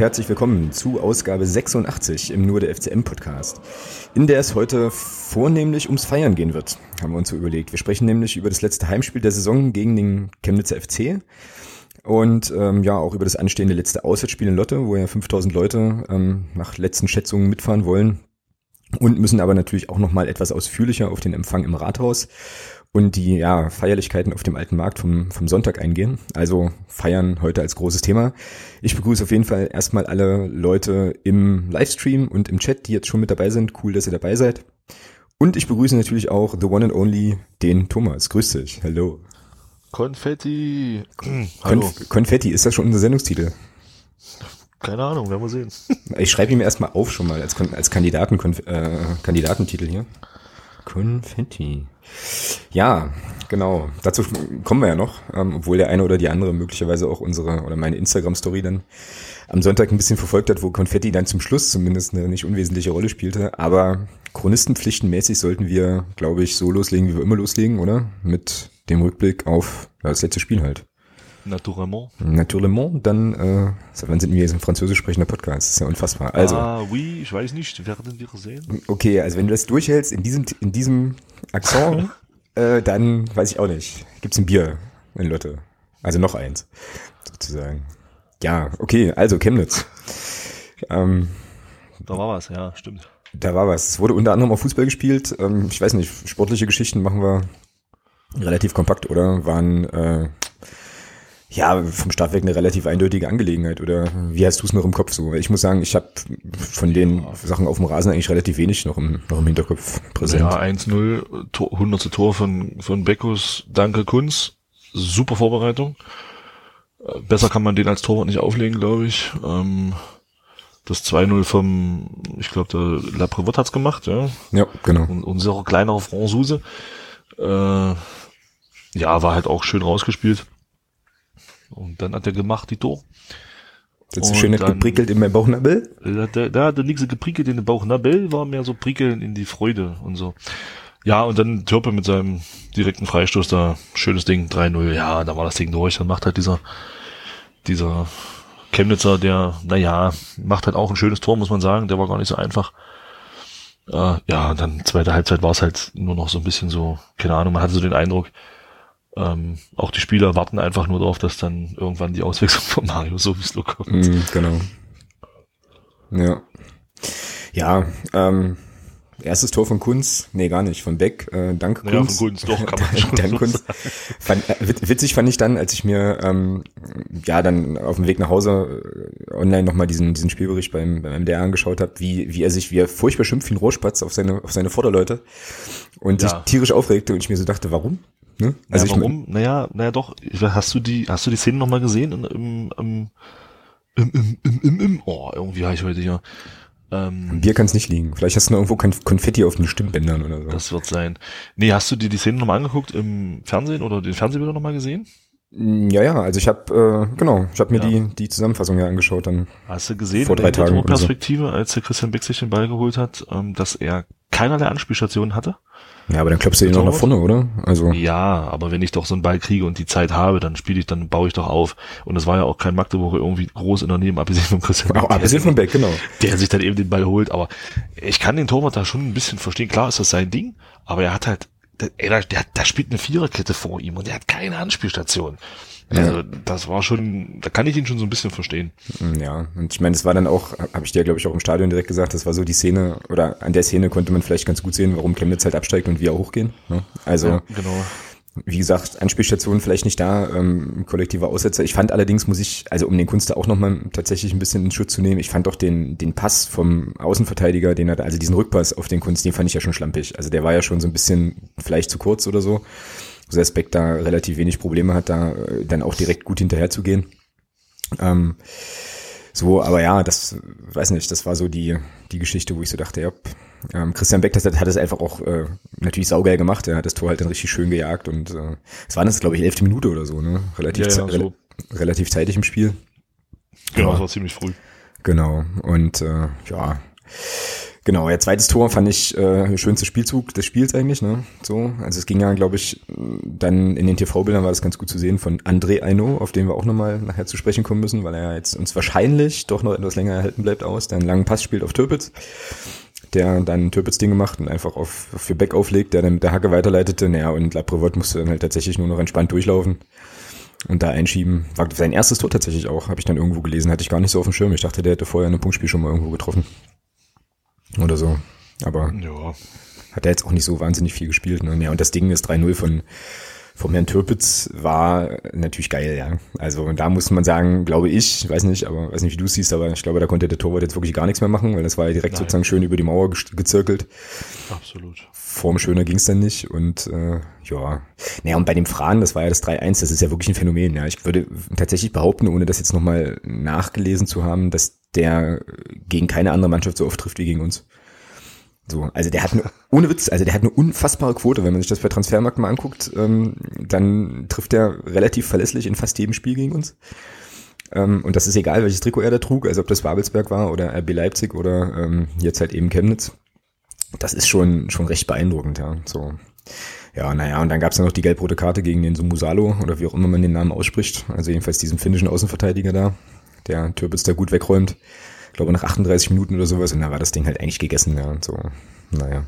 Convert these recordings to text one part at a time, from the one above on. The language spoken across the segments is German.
herzlich willkommen zu Ausgabe 86 im Nur der FCM Podcast, in der es heute vornehmlich ums Feiern gehen wird, haben wir uns so überlegt. Wir sprechen nämlich über das letzte Heimspiel der Saison gegen den Chemnitzer FC und ähm, ja auch über das anstehende letzte Auswärtsspiel in Lotte, wo ja 5000 Leute ähm, nach letzten Schätzungen mitfahren wollen und müssen aber natürlich auch noch mal etwas ausführlicher auf den Empfang im Rathaus und die ja, Feierlichkeiten auf dem alten Markt vom, vom Sonntag eingehen. Also feiern heute als großes Thema. Ich begrüße auf jeden Fall erstmal alle Leute im Livestream und im Chat, die jetzt schon mit dabei sind. Cool, dass ihr dabei seid. Und ich begrüße natürlich auch the one and only, den Thomas. Grüß dich. Hallo. Konfetti. Hallo. Konf Konfetti, ist das schon unser Sendungstitel? Keine Ahnung, werden wir sehen. Ich schreibe ihm erstmal auf schon mal als, als Kandidaten, äh, Kandidatentitel hier. Konfetti. Ja, genau. Dazu kommen wir ja noch, ähm, obwohl der eine oder die andere möglicherweise auch unsere oder meine Instagram-Story dann am Sonntag ein bisschen verfolgt hat, wo Konfetti dann zum Schluss zumindest eine nicht unwesentliche Rolle spielte. Aber chronistenpflichtenmäßig sollten wir, glaube ich, so loslegen, wie wir immer loslegen, oder? Mit dem Rückblick auf ja, das letzte Spiel halt. Naturellement. Naturellement, dann, äh, wann sind wir jetzt ein französisch sprechender Podcast? Das ist ja unfassbar. Also. Ah, oui, ich weiß nicht, werden wir sehen. Okay, also wenn du das durchhältst in diesem, in diesem Akzent, äh, dann weiß ich auch nicht. Gibt's ein Bier in Lotte? Also noch eins, sozusagen. Ja, okay, also Chemnitz. Ähm, da war was, ja, stimmt. Da war was. Es wurde unter anderem auf Fußball gespielt. Ähm, ich weiß nicht, sportliche Geschichten machen wir relativ kompakt, oder? Waren äh, ja, vom Start weg eine relativ eindeutige Angelegenheit. Oder wie hast du es noch im Kopf so? Ich muss sagen, ich habe von den Sachen auf dem Rasen eigentlich relativ wenig noch im, noch im Hinterkopf präsent. Ja, 1-0, 100. Tor von, von Beckus, danke Kunz. Super Vorbereitung. Äh, besser kann man den als Torwart nicht auflegen, glaube ich. Ähm, das 2-0 vom, ich glaube, der Laprevot hat's gemacht, ja. Ja, genau. Und unser kleinerer Franzose. Äh, ja, war halt auch schön rausgespielt. Und dann hat er gemacht, die Tor. Das ist schön geprickelt in meinem Bauchnabel? Da, da, da hat er nichts geprickelt in den Bauchnabel, war mehr so prickeln in die Freude und so. Ja, und dann Türpe mit seinem direkten Freistoß da, schönes Ding, 3-0, ja, da war das Ding durch, dann macht halt dieser, dieser Chemnitzer, der, naja, macht halt auch ein schönes Tor, muss man sagen, der war gar nicht so einfach. Äh, ja, dann zweite Halbzeit war es halt nur noch so ein bisschen so, keine Ahnung, man hatte so den Eindruck, ähm, auch die Spieler warten einfach nur darauf, dass dann irgendwann die Auswechslung von Mario sowieso kommt. Mm, genau. Ja. Ja, ähm, erstes Tor von Kunz, nee, gar nicht, von Beck, äh, dank naja, Kunz. von Kunz, doch, kann man schon dank Kunz. Fand, äh, witzig fand ich dann, als ich mir, ähm, ja, dann auf dem Weg nach Hause äh, online nochmal diesen, diesen Spielbericht beim, beim MDR angeschaut habe, wie, wie er sich, wie er furchtbar schimpft wie ein Rohrspatz auf seine, auf seine Vorderleute und ja. sich tierisch aufregte und ich mir so dachte, warum? Ne? Also naja, warum? Naja, naja doch. Hast du die, hast du die Szene nochmal gesehen? Im, im, im, im, im, im, im, oh, irgendwie habe ich heute hier. Ähm, Bier kann es nicht liegen. Vielleicht hast du noch irgendwo Konfetti auf den Stimmbändern oder so. Das wird sein. Nee, hast du dir die Szene nochmal angeguckt im Fernsehen oder den Fernsehbilder nochmal gesehen? Mm, ja, ja, also ich habe äh, genau, ich habe mir ja. die die Zusammenfassung ja angeschaut dann. Hast du gesehen vor drei Tagen Perspektive, so. als der Christian Beck sich den Ball geholt hat, ähm, dass er keinerlei Anspielstationen hatte? Ja, aber dann klopfst du ihn noch nach vorne, oder? Also. Ja, aber wenn ich doch so einen Ball kriege und die Zeit habe, dann spiele ich, dann baue ich doch auf. Und es war ja auch kein Magdeburger irgendwie groß in der Nähe, abgesehen von Christian Beck. Abgesehen von Beck, genau. Der sich dann eben den Ball holt. Aber ich kann den Torwart da schon ein bisschen verstehen. Klar ist das sein Ding, aber er hat halt, der, der, der spielt eine Viererkette vor ihm und er hat keine Anspielstation. Also ja. das war schon, da kann ich ihn schon so ein bisschen verstehen. Ja, und ich meine, es war dann auch, habe ich dir, glaube ich, auch im Stadion direkt gesagt, das war so die Szene, oder an der Szene konnte man vielleicht ganz gut sehen, warum Chemnitz halt absteigt und wir hochgehen. Ne? Also, ja, genau. wie gesagt, Anspielstation vielleicht nicht da, ähm, kollektiver Aussetzer. Ich fand allerdings, muss ich, also um den Kunst da auch nochmal tatsächlich ein bisschen in Schutz zu nehmen, ich fand doch den, den Pass vom Außenverteidiger, den er, also diesen Rückpass auf den Kunst, den fand ich ja schon schlampig. Also der war ja schon so ein bisschen vielleicht zu kurz oder so. Aspekt da relativ wenig Probleme hat, da äh, dann auch direkt gut hinterher zu gehen. Ähm, so, aber ja, das weiß nicht, das war so die, die Geschichte, wo ich so dachte, ja, ähm, Christian Beck das hat, hat es einfach auch äh, natürlich saugeil gemacht. Er hat das Tor halt dann richtig schön gejagt und äh, es war das, glaube ich, elfte Minute oder so, ne? Relativ, ja, ja, so. re relativ zeitig im Spiel. Genau, das war ziemlich früh. Genau. Und äh, ja, Genau, ja, zweites Tor fand ich äh, schönste Spielzug des Spiels eigentlich, ne? So, also es ging ja, glaube ich, dann in den TV-Bildern war das ganz gut zu sehen von André Aino, auf den wir auch nochmal nachher zu sprechen kommen müssen, weil er jetzt uns wahrscheinlich doch noch etwas länger erhalten bleibt aus, der einen langen Pass spielt auf Türpitz, der dann Türpitz Ding gemacht und einfach auf für Beck auflegt, der dann mit der Hacke weiterleitete, naja, und Laprevot musste dann halt tatsächlich nur noch entspannt durchlaufen und da einschieben. War sein erstes Tor tatsächlich auch, habe ich dann irgendwo gelesen, hatte ich gar nicht so auf dem Schirm. Ich dachte, der hätte vorher ein Punktspiel schon mal irgendwo getroffen. Oder so. Aber ja. hat er jetzt auch nicht so wahnsinnig viel gespielt. Ne? Ja, und das Ding ist 3-0 von vom Herrn Türpitz war natürlich geil, ja. Also da muss man sagen, glaube ich, weiß nicht, aber weiß nicht, wie du siehst, aber ich glaube, da konnte der Torwart jetzt wirklich gar nichts mehr machen, weil das war ja direkt Nein. sozusagen schön über die Mauer gezirkelt. Absolut. Form schöner ging es dann nicht und äh, ja. Naja, und bei dem Fragen, das war ja das 3-1, das ist ja wirklich ein Phänomen, ja. Ich würde tatsächlich behaupten, ohne das jetzt nochmal nachgelesen zu haben, dass der gegen keine andere Mannschaft so oft trifft wie gegen uns. So, also der hat eine, ohne Witz, also der hat eine unfassbare Quote. Wenn man sich das bei Transfermarkt mal anguckt, ähm, dann trifft er relativ verlässlich in fast jedem Spiel gegen uns. Ähm, und das ist egal, welches Trikot er da trug, also ob das Babelsberg war oder RB Leipzig oder ähm, jetzt halt eben Chemnitz. Das ist schon, schon recht beeindruckend, ja. So. Ja, naja, und dann gab es ja noch die gelb-rote Karte gegen den Sumusalo oder wie auch immer man den Namen ausspricht. Also jedenfalls diesen finnischen Außenverteidiger da, der Türpitz da gut wegräumt glaube nach 38 Minuten oder sowas und da war das Ding halt eigentlich gegessen, ja, und so, naja.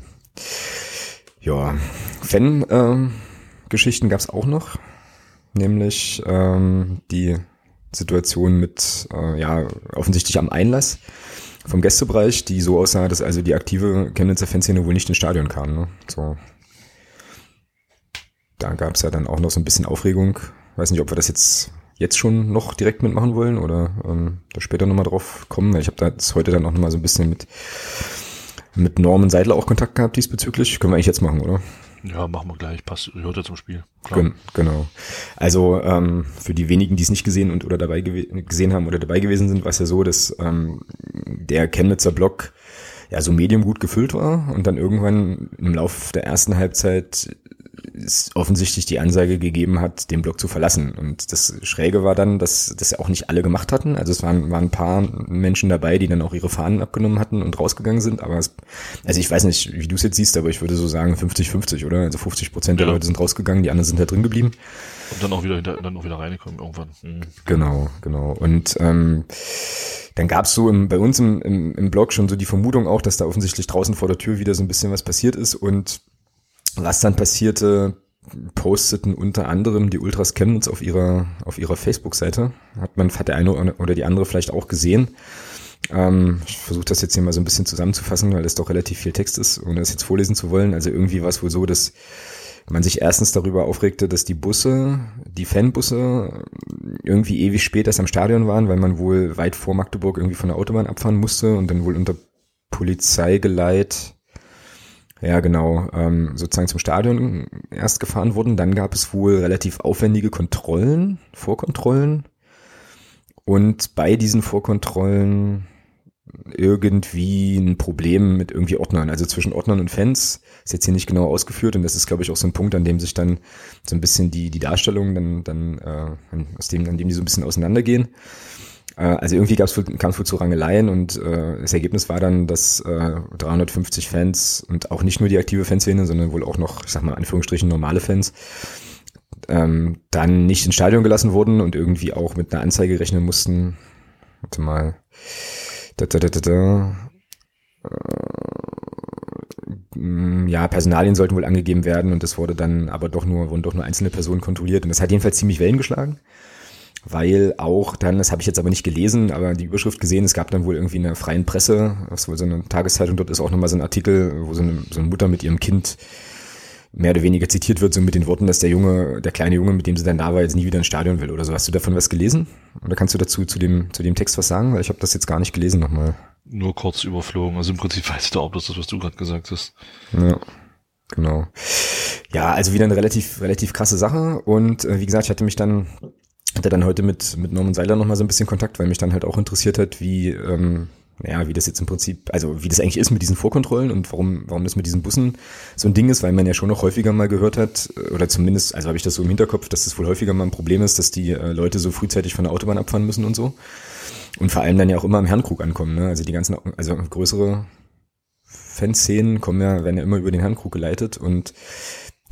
Ja, Fan-Geschichten gab es auch noch, nämlich ähm, die Situation mit, äh, ja, offensichtlich am Einlass vom Gästebereich, die so aussah, dass also die aktive Chemnitzer Fanszene wohl nicht ins Stadion kam, ne? So. Da gab es ja dann auch noch so ein bisschen Aufregung. Weiß nicht, ob wir das jetzt jetzt schon noch direkt mitmachen wollen oder ähm, da später nochmal drauf kommen. Ich habe da jetzt heute dann auch nochmal so ein bisschen mit, mit Norman Seidler auch Kontakt gehabt diesbezüglich. Können wir eigentlich jetzt machen, oder? Ja, machen wir gleich. Passt, hört ja zum Spiel. Gen genau. Also ähm, für die wenigen, die es nicht gesehen und oder dabei gesehen haben oder dabei gewesen sind, war es ja so, dass ähm, der Chemnitzer Block ja so medium gut gefüllt war und dann irgendwann im Laufe der ersten Halbzeit es offensichtlich die Ansage gegeben hat, den Block zu verlassen. Und das Schräge war dann, dass das ja auch nicht alle gemacht hatten. Also es waren, waren ein paar Menschen dabei, die dann auch ihre Fahnen abgenommen hatten und rausgegangen sind. Aber es, also ich weiß nicht, wie du es jetzt siehst, aber ich würde so sagen 50-50, oder? Also 50 Prozent der ja. Leute sind rausgegangen, die anderen sind da drin geblieben. Und dann auch wieder hinter, dann auch wieder reingekommen irgendwann. Mhm. Genau, genau. Und ähm, dann gab es so im, bei uns im, im, im Blog schon so die Vermutung auch, dass da offensichtlich draußen vor der Tür wieder so ein bisschen was passiert ist und was dann passierte, posteten unter anderem die Ultras Chemnitz auf ihrer, auf ihrer Facebook-Seite. Hat man, hat der eine oder die andere vielleicht auch gesehen. Ähm, ich versuche das jetzt hier mal so ein bisschen zusammenzufassen, weil das doch relativ viel Text ist, ohne das jetzt vorlesen zu wollen. Also irgendwie war es wohl so, dass man sich erstens darüber aufregte, dass die Busse, die Fanbusse, irgendwie ewig spät erst am Stadion waren, weil man wohl weit vor Magdeburg irgendwie von der Autobahn abfahren musste und dann wohl unter Polizeigeleit ja, genau, ähm, sozusagen zum Stadion erst gefahren wurden. Dann gab es wohl relativ aufwendige Kontrollen, Vorkontrollen. Und bei diesen Vorkontrollen irgendwie ein Problem mit irgendwie Ordnern, also zwischen Ordnern und Fans, ist jetzt hier nicht genau ausgeführt und das ist, glaube ich, auch so ein Punkt, an dem sich dann so ein bisschen die, die Darstellungen dann, dann äh, aus dem, an dem die so ein bisschen auseinandergehen. Äh, also irgendwie kam es wohl zu Rangeleien und äh, das Ergebnis war dann, dass äh, 350 Fans und auch nicht nur die aktive Fanszene, sondern wohl auch noch, ich sag mal, Anführungsstrichen normale Fans, ähm, dann nicht ins Stadion gelassen wurden und irgendwie auch mit einer Anzeige rechnen mussten. Warte mal. Da, da, da, da, da. Äh, ja, Personalien sollten wohl angegeben werden und das wurde dann aber doch nur, wurden doch nur einzelne Personen kontrolliert und das hat jedenfalls ziemlich Wellen geschlagen weil auch dann, das habe ich jetzt aber nicht gelesen, aber die Überschrift gesehen, es gab dann wohl irgendwie in der freien Presse, was wohl so eine Tageszeitung, dort ist auch nochmal so ein Artikel, wo so eine, so eine Mutter mit ihrem Kind mehr oder weniger zitiert wird, so mit den Worten, dass der Junge, der kleine Junge, mit dem sie dann da war, jetzt nie wieder ins Stadion will oder so. Hast du davon was gelesen? Oder kannst du dazu zu dem, zu dem Text was sagen? Weil ich habe das jetzt gar nicht gelesen nochmal. Nur kurz überflogen. Also im Prinzip weiß ich da auch bloß das, was du gerade gesagt hast. Ja. Genau. Ja, also wieder eine relativ, relativ krasse Sache. Und äh, wie gesagt, ich hatte mich dann hatte dann heute mit, mit Norman Seiler nochmal so ein bisschen Kontakt, weil mich dann halt auch interessiert hat, wie, ähm, ja, wie das jetzt im Prinzip, also wie das eigentlich ist mit diesen Vorkontrollen und warum, warum das mit diesen Bussen so ein Ding ist, weil man ja schon noch häufiger mal gehört hat, äh, oder zumindest, also habe ich das so im Hinterkopf, dass das wohl häufiger mal ein Problem ist, dass die äh, Leute so frühzeitig von der Autobahn abfahren müssen und so. Und vor allem dann ja auch immer im Herrenkrug ankommen, ne? Also die ganzen, also größere Fanszenen kommen ja, werden ja immer über den Handkrug geleitet und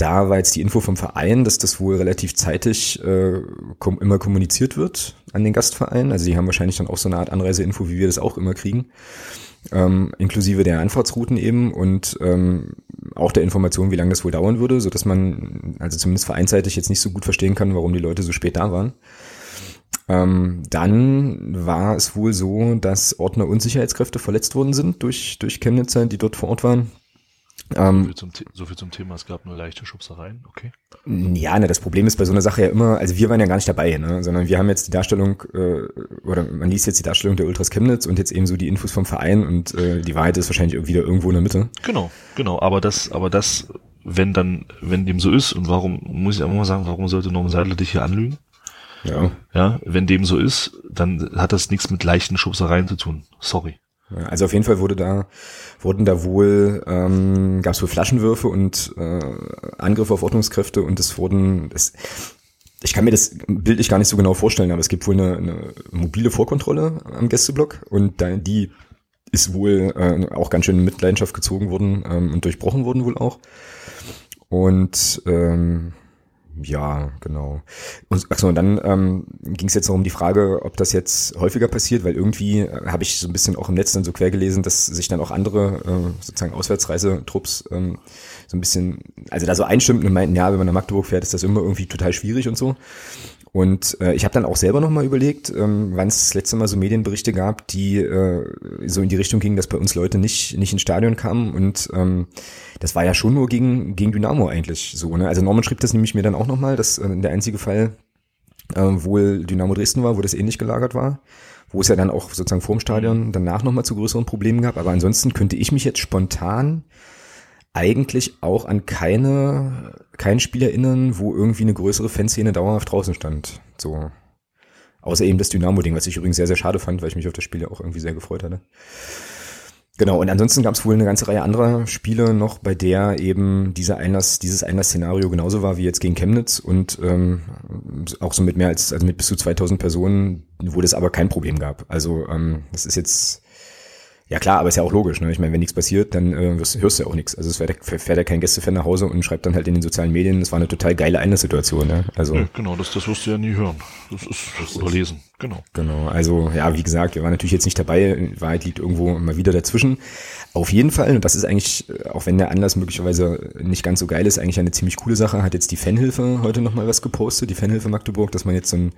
da war jetzt die Info vom Verein, dass das wohl relativ zeitig äh, kom immer kommuniziert wird an den Gastverein. Also die haben wahrscheinlich dann auch so eine Art Anreiseinfo, wie wir das auch immer kriegen. Ähm, inklusive der Anfahrtsrouten eben und ähm, auch der Information, wie lange das wohl dauern würde, so dass man also zumindest vereinsseitig jetzt nicht so gut verstehen kann, warum die Leute so spät da waren. Ähm, dann war es wohl so, dass Ordner und Sicherheitskräfte verletzt worden sind durch, durch Chemnitzer, die dort vor Ort waren. Ähm, so, viel zum, so viel zum Thema, es gab nur leichte Schubsereien, okay. Ja, ne, das Problem ist bei so einer Sache ja immer, also wir waren ja gar nicht dabei, ne, sondern wir haben jetzt die Darstellung, äh, oder man liest jetzt die Darstellung der Ultras Chemnitz und jetzt eben so die Infos vom Verein und äh, die Wahrheit ist wahrscheinlich wieder irgendwo in der Mitte. Genau, genau, aber das, aber das, wenn dann, wenn dem so ist und warum, muss ich einfach mal sagen, warum sollte Norman Seidler dich hier anlügen? Ja. Ja, wenn dem so ist, dann hat das nichts mit leichten Schubsereien zu tun. Sorry. Also auf jeden Fall wurde da, wurden da wohl, ähm, gab es wohl Flaschenwürfe und äh, Angriffe auf Ordnungskräfte und es wurden, das, ich kann mir das bildlich gar nicht so genau vorstellen, aber es gibt wohl eine, eine mobile Vorkontrolle am Gästeblock und da, die ist wohl äh, auch ganz schön in Mitleidenschaft gezogen worden ähm, und durchbrochen worden wohl auch. Und ähm, ja, genau. Und, achso, und dann ähm, ging es jetzt noch um die Frage, ob das jetzt häufiger passiert, weil irgendwie äh, habe ich so ein bisschen auch im Netz dann so quer gelesen, dass sich dann auch andere äh, sozusagen Auswärtsreisetrupps ähm, so ein bisschen, also da so einstimmen und meinten, ja, wenn man nach Magdeburg fährt, ist das immer irgendwie total schwierig und so. Und äh, ich habe dann auch selber nochmal überlegt, ähm, wann es das letzte Mal so Medienberichte gab, die äh, so in die Richtung gingen, dass bei uns Leute nicht, nicht ins Stadion kamen. Und ähm, das war ja schon nur gegen, gegen Dynamo eigentlich so. Ne? Also Norman schrieb das nämlich mir dann auch nochmal, dass äh, der einzige Fall äh, wohl Dynamo Dresden war, wo das ähnlich gelagert war. Wo es ja dann auch sozusagen vorm Stadion danach nochmal zu größeren Problemen gab. Aber ansonsten könnte ich mich jetzt spontan eigentlich auch an keine, kein Spiel erinnern, wo irgendwie eine größere Fanszene dauerhaft draußen stand. So. Außer eben das Dynamo-Ding, was ich übrigens sehr, sehr schade fand, weil ich mich auf das Spiel ja auch irgendwie sehr gefreut hatte. Genau, und ansonsten gab es wohl eine ganze Reihe anderer Spiele noch, bei der eben dieser Einlass, dieses Einlass-Szenario genauso war wie jetzt gegen Chemnitz und ähm, auch so mit mehr als, also mit bis zu 2000 Personen, wo das aber kein Problem gab. Also ähm, das ist jetzt ja klar, aber ist ja auch logisch. Ne? Ich meine, wenn nichts passiert, dann äh, hörst, du ja auch nichts. Also es fährt, fährt ja kein Gästefan nach Hause und schreibt dann halt in den sozialen Medien, das war eine total geile Einlasssituation. Ne? Also, ja, genau, das, das wirst du ja nie hören. Das ist das oder lesen. Genau. Genau, also ja, wie gesagt, wir waren natürlich jetzt nicht dabei. Wahrheit liegt irgendwo mal wieder dazwischen. Auf jeden Fall, und das ist eigentlich, äh, auch wenn der Anlass möglicherweise nicht ganz so geil ist, eigentlich eine ziemlich coole Sache, hat jetzt die Fanhilfe heute nochmal was gepostet, die Fanhilfe Magdeburg, dass man jetzt so ein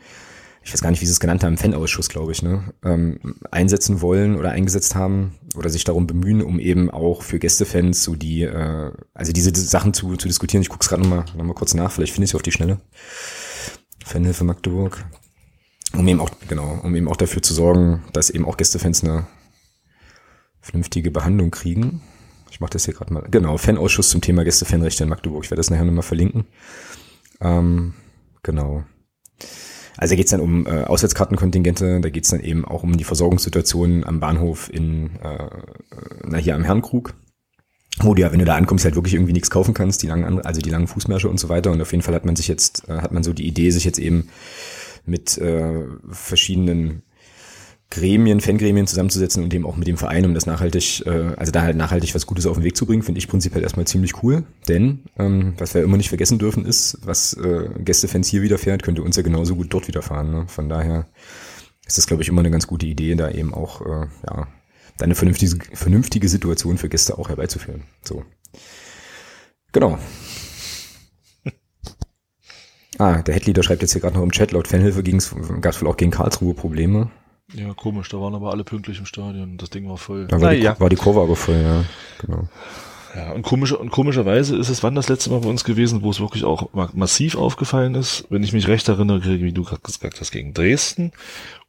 ich weiß gar nicht, wie sie es genannt haben, Fanausschuss, glaube ich, ne, ähm, einsetzen wollen oder eingesetzt haben oder sich darum bemühen, um eben auch für Gästefans so die, äh, also diese Sachen zu, zu diskutieren. Ich gucke es gerade nochmal noch mal kurz nach, vielleicht finde ich sie auf die Schnelle. Fanhilfe Magdeburg. Um eben auch, genau, um eben auch dafür zu sorgen, dass eben auch Gästefans eine vernünftige Behandlung kriegen. Ich mache das hier gerade mal. Genau, Fanausschuss zum Thema Gästefanrechte in Magdeburg. Ich werde das nachher nochmal verlinken. Ähm, genau. Also da geht es dann um äh, Auswärtskartenkontingente, da geht es dann eben auch um die Versorgungssituation am Bahnhof in, äh, na hier am Herrenkrug, wo du ja, wenn du da ankommst, halt wirklich irgendwie nichts kaufen kannst, die langen, also die langen Fußmärsche und so weiter. Und auf jeden Fall hat man sich jetzt, äh, hat man so die Idee, sich jetzt eben mit äh, verschiedenen Gremien, Fangremien zusammenzusetzen und eben auch mit dem Verein, um das nachhaltig, äh, also da halt nachhaltig was Gutes auf den Weg zu bringen, finde ich prinzipiell erstmal ziemlich cool. Denn, ähm, was wir immer nicht vergessen dürfen, ist, was äh, Gästefans hier widerfährt, könnte uns ja genauso gut dort widerfahren. Ne? Von daher ist das, glaube ich, immer eine ganz gute Idee, da eben auch, äh, ja, da eine vernünftige, vernünftige Situation für Gäste auch herbeizuführen. So. Genau. Ah, der Headleader schreibt jetzt hier gerade noch im Chat, laut Fanhilfe gab es wohl auch gegen Karlsruhe Probleme. Ja, komisch, da waren aber alle pünktlich im Stadion. Das Ding war voll. Da war, die, ja. war die Kurve aber voll, ja. Genau. Ja, und, komisch, und komischerweise ist es wann das letzte Mal bei uns gewesen, wo es wirklich auch massiv aufgefallen ist, wenn ich mich recht erinnere, wie du gerade gesagt hast, gegen Dresden.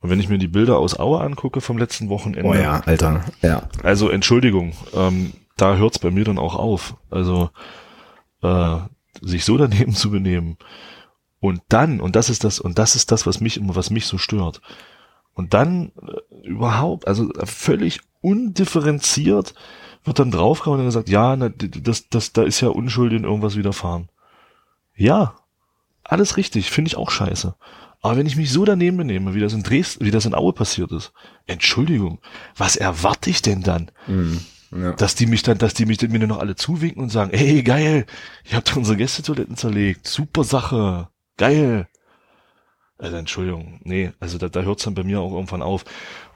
Und wenn ich mir die Bilder aus Aue angucke vom letzten Wochenende. Oh ja, Alter, ja. Also Entschuldigung, ähm, da hört's bei mir dann auch auf. Also äh, sich so daneben zu benehmen. Und dann, und das ist das, und das ist das, was mich immer, was mich so stört und dann äh, überhaupt, also völlig undifferenziert wird dann draufgehauen und gesagt, ja, na, das, das, da ist ja unschuldig in irgendwas widerfahren. Ja, alles richtig, finde ich auch scheiße. Aber wenn ich mich so daneben benehme, wie das in Dresden, wie das in Aue passiert ist, Entschuldigung, was erwarte ich denn dann? Mhm. Ja. Dass die mich dann, dass die mich mir nur noch alle zuwinken und sagen, ey, geil, ihr habt unsere Gästetoiletten zerlegt, super Sache, geil. Also Entschuldigung, nee, also da, da hört es dann bei mir auch irgendwann auf.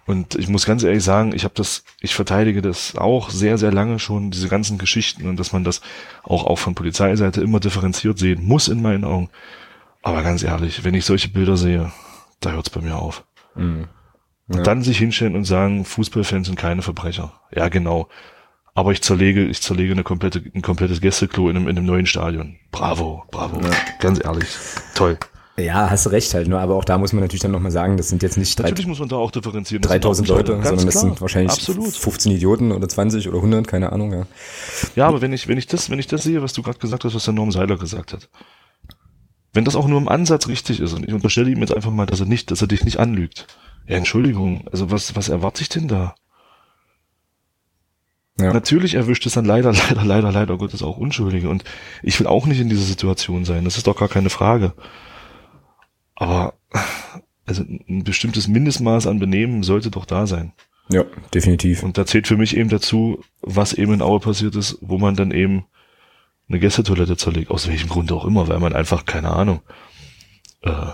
Und ich muss ganz ehrlich sagen, ich habe das, ich verteidige das auch sehr, sehr lange schon, diese ganzen Geschichten und dass man das auch, auch von Polizeiseite immer differenziert sehen muss in meinen Augen. Aber ganz ehrlich, wenn ich solche Bilder sehe, da hört es bei mir auf. Mhm. Ja. Und dann sich hinstellen und sagen, Fußballfans sind keine Verbrecher. Ja, genau. Aber ich zerlege, ich zerlege eine komplette, ein komplettes Gästeklo in einem, in einem neuen Stadion. Bravo, bravo. Ja. Ganz ehrlich. Toll. Ja, hast du recht halt, nur aber auch da muss man natürlich dann nochmal sagen, das sind jetzt nicht drei, natürlich muss man da auch differenzieren. 3000 Leute, sondern klar. das sind wahrscheinlich Absolut. 15 Idioten oder 20 oder 100, keine Ahnung, ja. Ja, aber wenn ich, wenn ich das, wenn ich das sehe, was du gerade gesagt hast, was der Norm Seiler gesagt hat, wenn das auch nur im Ansatz richtig ist und ich unterstelle ihm jetzt einfach mal, dass er nicht, dass er dich nicht anlügt. Ja, Entschuldigung, also was, was erwarte ich denn da? Ja. Natürlich erwischt es dann leider, leider, leider, leider Gottes auch Unschuldige und ich will auch nicht in dieser Situation sein, das ist doch gar keine Frage. Aber also ein bestimmtes Mindestmaß an Benehmen sollte doch da sein. Ja, definitiv. Und da zählt für mich eben dazu, was eben in Aue passiert ist, wo man dann eben eine Gästetoilette zerlegt, aus welchem Grund auch immer, weil man einfach, keine Ahnung, äh,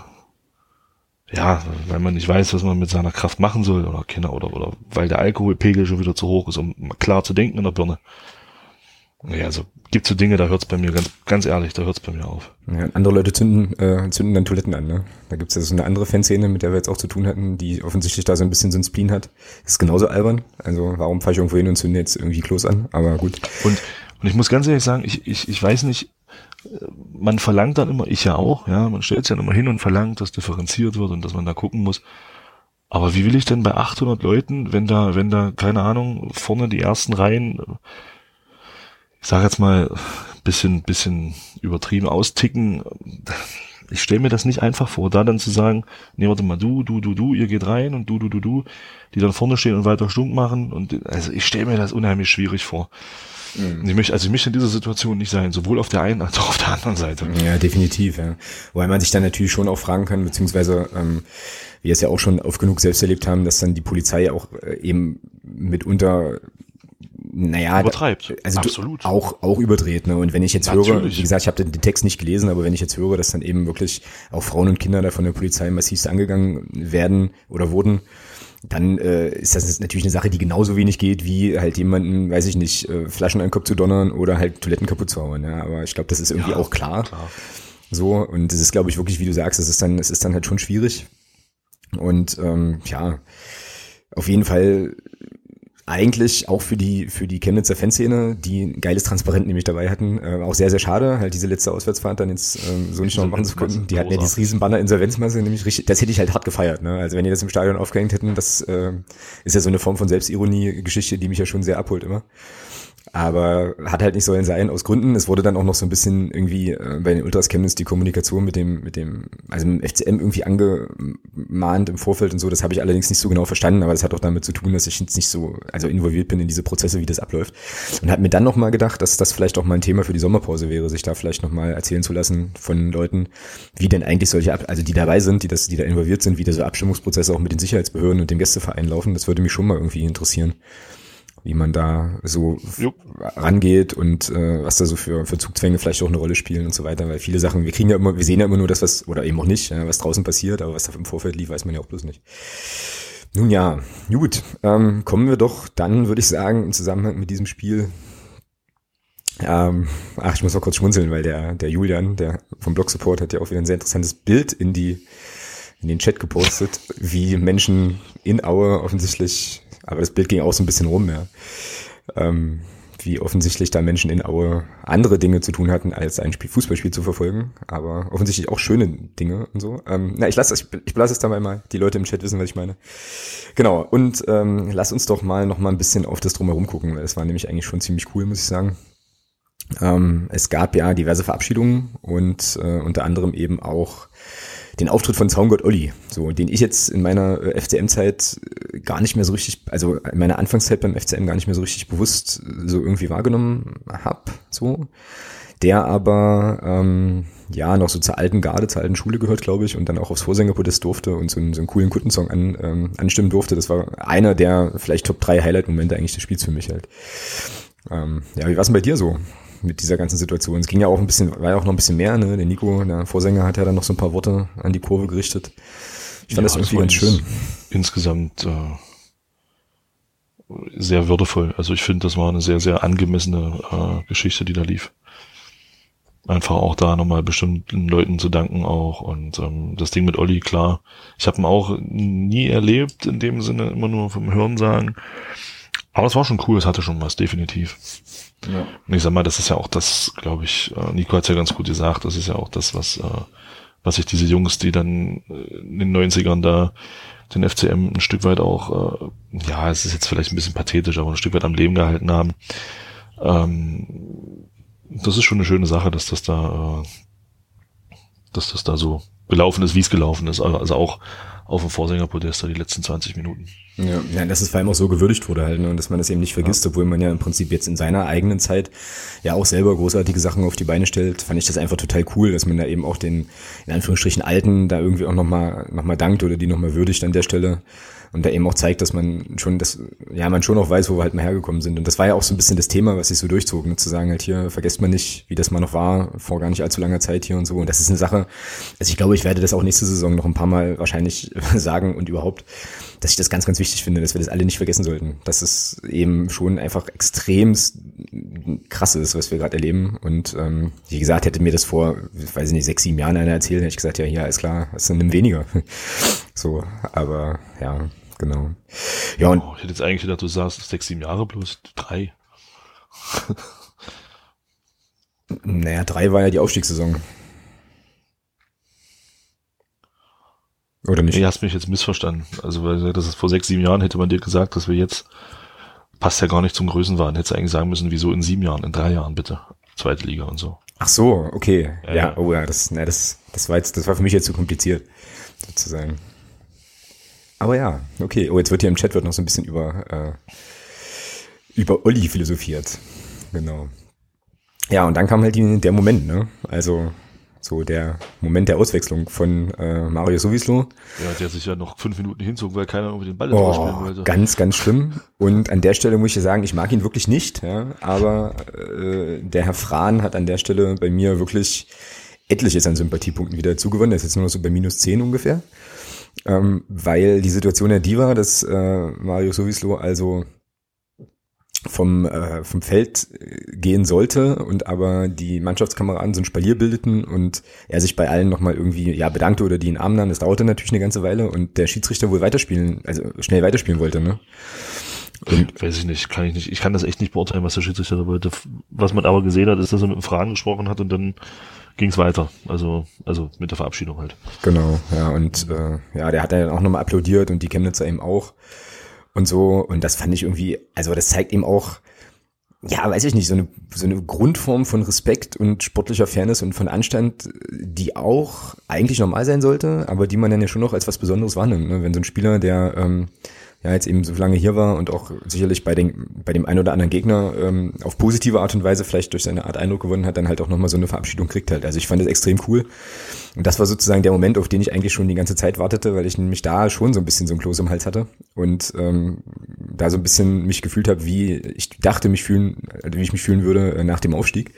ja, weil man nicht weiß, was man mit seiner Kraft machen soll oder Kinder oder, oder weil der Alkoholpegel schon wieder zu hoch ist, um klar zu denken in der Birne. Ja, also gibt so Dinge, da hört's bei mir, ganz, ganz ehrlich, da hört's bei mir auf. Ja, andere Leute zünden, äh, zünden dann Toiletten an, ne? Da gibt's ja so eine andere Fanszene, mit der wir jetzt auch zu tun hatten, die offensichtlich da so ein bisschen so ein Spleen hat. Das ist genauso albern. Also warum fahre ich irgendwo hin und zünde jetzt irgendwie Klos an? Aber gut. Und, und ich muss ganz ehrlich sagen, ich, ich, ich weiß nicht, man verlangt dann immer, ich ja auch, ja, man stellt sich dann immer hin und verlangt, dass differenziert wird und dass man da gucken muss. Aber wie will ich denn bei 800 Leuten, wenn da, wenn da, keine Ahnung, vorne die ersten Reihen ich sage jetzt mal, bisschen, bisschen übertrieben austicken. Ich stelle mir das nicht einfach vor, da dann zu sagen, nee, warte mal, du, du, du, du, ihr geht rein und du, du, du, du, die dann vorne stehen und weiter stunk machen. Und also ich stelle mir das unheimlich schwierig vor. Mhm. Ich möchte, also ich möchte in dieser Situation nicht sein, sowohl auf der einen als auch auf der anderen Seite. Ja, definitiv, ja. Wobei man sich dann natürlich schon auch fragen kann, beziehungsweise ähm, wir es ja auch schon oft genug selbst erlebt haben, dass dann die Polizei auch äh, eben mitunter naja, übertreibt. Also Absolut. auch auch überdreht. Ne? Und wenn ich jetzt Natürlich. höre, wie gesagt, ich habe den, Text nicht gelesen, aber wenn ich jetzt höre, dass dann eben wirklich auch Frauen und Kinder da von der Polizei massivst angegangen werden oder wurden, dann äh, ist das natürlich eine Sache, die genauso wenig geht, wie halt jemanden, weiß ich nicht, äh, Flaschen an den Kopf zu donnern oder halt Toiletten kaputt zu hauen. Ja? Aber ich glaube, das ist irgendwie ja, auch klar. klar. So, und es ist, glaube ich, wirklich, wie du sagst, es ist dann, es ist dann halt schon schwierig. Und ähm, ja, auf jeden Fall eigentlich auch für die für die Chemnitzer Fanszene, die ein geiles Transparent nämlich dabei hatten, äh, auch sehr sehr schade, halt diese letzte Auswärtsfahrt dann jetzt ähm, so nicht noch machen zu können. Die hatten ja dieses Riesenbanner Insolvenzmasse nämlich richtig, das hätte ich halt hart gefeiert, ne? Also wenn die das im Stadion aufgehängt hätten, das äh, ist ja so eine Form von Selbstironie Geschichte, die mich ja schon sehr abholt immer. Aber hat halt nicht sollen sein aus Gründen. Es wurde dann auch noch so ein bisschen irgendwie äh, bei den Ultras Chemnitz die Kommunikation mit dem, mit dem, also mit dem FCM irgendwie angemahnt im Vorfeld und so. Das habe ich allerdings nicht so genau verstanden, aber das hat auch damit zu tun, dass ich jetzt nicht so, also involviert bin in diese Prozesse, wie das abläuft. Und habe mir dann nochmal gedacht, dass das vielleicht auch mal ein Thema für die Sommerpause wäre, sich da vielleicht nochmal erzählen zu lassen von Leuten, wie denn eigentlich solche, also die dabei sind, die das, die da involviert sind, wie da so Abstimmungsprozesse auch mit den Sicherheitsbehörden und dem Gästeverein laufen. Das würde mich schon mal irgendwie interessieren wie man da so Jupp. rangeht und äh, was da so für, für Zugzwänge vielleicht auch eine Rolle spielen und so weiter. Weil viele Sachen, wir kriegen ja immer, wir sehen ja immer nur das, was, oder eben auch nicht, ja, was draußen passiert, aber was da im Vorfeld lief, weiß man ja auch bloß nicht. Nun ja, gut, ähm, kommen wir doch dann, würde ich sagen, im Zusammenhang mit diesem Spiel ähm, ach, ich muss noch kurz schmunzeln, weil der, der Julian, der vom Blog Support, hat ja auch wieder ein sehr interessantes Bild in die, in den Chat gepostet, wie Menschen in Aue offensichtlich aber das Bild ging auch so ein bisschen rum, ja. Ähm, wie offensichtlich da Menschen in Aue andere Dinge zu tun hatten, als ein Spiel, Fußballspiel zu verfolgen. Aber offensichtlich auch schöne Dinge und so. Ähm, na, ich lasse ich, ich lasse es dabei mal. Die Leute im Chat wissen, was ich meine. Genau. Und ähm, lass uns doch mal noch mal ein bisschen auf das drumherum gucken, weil das war nämlich eigentlich schon ziemlich cool, muss ich sagen. Ähm, es gab ja diverse Verabschiedungen und äh, unter anderem eben auch den Auftritt von Zaungott Olli, so, den ich jetzt in meiner äh, FCM-Zeit äh, gar nicht mehr so richtig, also in meiner Anfangszeit beim FCM gar nicht mehr so richtig bewusst äh, so irgendwie wahrgenommen hab, so. Der aber, ähm, ja, noch so zur alten Garde, zur alten Schule gehört, glaube ich, und dann auch aufs Vorsängerpodest durfte und so einen, so einen coolen Kundensong an, ähm, anstimmen durfte. Das war einer der vielleicht Top 3 Highlight-Momente eigentlich des Spiels für mich halt. Ähm, ja, wie war's denn bei dir so? Mit dieser ganzen Situation. Es ging ja auch ein bisschen, war ja auch noch ein bisschen mehr, ne? Der Nico, der Vorsänger, hat ja dann noch so ein paar Worte an die Kurve gerichtet. Ich fand ja, das irgendwie ganz schön. Insgesamt äh, sehr würdevoll. Also ich finde, das war eine sehr, sehr angemessene äh, Geschichte, die da lief. Einfach auch da nochmal bestimmten Leuten zu danken auch. Und ähm, das Ding mit Olli, klar, ich habe ihn auch nie erlebt, in dem Sinne immer nur vom Hören sagen. Aber es war schon cool, es hatte schon was, definitiv. Ja. Und ich sag mal, das ist ja auch das, glaube ich, äh, Nico hat's ja ganz gut gesagt, das ist ja auch das, was, äh, was sich diese Jungs, die dann äh, in den 90ern da den FCM ein Stück weit auch, ja, es ist jetzt vielleicht ein bisschen pathetisch, aber ein Stück weit am Leben gehalten haben. Ähm, das ist schon eine schöne Sache, dass das da, dass das da so gelaufen ist, wie es gelaufen ist. Also auch auf dem Vorsängerpodest die letzten 20 Minuten. Ja, ja, dass es vor allem auch so gewürdigt wurde halt, ne? und dass man das eben nicht vergisst, ja. obwohl man ja im Prinzip jetzt in seiner eigenen Zeit ja auch selber großartige Sachen auf die Beine stellt, fand ich das einfach total cool, dass man da eben auch den, in Anführungsstrichen, Alten da irgendwie auch nochmal noch mal dankt oder die nochmal würdigt an der Stelle und da eben auch zeigt, dass man schon das, ja, man schon auch weiß, wo wir halt mal hergekommen sind. Und das war ja auch so ein bisschen das Thema, was sich so durchzog, ne? zu sagen halt hier, vergesst man nicht, wie das mal noch war, vor gar nicht allzu langer Zeit hier und so. Und das ist eine Sache, also ich glaube, ich werde das auch nächste Saison noch ein paar Mal wahrscheinlich sagen und überhaupt, dass ich das ganz, ganz wichtig finde, dass wir das alle nicht vergessen sollten. Dass es eben schon einfach extrem krass ist, was wir gerade erleben. Und ähm, wie gesagt, hätte mir das vor, weiß ich nicht, sechs, sieben Jahren einer erzählt, hätte ich gesagt, ja, hier, ist klar, es sind weniger. so, aber ja, genau. Ja, und oh, ich hätte jetzt eigentlich gedacht, du sagst sechs, sieben Jahre plus drei. naja, drei war ja die Aufstiegssaison. Oder nicht? Nee, hast mich jetzt missverstanden. Also, weil das ist vor sechs, sieben Jahren hätte man dir gesagt, dass wir jetzt, passt ja gar nicht zum Größenwahn. Hättest du eigentlich sagen müssen, wieso in sieben Jahren, in drei Jahren bitte. Zweite Liga und so. Ach so, okay. Ja, ja, ja. oh ja, das, na, das, das war jetzt, das war für mich jetzt zu kompliziert, sozusagen. Aber ja, okay. Oh, jetzt wird hier im Chat wird noch so ein bisschen über, äh, über Olli philosophiert. Genau. Ja, und dann kam halt die, der Moment, ne? Also, so der Moment der Auswechslung von äh, Mario Sowislo. Ja, der sich ja noch fünf Minuten hinzog, weil keiner irgendwie den Ball oh, spielen wollte. Ganz, ganz schlimm. Und an der Stelle muss ich ja sagen, ich mag ihn wirklich nicht, ja, aber äh, der Herr Frahn hat an der Stelle bei mir wirklich etliches an Sympathiepunkten wieder zugewonnen. Der ist jetzt nur noch so bei minus zehn ungefähr ähm, weil die Situation ja die war, dass äh, Mario Sowislo also vom, äh, vom Feld äh, gehen sollte und aber die Mannschaftskameraden so ein Spalier bildeten und er sich bei allen nochmal irgendwie ja bedankte oder die in Arm nahm. Das dauerte natürlich eine ganze Weile und der Schiedsrichter wohl weiterspielen, also schnell weiterspielen wollte, ne? Und Weiß ich nicht, kann ich nicht. Ich kann das echt nicht beurteilen, was der Schiedsrichter da wollte. Was man aber gesehen hat, ist, dass er mit Fragen gesprochen hat und dann ging es weiter. Also, also mit der Verabschiedung halt. Genau, ja, und äh, ja, der hat dann auch nochmal applaudiert und die Chemnitzer eben auch und so. Und das fand ich irgendwie, also das zeigt eben auch, ja, weiß ich nicht, so eine, so eine Grundform von Respekt und sportlicher Fairness und von Anstand, die auch eigentlich normal sein sollte, aber die man dann ja schon noch als was Besonderes wahrnimmt. Ne? Wenn so ein Spieler, der ähm, ja jetzt eben so lange hier war und auch sicherlich bei, den, bei dem einen oder anderen Gegner ähm, auf positive Art und Weise vielleicht durch seine Art Eindruck gewonnen hat, dann halt auch nochmal so eine Verabschiedung kriegt halt. Also ich fand das extrem cool. Und das war sozusagen der Moment, auf den ich eigentlich schon die ganze Zeit wartete, weil ich nämlich da schon so ein bisschen so ein Kloß im Hals hatte und ähm, da so ein bisschen mich gefühlt habe, wie ich dachte, mich fühlen, wie ich mich fühlen würde äh, nach dem Aufstieg.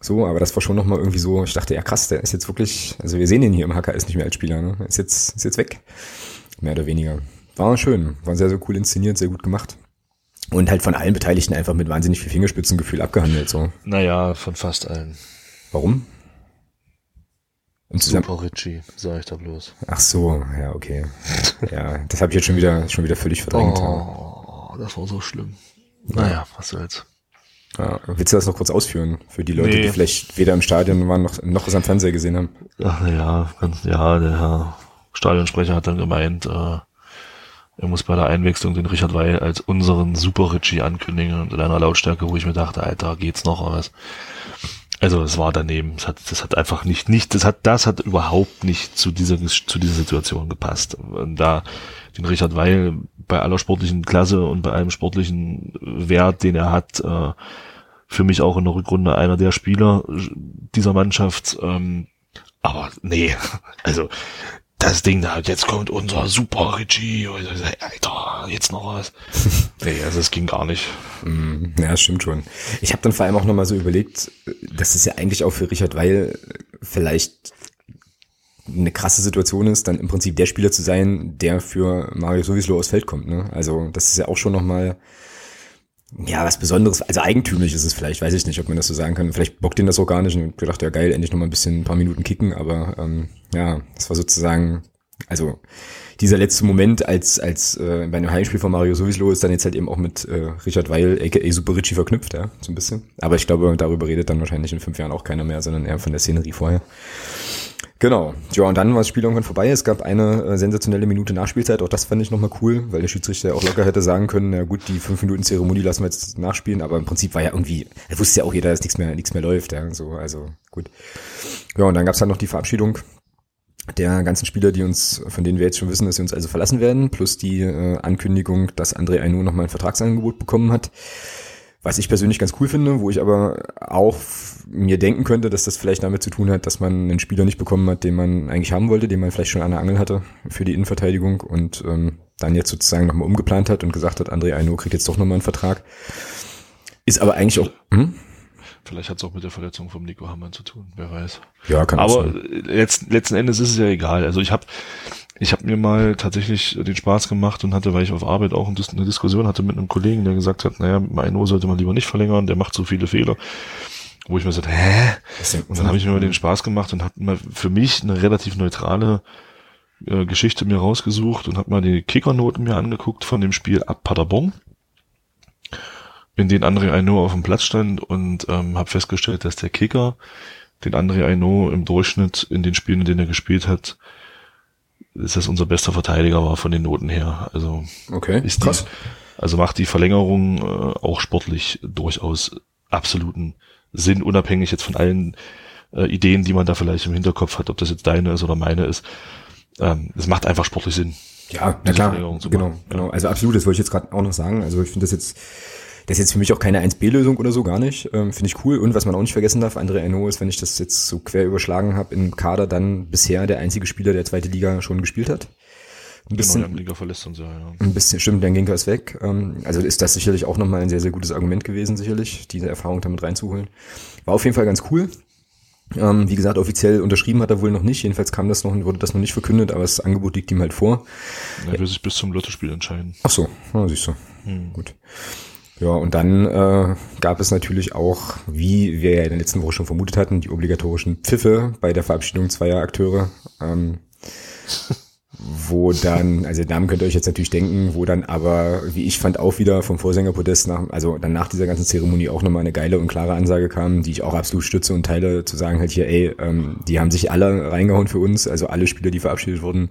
So, aber das war schon nochmal irgendwie so, ich dachte, ja krass, der ist jetzt wirklich, also wir sehen ihn hier im HKS nicht mehr als Spieler, ne? Ist jetzt, ist jetzt weg. Mehr oder weniger war schön, war sehr, sehr cool inszeniert, sehr gut gemacht. Und halt von allen Beteiligten einfach mit wahnsinnig viel Fingerspitzengefühl abgehandelt, so. Naja, von fast allen. Warum? Und Super Richie, sag ich da bloß. Ach so, ja, okay. ja, das habe ich jetzt schon wieder, schon wieder völlig verdrängt. Oh, das war so schlimm. Naja, was soll's. Ja, willst du das noch kurz ausführen für die Leute, nee. die vielleicht weder im Stadion waren noch, noch es am Fernseher gesehen haben? Ach ja, ganz, ja, der Herr Stadionsprecher hat dann gemeint, äh, er muss bei der Einwechslung den Richard Weil als unseren Super Richie ankündigen und in einer Lautstärke, wo ich mir dachte, Alter, geht's noch was? Also es war daneben. Das hat, das hat einfach nicht, nicht, das hat, das hat überhaupt nicht zu dieser, zu dieser Situation gepasst. Und da den Richard Weil bei aller sportlichen Klasse und bei allem sportlichen Wert, den er hat, äh, für mich auch in der Rückrunde einer der Spieler dieser Mannschaft. Ähm, aber nee, also das Ding da, jetzt kommt unser Super Richie, Alter, jetzt noch was. nee, also es ging gar nicht. Mm, ja, stimmt schon. Ich habe dann vor allem auch nochmal so überlegt, dass es ja eigentlich auch für Richard Weil vielleicht eine krasse Situation ist, dann im Prinzip der Spieler zu sein, der für Mario sowieso aus Feld kommt. Ne? Also das ist ja auch schon nochmal ja, was Besonderes, also eigentümlich ist es vielleicht, weiß ich nicht, ob man das so sagen kann. Vielleicht bockt ihn das auch gar nicht und gedacht, ja geil, endlich nochmal ein bisschen ein paar Minuten kicken, aber ähm, ja, das war sozusagen, also dieser letzte Moment als, als äh, bei einem Heimspiel von Mario Sowieso ist dann jetzt halt eben auch mit äh, Richard Weil, aka Super Richie verknüpft, ja, so ein bisschen. Aber ich glaube, darüber redet dann wahrscheinlich in fünf Jahren auch keiner mehr, sondern eher von der Szenerie vorher. Genau. Ja, und dann war das Spiel irgendwann vorbei. Es gab eine äh, sensationelle Minute Nachspielzeit. Auch das fand ich nochmal cool, weil der Schiedsrichter ja auch locker hätte sagen können, na gut, die fünf Minuten Zeremonie lassen wir jetzt nachspielen. Aber im Prinzip war ja irgendwie, er wusste ja auch jeder, dass nichts mehr, nichts mehr läuft. Ja, so, also gut. Ja, und dann gab's halt noch die Verabschiedung der ganzen Spieler, die uns, von denen wir jetzt schon wissen, dass sie uns also verlassen werden, plus die äh, Ankündigung, dass André Ainu nochmal ein Vertragsangebot bekommen hat. Was ich persönlich ganz cool finde, wo ich aber auch mir denken könnte, dass das vielleicht damit zu tun hat, dass man einen Spieler nicht bekommen hat, den man eigentlich haben wollte, den man vielleicht schon an der Angel hatte für die Innenverteidigung und ähm, dann jetzt sozusagen nochmal umgeplant hat und gesagt hat, André Aino kriegt jetzt doch nochmal einen Vertrag. Ist aber eigentlich auch... Hm? Vielleicht hat es auch mit der Verletzung vom Nico Hammann zu tun, wer weiß. Ja, kann Aber letzt, letzten Endes ist es ja egal. Also ich habe ich hab mir mal tatsächlich den Spaß gemacht und hatte, weil ich auf Arbeit auch eine Diskussion hatte mit einem Kollegen, der gesagt hat, naja, Maino sollte man lieber nicht verlängern, der macht so viele Fehler. Wo ich mir so, hä? Und dann habe ich mir mal den Spaß gemacht und habe mal für mich eine relativ neutrale äh, Geschichte mir rausgesucht und habe mal die Kickernoten mir angeguckt von dem Spiel ab Paderborn in denen André Aino auf dem Platz stand und ähm, habe festgestellt, dass der Kicker, den André Aino im Durchschnitt in den Spielen, in denen er gespielt hat, ist das unser bester Verteidiger war von den Noten her. Also okay, ist krass. Die, also macht die Verlängerung äh, auch sportlich durchaus absoluten Sinn, unabhängig jetzt von allen äh, Ideen, die man da vielleicht im Hinterkopf hat, ob das jetzt deine ist oder meine ist. Ähm, es macht einfach sportlich Sinn. Ja, na klar, genau, genau. Also absolut, das wollte ich jetzt gerade auch noch sagen. Also ich finde das jetzt das ist jetzt für mich auch keine 1B-Lösung oder so, gar nicht. Ähm, Finde ich cool. Und was man auch nicht vergessen darf, André Eno ist, wenn ich das jetzt so quer überschlagen habe, im Kader dann bisher der einzige Spieler, der zweite Liga schon gespielt hat. Ein bisschen, genau, Liga verlässt uns ja, ja. Ein bisschen, stimmt, dann Ginker ist weg. Ähm, also ist das sicherlich auch nochmal ein sehr, sehr gutes Argument gewesen, sicherlich, diese Erfahrung damit reinzuholen. War auf jeden Fall ganz cool. Ähm, wie gesagt, offiziell unterschrieben hat er wohl noch nicht. Jedenfalls kam das noch, wurde das noch nicht verkündet, aber das Angebot liegt ihm halt vor. Er will sich bis zum Lottospiel entscheiden. Ach so, na, siehst du. Hm. Gut. Ja, und dann äh, gab es natürlich auch, wie wir ja in der letzten Woche schon vermutet hatten, die obligatorischen Pfiffe bei der Verabschiedung zweier Akteure. Ähm, wo dann, also Namen könnt ihr euch jetzt natürlich denken, wo dann aber, wie ich fand, auch wieder vom Vorsängerpodest nach, also dann nach dieser ganzen Zeremonie auch nochmal eine geile und klare Ansage kam, die ich auch absolut stütze und teile, zu sagen halt hier, ey, ähm, die haben sich alle reingehauen für uns, also alle Spieler, die verabschiedet wurden,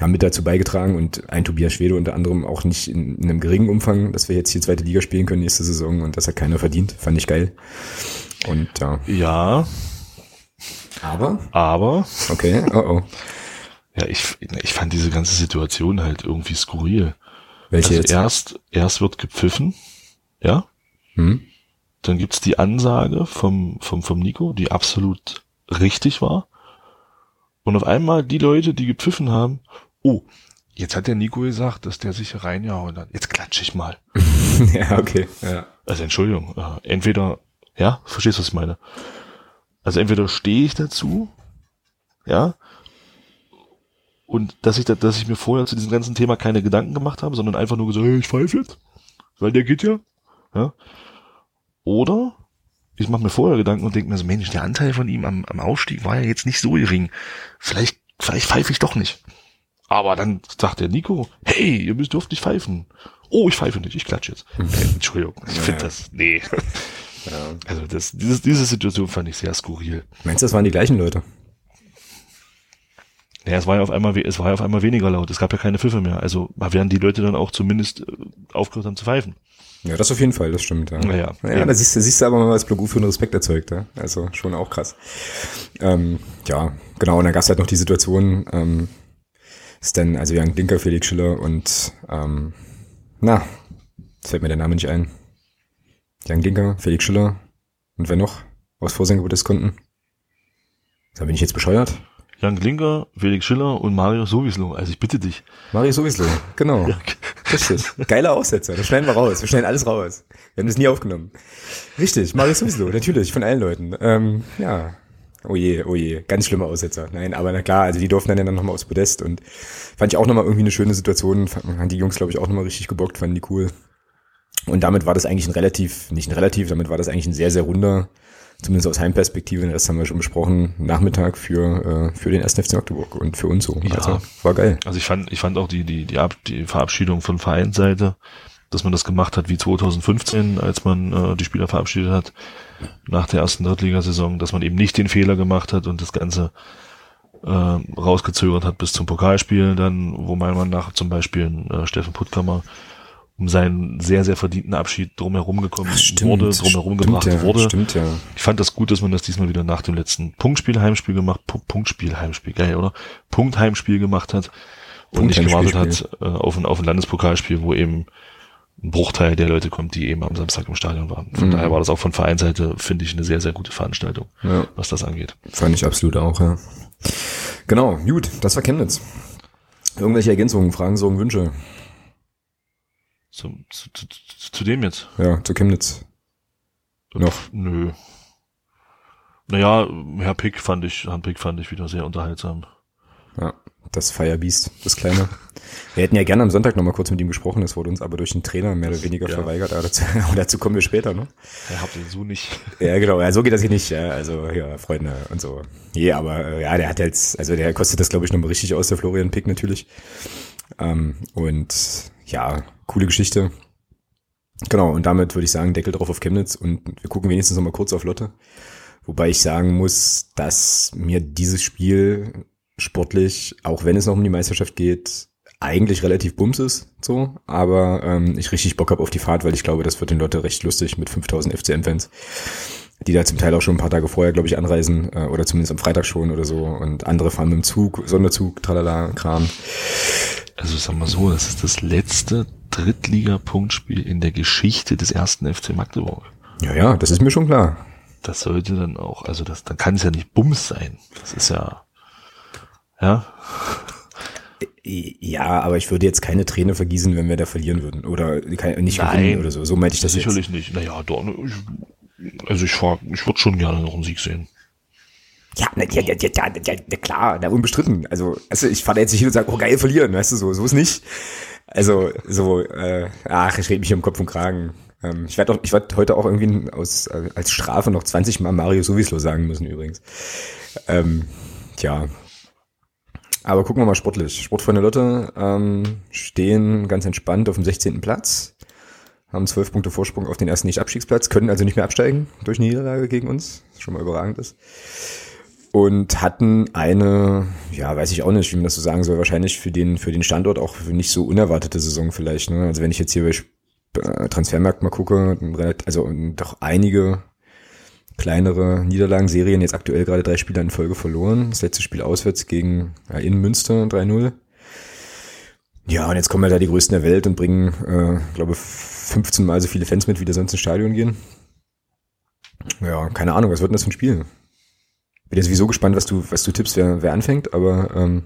haben mit dazu beigetragen und ein Tobias Schwede unter anderem auch nicht in, in einem geringen Umfang, dass wir jetzt hier zweite Liga spielen können nächste Saison und das hat keiner verdient, fand ich geil. Und ja. Ja. Aber? Aber. Okay, oh oh. Ja, ich, ich fand diese ganze Situation halt irgendwie skurril. Welche also jetzt? Erst, erst wird gepfiffen, ja. Hm? Dann gibt's die Ansage vom, vom, vom Nico, die absolut richtig war. Und auf einmal die Leute, die gepfiffen haben, oh, jetzt hat der Nico gesagt, dass der sich reingehauen hat. Jetzt klatsche ich mal. ja, okay. Ja. Also Entschuldigung, äh, entweder, ja, verstehst du, was ich meine? Also entweder stehe ich dazu, ja, und dass ich, dass ich mir vorher zu diesem ganzen Thema keine Gedanken gemacht habe, sondern einfach nur gesagt, hey, ich pfeife jetzt, weil der geht ja. ja. Oder ich mache mir vorher Gedanken und denke mir so, Mensch, der Anteil von ihm am, am Aufstieg war ja jetzt nicht so gering. Vielleicht, vielleicht pfeife ich doch nicht. Aber dann sagt der Nico, hey, ihr müsst dürft nicht pfeifen. Oh, ich pfeife nicht, ich klatsche jetzt. Äh, Entschuldigung, ich finde das, nee. Ja. Also das, dieses, diese Situation fand ich sehr skurril. Meinst du, das waren die gleichen Leute? Ja, es war ja auf einmal, es war ja auf einmal weniger laut. Es gab ja keine Pfiffe mehr. Also werden die Leute dann auch zumindest äh, aufgehört haben zu pfeifen. Ja, das auf jeden Fall, das stimmt. Ja, ja, ja da siehst du, siehst du aber mal, was Blogu für einen Respekt erzeugt. Ja? Also schon auch krass. Ähm, ja, genau. Und dann gab es halt noch die Situation, ähm, ist dann, also Jan Linker, Felix Schiller und ähm, na, jetzt fällt mir der Name nicht ein. Jan Linker, Felix Schiller und wer noch aus Vorsänger-Diskonten? Da bin ich jetzt bescheuert. Jan Klinker, Felix Schiller und Mario Sowislo. Also ich bitte dich. Mario Sowislo, genau. Ja. Richtig. Geiler Aussetzer. Das schneiden wir raus. Wir schneiden alles raus. Wir haben das nie aufgenommen. Richtig, Mario Sowislo, natürlich, von allen Leuten. Ähm, ja. Oh je, oh je, ganz schlimmer Aussetzer. Nein, aber na klar, also die durften dann ja dann nochmal aufs Podest und fand ich auch nochmal irgendwie eine schöne Situation. Haben die Jungs, glaube ich, auch nochmal richtig gebockt, fanden die cool. Und damit war das eigentlich ein relativ, nicht ein relativ, damit war das eigentlich ein sehr, sehr runder zumindest aus Heimperspektive, den Rest haben wir schon besprochen, Nachmittag für, äh, für den 1. FC Magdeburg und für uns so. Ja. Also war geil. Also ich fand, ich fand auch die, die, die, Ab die Verabschiedung von Vereinsseite, dass man das gemacht hat wie 2015, als man äh, die Spieler verabschiedet hat nach der ersten Drittligasaison, dass man eben nicht den Fehler gemacht hat und das Ganze äh, rausgezögert hat bis zum Pokalspiel, dann, wo man nach zum Beispiel äh, Steffen Puttkammer um seinen sehr, sehr verdienten Abschied drumherum gekommen Ach, wurde, drumherum gebracht ja, wurde. Stimmt, ja. Ich fand das gut, dass man das diesmal wieder nach dem letzten Punktspiel, Heimspiel gemacht, P Punktspiel, Heimspiel, geil, oder? Punkt, Heimspiel gemacht hat und nicht gewartet hat äh, auf, ein, auf ein Landespokalspiel, wo eben ein Bruchteil der Leute kommt, die eben am Samstag im Stadion waren. Von mhm. daher war das auch von Vereinsseite, finde ich, eine sehr, sehr gute Veranstaltung, ja. was das angeht. Fand ich absolut auch, ja. Genau, gut, das war Chemnitz. Irgendwelche Ergänzungen, Fragen, Sorgen, Wünsche? Zum, zu, zu, zu dem jetzt? Ja, zu Chemnitz. Noch? Nö. Naja, Herr Pick fand ich, Herrn Pick fand ich wieder sehr unterhaltsam. Ja, das Firebeast, das Kleine. Wir hätten ja gerne am Sonntag nochmal kurz mit ihm gesprochen, das wurde uns aber durch den Trainer mehr oder weniger ja. verweigert, aber dazu, dazu, kommen wir später, ne? Ja, habt ihr so nicht. Ja, genau, ja, so geht das hier nicht, ja, also, ja, Freunde und so. Nee, aber, ja, der hat jetzt, also der kostet das, glaube ich, nochmal richtig aus, der Florian Pick natürlich. Ähm, und, ja, coole Geschichte. Genau, und damit würde ich sagen, Deckel drauf auf Chemnitz und wir gucken wenigstens noch mal kurz auf Lotte. Wobei ich sagen muss, dass mir dieses Spiel sportlich, auch wenn es noch um die Meisterschaft geht, eigentlich relativ bums ist, so, aber ähm, ich richtig Bock habe auf die Fahrt, weil ich glaube, das wird den Leute recht lustig mit 5000 FCM-Fans, die da zum Teil auch schon ein paar Tage vorher, glaube ich, anreisen äh, oder zumindest am Freitag schon oder so und andere fahren mit dem Zug, Sonderzug, tralala, Kram. Also sagen wir so, das ist das letzte Drittliga-Punktspiel in der Geschichte des ersten FC Magdeburg. Ja, ja, das ist mir schon klar. Das sollte dann auch, also das, dann kann es ja nicht Bums sein. Das ist ja, ja. Ja, aber ich würde jetzt keine Träne vergießen, wenn wir da verlieren würden. Oder nicht Nein, gewinnen oder so. So meinte ich das sicherlich jetzt. nicht. Naja, doch, ich, also ich, fahr, ich würde schon gerne noch einen Sieg sehen. Ja, na, ja, ja, ja, ja, ja, klar, na, unbestritten. Also, also ich fahre jetzt nicht hin und sage, oh geil, verlieren, weißt du, so, so ist nicht. Also, so, äh, ach, ich rede mich um Kopf und Kragen. Ähm, ich werde auch, ich werde heute auch irgendwie aus, äh, als Strafe noch 20 Mal Mario Sowislo sagen müssen, übrigens. Ähm, tja. Aber gucken wir mal sportlich. Sportfreunde Lotte ähm, stehen ganz entspannt auf dem 16. Platz, haben 12 Punkte Vorsprung auf den ersten Nicht-Abstiegsplatz, können also nicht mehr absteigen durch Niederlage gegen uns, was schon mal überragend ist und hatten eine, ja, weiß ich auch nicht, wie man das so sagen soll, wahrscheinlich für den, für den Standort auch für nicht so unerwartete Saison vielleicht. Ne? Also wenn ich jetzt hier bei äh, Transfermarkt mal gucke, also doch einige kleinere Niederlagenserien, jetzt aktuell gerade drei Spiele in Folge verloren. Das letzte Spiel auswärts gegen ja, in Münster 3-0. Ja, und jetzt kommen wir da die Größten der Welt und bringen, äh, glaube 15 Mal so viele Fans mit, wie da sonst ins Stadion gehen. Ja, keine Ahnung, was wird denn das für ein Spiel? Bin jetzt sowieso gespannt, was du, was du tippst, wer, wer anfängt, aber ähm,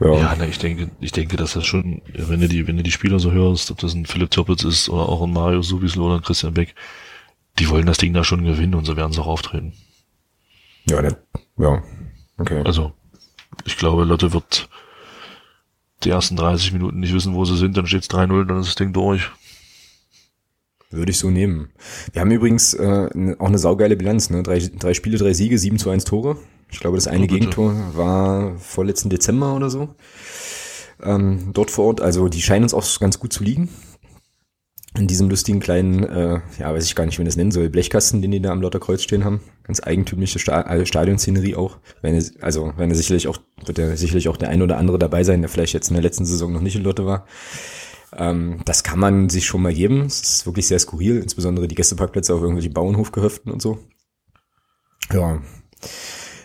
ja. ja, na, ich denke, ich denke, dass das schon, wenn du die, wenn du die Spieler so hörst, ob das ein Philipp Toppitz ist oder auch ein Mario Subislo oder ein Christian Beck, die wollen das Ding da schon gewinnen und so werden sie auch auftreten. Ja, ne, ja, okay. Also, ich glaube, Lotte wird die ersten 30 Minuten nicht wissen, wo sie sind, dann steht es 3-0, dann ist das Ding durch. Würde ich so nehmen. Wir haben übrigens äh, auch eine saugeile Bilanz, ne? Drei, drei Spiele, drei Siege, sieben zu eins Tore. Ich glaube, das eine oh, Gegentor war vorletzten Dezember oder so. Ähm, dort vor Ort. Also die scheinen uns auch ganz gut zu liegen. in diesem lustigen kleinen, äh, ja, weiß ich gar nicht, wie man das nennen soll, Blechkasten, den die da am Lotterkreuz stehen haben. Ganz eigentümliche Sta also Stadionszenerie auch. Wenn er, also, wenn er sicherlich auch, wird er sicherlich auch der ein oder andere dabei sein, der vielleicht jetzt in der letzten Saison noch nicht in Lotte war. Ähm, das kann man sich schon mal geben. Es ist wirklich sehr skurril, insbesondere die Gästeparkplätze auf irgendwelchen Bauernhofgehöften und so. Ja.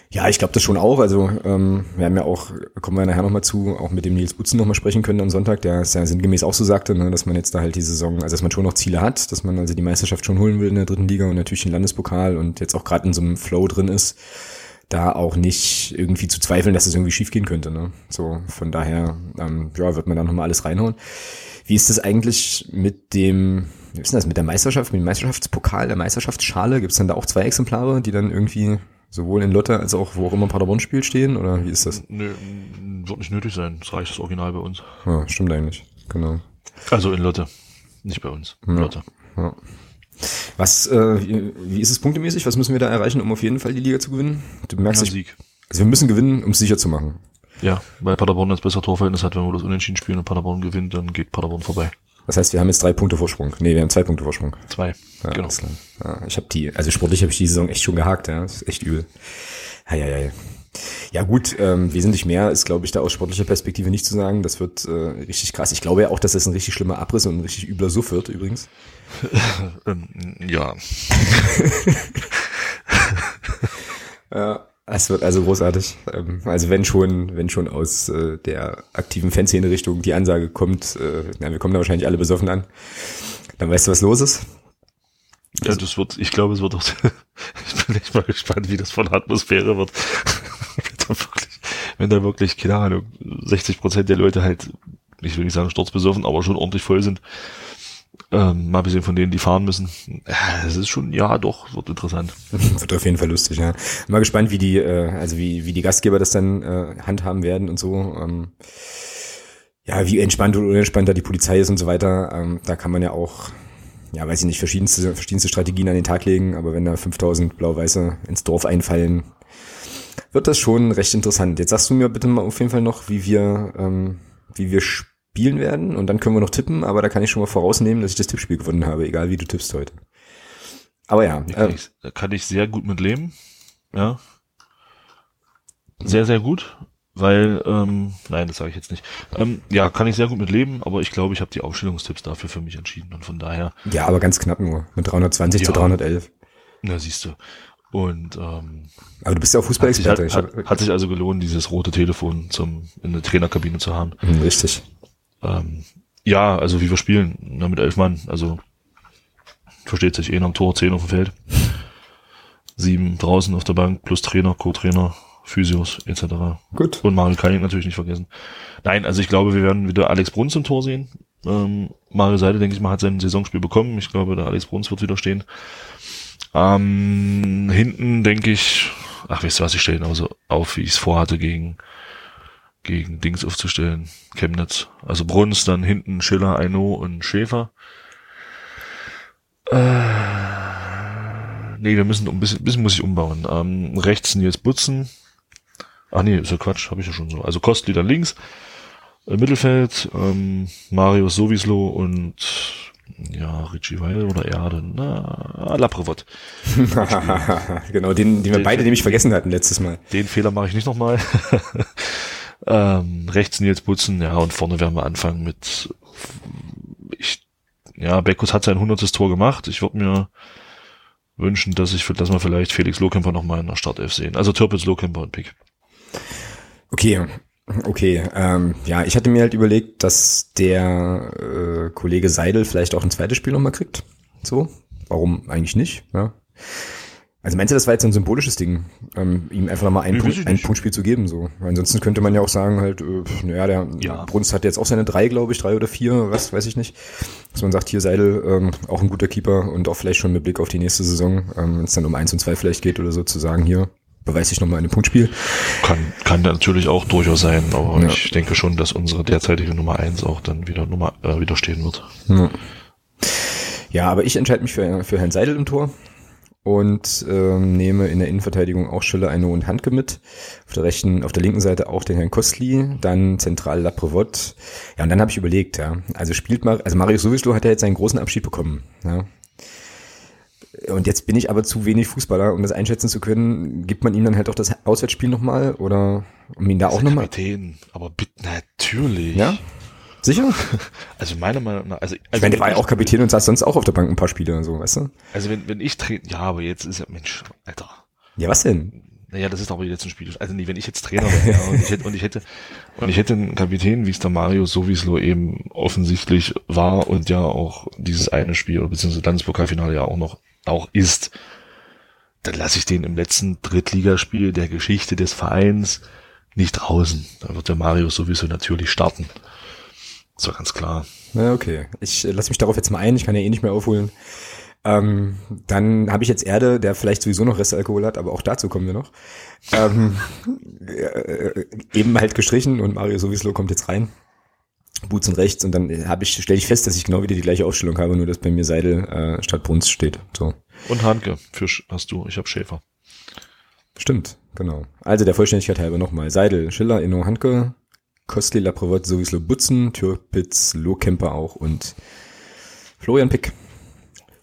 Ja, ich glaube das schon auch. Also ähm, wir haben ja auch, kommen wir nachher nochmal zu, auch mit dem Nils Butzen nochmal sprechen können am Sonntag, der es ja sinngemäß auch so sagte, ne, dass man jetzt da halt die Saison, also dass man schon noch Ziele hat, dass man also die Meisterschaft schon holen will in der dritten Liga und natürlich den Landespokal und jetzt auch gerade in so einem Flow drin ist, da auch nicht irgendwie zu zweifeln, dass es irgendwie schief gehen könnte. Ne? So, von daher, ähm, ja, wird man da nochmal alles reinhauen. Wie ist das eigentlich mit dem, wie ist denn das, mit der Meisterschaft, mit dem Meisterschaftspokal, der Meisterschaftsschale? Gibt es dann da auch zwei Exemplare, die dann irgendwie sowohl in Lotte als auch wo auch immer Paderborn spielt stehen? Oder wie ist das? Nö, wird nicht nötig sein. Es reicht das Original bei uns. Ja, stimmt eigentlich. Genau. Also in Lotte. Nicht bei uns. Ja, Lotte. Ja. Was, äh, wie, wie ist es punktemäßig? Was müssen wir da erreichen, um auf jeden Fall die Liga zu gewinnen? Du merkst, ja, Sieg. Also wir müssen gewinnen, um es sicher zu machen. Ja, weil Paderborn das bessere Torverhältnis hat, wenn wir das Unentschieden spielen und Paderborn gewinnt, dann geht Paderborn vorbei. Das heißt, wir haben jetzt drei Punkte Vorsprung. Nee, wir haben zwei Punkte Vorsprung. Zwei. Ja, genau. Ja, ich habe die, also sportlich habe ich die Saison echt schon gehakt, ja. Das ist echt übel. Ja, ja, ja. Ja gut, ähm, wesentlich mehr ist, glaube ich, da aus sportlicher Perspektive nicht zu sagen. Das wird äh, richtig krass. Ich glaube ja auch, dass das ein richtig schlimmer Abriss und ein richtig übler Suff wird übrigens. ähm, ja. ja. Es wird also großartig. Ähm, also wenn schon, wenn schon aus äh, der aktiven Fanszene Richtung die Ansage kommt, äh, na, wir kommen da wahrscheinlich alle besoffen an, dann weißt du, was los ist. Ja, das wird, ich glaube, es wird auch, ich bin echt mal gespannt, wie das von der Atmosphäre wird. wenn, da wirklich, wenn da wirklich, keine Ahnung, 60 Prozent der Leute halt, ich will nicht sagen sturzbesoffen, aber schon ordentlich voll sind. Ähm, mal abgesehen von denen, die fahren müssen. Es ist schon, ja, doch, wird interessant. wird auf jeden Fall lustig, ja. Mal gespannt, wie die, äh, also wie, wie die Gastgeber das dann äh, handhaben werden und so. Ähm, ja, wie entspannt oder unentspannt da die Polizei ist und so weiter. Ähm, da kann man ja auch, ja, weiß ich nicht, verschiedenste, verschiedenste Strategien an den Tag legen, aber wenn da 5000 Blau-Weiße ins Dorf einfallen, wird das schon recht interessant. Jetzt sagst du mir bitte mal auf jeden Fall noch, wie wir, ähm, wie wir spielen spielen werden und dann können wir noch tippen, aber da kann ich schon mal vorausnehmen, dass ich das Tippspiel gewonnen habe, egal wie du tippst heute. Aber ja. Da kann, äh, ich, da kann ich sehr gut mit leben. Ja. Sehr, sehr gut. Weil, ähm, nein, das sage ich jetzt nicht. Ähm, ja, kann ich sehr gut mit leben, aber ich glaube, ich habe die Aufstellungstipps dafür für mich entschieden und von daher. Ja, aber ganz knapp nur. Mit 320 ja, zu 311. Na, siehst du. Und ähm, aber du bist ja auch Fußballexperte. Hat, hat, hat, sich also gelohnt, dieses rote Telefon zum in der Trainerkabine zu haben. Hm, richtig. Ähm, ja, also wie wir spielen, na, mit elf Mann, also versteht sich, eh am Tor, zehn auf dem Feld, sieben draußen auf der Bank, plus Trainer, Co-Trainer, Physios, etc. Gut. Und Mario kann ich natürlich nicht vergessen. Nein, also ich glaube, wir werden wieder Alex Bruns im Tor sehen. Ähm, Mario Seide, denke ich mal, hat sein Saisonspiel bekommen. Ich glaube, der Alex Bruns wird wieder stehen. Ähm, hinten denke ich, ach, wisst ihr was, ich stelle ihn also auf, wie ich es vorhatte gegen gegen Dings aufzustellen. Chemnitz. Also Bruns, dann hinten Schiller, Aino und Schäfer. Äh, nee, wir müssen ein bisschen, bisschen muss ich umbauen. Ähm, rechts Nils Butzen. Ach nee, ist ja Quatsch, habe ich ja schon so. Also Kostli dann links. Im äh, Mittelfeld, ähm, Marius Sowislo und ja, Richie Weil oder Erde, na, Laprevot. genau, den, den wir beide nämlich vergessen hatten letztes Mal. Den Fehler mache ich nicht nochmal. Ähm, rechts Nils Butzen, ja, und vorne werden wir anfangen mit, ich, ja, Beckus hat sein hundertes Tor gemacht. Ich würde mir wünschen, dass ich, dass wir vielleicht Felix Lohkemper nochmal in der Startelf sehen. Also Türpitz, Lohkemper und Pick. Okay, Okay, ähm, ja, ich hatte mir halt überlegt, dass der äh, Kollege Seidel vielleicht auch ein zweites Spiel nochmal kriegt. So, warum eigentlich nicht? Ja. Also meinst du, das war jetzt ein symbolisches Ding, ähm, ihm einfach nochmal ein, Punkt, ein Punktspiel zu geben? So. Weil ansonsten könnte man ja auch sagen, halt, äh, naja, der ja. Brunst hat jetzt auch seine drei, glaube ich, drei oder vier, was weiß ich nicht. Dass man sagt, hier Seidel, ähm, auch ein guter Keeper und auch vielleicht schon mit Blick auf die nächste Saison, ähm, wenn es dann um eins und zwei vielleicht geht oder so, zu sagen, hier, beweise ich nochmal in einem Punktspiel. Kann, kann natürlich auch durchaus sein, aber ja. ich denke schon, dass unsere derzeitige Nummer eins auch dann wieder Nummer äh, wieder stehen wird. Ja. ja, aber ich entscheide mich für, für Herrn Seidel im Tor. Und ähm, nehme in der Innenverteidigung auch Schiller, Eino und Handke mit. Auf der rechten, auf der linken Seite auch den Herrn Kostli, dann zentral Laprevot. Ja, und dann habe ich überlegt, ja, also spielt mal, also Marius Sowislo hat ja jetzt seinen großen Abschied bekommen. Ja. Und jetzt bin ich aber zu wenig Fußballer, um das einschätzen zu können. Gibt man ihm dann halt auch das Auswärtsspiel nochmal oder um ihn da auch nochmal? Kapitän, aber bitte natürlich. Ja? Sicher? Also meiner Meinung nach, also, also ich meine, der war ja auch Kapitän und saß sonst auch auf der Bank ein paar Spiele und so, weißt du? Also wenn, wenn ich trete, ja, aber jetzt ist ja, Mensch, Alter. Ja, was denn? Naja, das ist aber jetzt ein Spiel. Also nee, wenn ich jetzt Trainer wäre ja, und ich hätte und ich hätte und ich hätte einen Kapitän, wie es der Mario sowieso eben offensichtlich war und ja auch dieses eine Spiel beziehungsweise Landespokalfinale ja auch noch auch ist, dann lasse ich den im letzten Drittligaspiel der Geschichte des Vereins nicht draußen. Da wird der Mario sowieso natürlich starten. So ganz klar. Na, okay. Ich äh, lasse mich darauf jetzt mal ein, ich kann ja eh nicht mehr aufholen. Ähm, dann habe ich jetzt Erde, der vielleicht sowieso noch Restalkohol hat, aber auch dazu kommen wir noch. Ähm, äh, eben halt gestrichen und Mario sowieso kommt jetzt rein. Boots und rechts und dann habe ich stelle ich fest, dass ich genau wieder die gleiche Aufstellung habe, nur dass bei mir Seidel äh, statt Bruns steht. So. Und Hanke, Fisch hast du, ich habe Schäfer. Stimmt, genau. Also der Vollständigkeit halber nochmal. Seidel, Schiller, Inno, Hanke, Kostli, Laprevot, sowieso Butzen, Türpitz, Lohkemper auch und Florian Pick.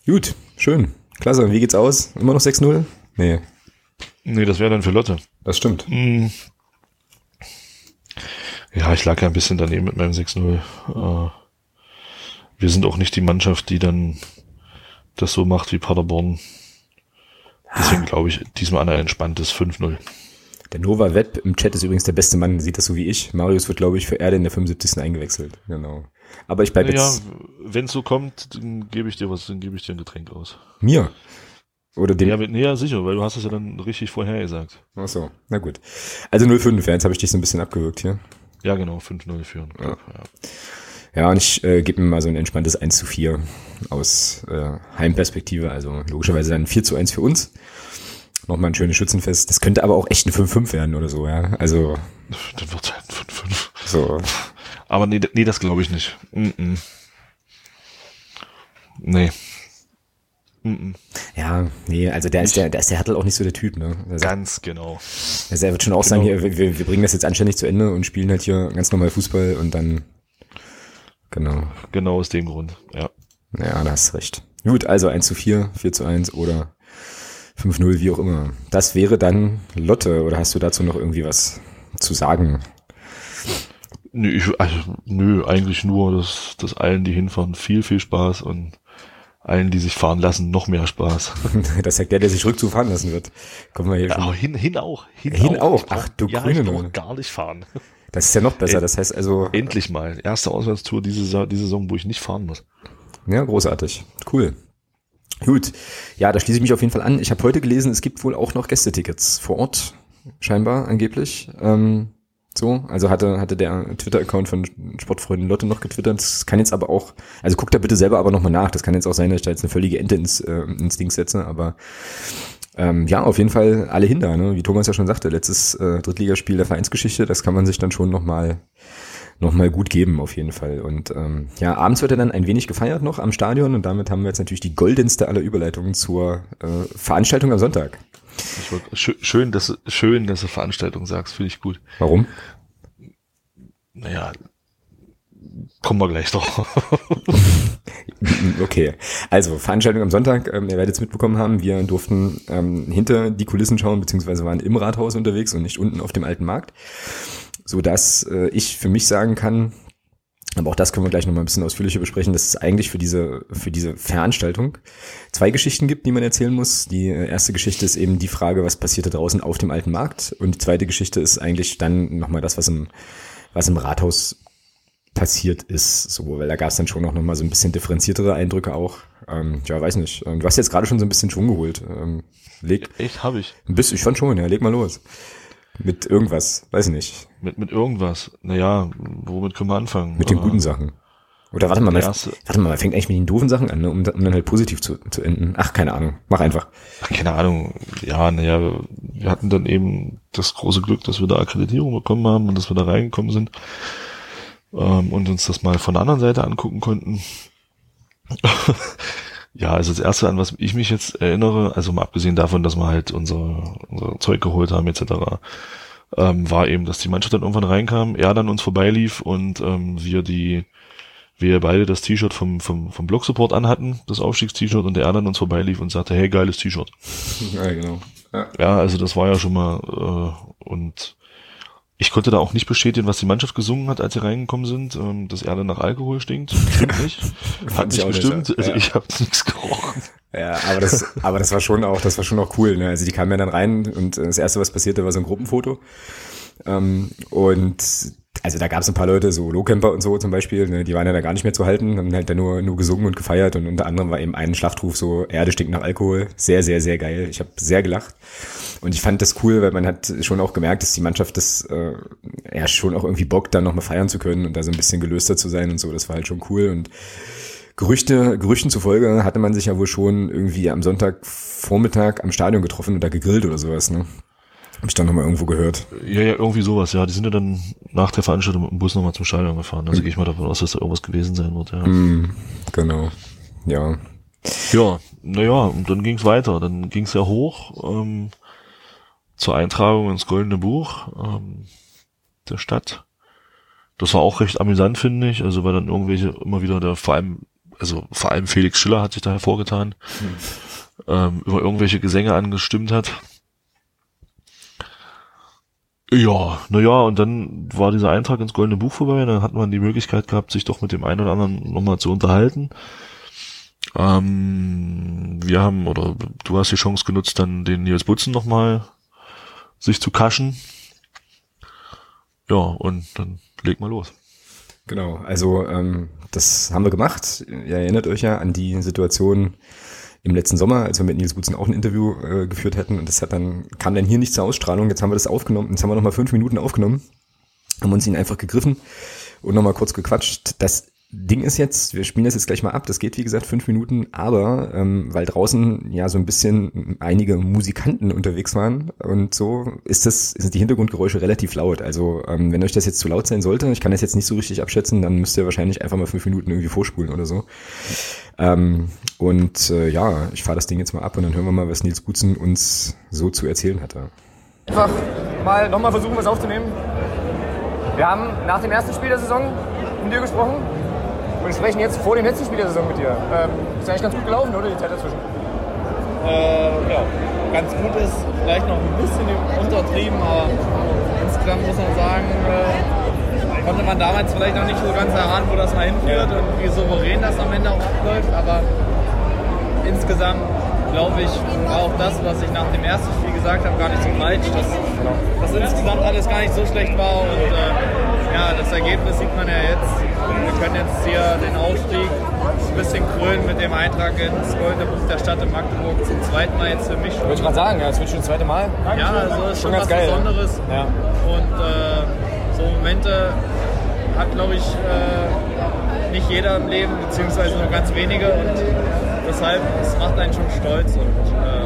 Gut, schön. Klasse. Wie geht's aus? Immer noch 6-0? Nee. Nee, das wäre dann für Lotte. Das stimmt. Mm. Ja, ich lag ja ein bisschen daneben mit meinem 6-0. Äh, wir sind auch nicht die Mannschaft, die dann das so macht wie Paderborn. Deswegen glaube ich, diesmal ein entspanntes 5-0. Der Nova Web im Chat ist übrigens der beste Mann, sieht das so wie ich. Marius wird, glaube ich, für Erde in der 75. eingewechselt. Genau. Aber ich bleibe Ja, jetzt. wenn es so kommt, dann gebe ich dir was, dann gebe ich dir ein Getränk aus. Mir? Oder dem? Ja, wenn- nee, ja, sicher, weil du hast es ja dann richtig vorher gesagt. Ach so, na gut. Also 0,5, ja, jetzt habe ich dich so ein bisschen abgewürgt hier. Ja, genau, 5-0 führen. Ja. Ja. Ja, und ich äh, gebe mir mal so ein entspanntes 1 zu 4 aus äh, Heimperspektive. Also logischerweise dann 4 zu 1 für uns. Nochmal ein schönes Schützenfest. Das könnte aber auch echt ein 5-5 werden oder so, ja. Also Dann wird's halt 5-5. so. Aber nee, nee das glaube ich nicht. Mm -mm. Nee. Mm -mm. Ja, nee, also der ist der, der ist der Hertel auch nicht so der Typ, ne? Also, Ganz genau. also er wird schon auch sagen, Genau. hier, wir, wir bringen das jetzt anständig zu Ende und spielen halt hier ganz normal Fußball und dann genau. Genau aus dem Grund. Ja. Ja, da hast du recht. Gut, also 1 zu 4, 4 zu 1 oder 5-0, wie auch immer. Das wäre dann Lotte, oder hast du dazu noch irgendwie was zu sagen? Nö, ich, also, nö, eigentlich nur, dass, dass allen, die hinfahren, viel, viel Spaß und allen, die sich fahren lassen, noch mehr Spaß. Das sagt der, der sich rückzufahren lassen wird. Kommen wir hier Ja, schon. hin, hin auch. Hin, Hin auch? Brauch- Ach, du ja, grüne ich brauch gar nicht fahren. Das ist ja noch besser. Das heißt also, Endlich mal. Erste Auswärtstour diese, diese Saison, wo ich nicht fahren muss. ja, großartig. Cool. Gut. Ja, da schließe ich mich auf jeden Fall an. Ich habe heute gelesen, es gibt wohl auch noch Gästetickets vor Ort, scheinbar, angeblich. Ähm, so, also hatte, hatte der Twitter-Account von Sportfreunden Lotte noch getwittert. Das kann jetzt aber auch, also guckt da bitte selber aber nochmal nach. Das kann jetzt auch sein, dass ich da jetzt eine völlige Ente ins, äh, ins Ding setze, aber ähm, ja, auf jeden Fall alle hin da, ne? Wie Thomas ja schon sagte, letztes äh, Drittligaspiel der Vereinsgeschichte, das kann man sich dann schon nochmal noch mal gut geben, auf jeden Fall. Und ähm, ja, abends wird er dann ein wenig gefeiert noch am Stadion und damit haben wir jetzt natürlich die goldenste aller Überleitungen zur äh, Veranstaltung am Sonntag. Wollt, schön, schön, dass, du- schön, dass du Veranstaltung sagst, finde ich gut. Warum? Naja, kommen wir gleich doch. Okay, also Veranstaltung am Sonntag, ähm, ihr werdet es mitbekommen haben, wir durften ähm, hinter die Kulissen schauen, beziehungsweise waren im Rathaus unterwegs und nicht unten auf dem alten Markt, so dass äh, ich für mich sagen kann, aber auch das können wir gleich noch mal ein bisschen ausführlicher besprechen, dass es eigentlich für diese, für diese Veranstaltung zwei Geschichten gibt, die man erzählen muss. Die äh, erste Geschichte ist eben die Frage, was passierte draußen auf dem alten Markt und die zweite Geschichte ist eigentlich dann nochmal das, was im, was im Rathaus passiert ist, so, weil da gab es dann schon noch, noch mal so ein bisschen differenziertere Eindrücke auch. Ähm, ja, weiß nicht. Ähm, Du hast jetzt gerade schon so ein bisschen Schwung geholt. Ähm, leg Echt, habe ich. ein bisschen, ich fand schon, ja, leg mal los. Mit irgendwas, weiß nicht. Mit, mit irgendwas. Naja, womit können wir anfangen? Mit den Äh, guten Sachen. Oder warte mal, man, warte mal, man fängt eigentlich mit den doofen Sachen an, ne, um, um dann halt positiv zu, zu enden. Ach, keine Ahnung. Mach einfach. Ach, keine Ahnung. Ja, naja, wir hatten dann eben das große Glück, dass wir da Akkreditierung bekommen haben und dass wir da reingekommen sind ähm, und uns das mal von der anderen Seite angucken konnten. Ja, also das erste, an was ich mich jetzt erinnere, also mal abgesehen davon, dass wir halt unser, unser Zeug geholt haben, etc., ähm, war eben, dass die Mannschaft dann irgendwann reinkam, er dann uns vorbeilief und ähm, wir die, wir beide das T-Shirt vom, vom, vom Blog-Support anhatten, das Aufstiegst-T-Shirt, und er dann uns vorbeilief und sagte, hey, geiles T-Shirt. Ja, genau. Ja. ja, also das war ja schon mal, äh, und ich konnte da auch nicht bestätigen, was die Mannschaft gesungen hat, als sie reingekommen sind, ähm, dass er dann nach Alkohol stinkt. Stimmt nicht. hat nicht bestimmt. Nicht, also ja. ich habe nichts gerochen. Ja, aber das, aber das war schon auch, das war schon auch cool. Ne? Also die kamen ja dann rein und das erste, was passierte, war so ein Gruppenfoto. Ähm, und also da gab es ein paar Leute, so Lowcamper und so zum Beispiel, ne, die waren ja da gar nicht mehr zu halten, haben halt da nur, nur gesungen und gefeiert und unter anderem war eben ein Schlachtruf so, Erde stinkt nach Alkohol. Sehr, sehr, sehr geil. Ich habe sehr gelacht. Und ich fand das cool, weil man hat schon auch gemerkt, dass die Mannschaft das äh, ja schon auch irgendwie bockt, dann nochmal feiern zu können und da so ein bisschen gelöster zu sein und so. Das war halt schon cool. Und Gerüchte, Gerüchten zufolge hatte man sich ja wohl schon irgendwie am Sonntagvormittag am Stadion getroffen und da gegrillt oder sowas, ne? Hab ich dann nochmal irgendwo gehört. Ja, ja, irgendwie sowas, ja. Die sind ja dann nach der Veranstaltung mit dem Bus nochmal zum Stadion gefahren. Also mhm. gehe ich mal davon aus, dass da irgendwas gewesen sein wird, ja. Mm, genau. Ja. Ja, naja, und dann ging's weiter. Dann ging's ja hoch ähm, zur Eintragung ins Goldene Buch ähm, der Stadt. Das war auch recht amüsant, finde ich. Also weil dann irgendwelche immer wieder der, vor allem, also vor allem Felix Schiller hat sich da hervorgetan, hm. ähm, über irgendwelche Gesänge angestimmt hat. Ja, naja, und dann war dieser Eintrag ins Goldene Buch vorbei, dann hat man die Möglichkeit gehabt, sich doch mit dem einen oder anderen nochmal zu unterhalten. Ähm, wir haben, oder du hast die Chance genutzt, dann den Nils Butzen nochmal sich zu kaschen. Ja, und dann leg mal los. Genau, also ähm, das haben wir gemacht. Ihr erinnert euch ja an die Situation, im letzten Sommer, als wir mit Nils Gutzen auch ein Interview äh, geführt hätten und das hat dann, kam dann hier nicht zur Ausstrahlung. Jetzt haben wir das aufgenommen, jetzt haben wir nochmal fünf Minuten aufgenommen, haben uns ihn einfach gegriffen und nochmal kurz gequatscht. Das Ding ist jetzt, wir spielen das jetzt gleich mal ab, das geht wie gesagt fünf Minuten, aber ähm, weil draußen ja so ein bisschen einige Musikanten unterwegs waren und so ist das, sind die Hintergrundgeräusche relativ laut. Also ähm, wenn euch das jetzt zu laut sein sollte, ich kann das jetzt nicht so richtig abschätzen, dann müsst ihr wahrscheinlich einfach mal fünf Minuten irgendwie vorspulen oder so. Ähm, und äh, ja, ich fahre das Ding jetzt mal ab und dann hören wir mal, was Nils Gutzen uns so zu erzählen hatte. Einfach mal nochmal versuchen, was aufzunehmen. Wir haben nach dem ersten Spiel der Saison mit dir gesprochen und sprechen jetzt vor dem letzten Spiel der Saison mit dir. Ähm, ist eigentlich ganz gut gelaufen, oder die Zeit dazwischen? Äh, ja, ganz gut ist vielleicht noch ein bisschen untertrieben, aber insgesamt muss man sagen, äh, konnte man damals vielleicht noch nicht so ganz erahnen, wo das mal hinführt und wie souverän das am Ende auch abläuft. Aber insgesamt glaube ich, war auch das, was ich nach dem ersten Spiel gesagt habe, gar nicht so falsch, dass, dass insgesamt alles gar nicht so schlecht war. Und äh, ja, das Ergebnis sieht man ja jetzt. Wir können jetzt hier den Aufstieg ein bisschen krönen mit dem Eintrag ins Goldene Buch der Stadt in Magdeburg zum zweiten Mal jetzt für mich. Würde ich mal sagen, ja, das wird schon das zweite Mal. Ja, also das ist schon, schon was geil, Besonderes. Ja. Und äh, so Momente hat, glaube ich, äh, nicht jeder im Leben, beziehungsweise nur ganz wenige. Und deshalb, es macht einen schon stolz. Und äh,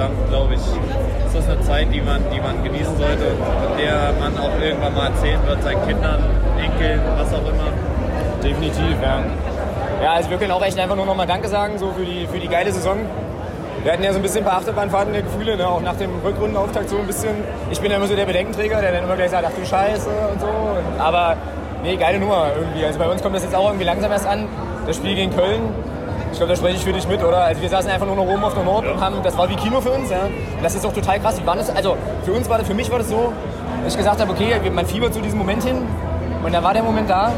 insgesamt, glaube ich, ist das eine Zeit, die man, die man genießen sollte und der man auch irgendwann mal erzählen wird, seinen Kindern, Enkeln, was auch immer. Definitiv, ja. Ja, also wir können auch echt einfach nur nochmal Danke sagen, so für die, für die geile Saison. Wir hatten ja so ein bisschen ein paar Achterbahnfahrten der Gefühle, ne? auch nach dem Rückrundenauftakt so ein bisschen. Ich bin ja immer so der Bedenkenträger, der dann immer gleich sagt, ach du Scheiße und so. Aber nee, geile Nummer irgendwie. Also bei uns kommt das jetzt auch irgendwie langsam erst an. Das Spiel gegen Köln, ich glaube, da spreche ich für dich mit, oder? Also wir saßen einfach nur noch oben auf der Nord und haben, das war wie Kino für uns, ja. Und das ist auch total krass. Wie war das? Also für uns war das, für mich war das so, dass ich gesagt habe, okay, man fiebert zu diesem Moment hin. Und da war der Moment da.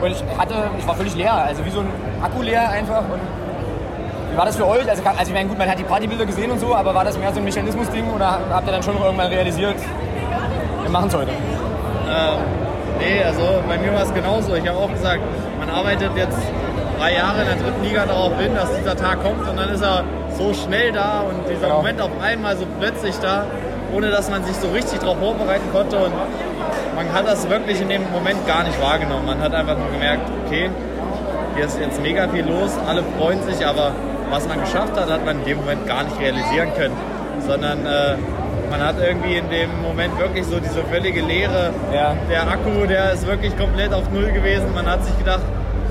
Und ich hatte, ich war völlig leer, also wie so ein Akku leer einfach. Und wie war das für euch? Also, also ich meine, gut, man hat die Partybilder gesehen und so, aber war das mehr so ein Mechanismus-Ding oder habt ihr dann schon irgendwann realisiert, wir machen es heute? Ähm, nee, also bei mir war es genauso. Ich habe auch gesagt, man arbeitet jetzt drei Jahre in der dritten Liga darauf hin, dass dieser Tag kommt und dann ist er so schnell da und dieser genau. Moment auf einmal so plötzlich da, ohne dass man sich so richtig darauf vorbereiten konnte und man hat das wirklich in dem Moment gar nicht wahrgenommen. Man hat einfach nur gemerkt, okay, hier ist jetzt mega viel los, alle freuen sich, aber was man geschafft hat, hat man in dem Moment gar nicht realisieren können, sondern äh, man hat irgendwie in dem Moment wirklich so diese völlige Leere. Ja. Der Akku, der ist wirklich komplett auf Null gewesen. Man hat sich gedacht,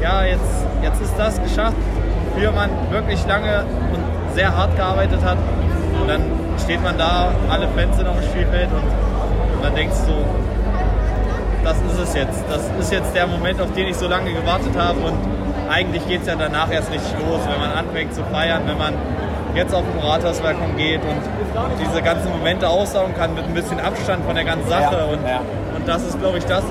ja, jetzt, jetzt ist das geschafft. wofür man wirklich lange und sehr hart gearbeitet hat. Und dann steht man da, alle Fans sind auf dem Spielfeld und, dann denkst du, das ist es jetzt. Das ist jetzt der Moment, auf den ich so lange gewartet habe. Und eigentlich geht es ja danach erst richtig los, wenn man anfängt zu feiern, wenn man jetzt auf den Rathausbalkon geht und diese ganzen Momente aussaugen kann mit ein bisschen Abstand von der ganzen Sache. Ja, und, ja. und das ist, glaube ich, das,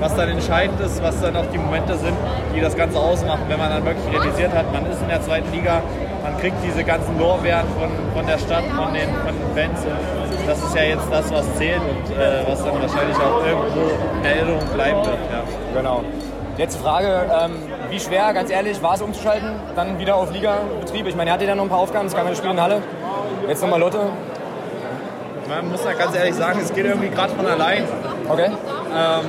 was dann entscheidend ist, was dann auch die Momente sind, die das Ganze ausmachen, wenn man dann wirklich realisiert hat, man ist in der zweiten Liga, man kriegt diese ganzen Lorbeeren von, von der Stadt, von den, von den Fans. Das ist ja jetzt das, was zählt und äh, was dann wahrscheinlich auch irgendwo in Erinnerung bleiben wird. Ja. Genau. Letzte Frage, ähm, wie schwer, ganz ehrlich, war es umzuschalten, dann wieder auf Liga-Betrieb? Ich meine, er hatte ja noch ein paar Aufgaben, es kam ja das Spiel in Halle. Jetzt nochmal Lotte. Man muss ja ganz ehrlich sagen, es geht irgendwie gerade von allein. Okay. Ähm,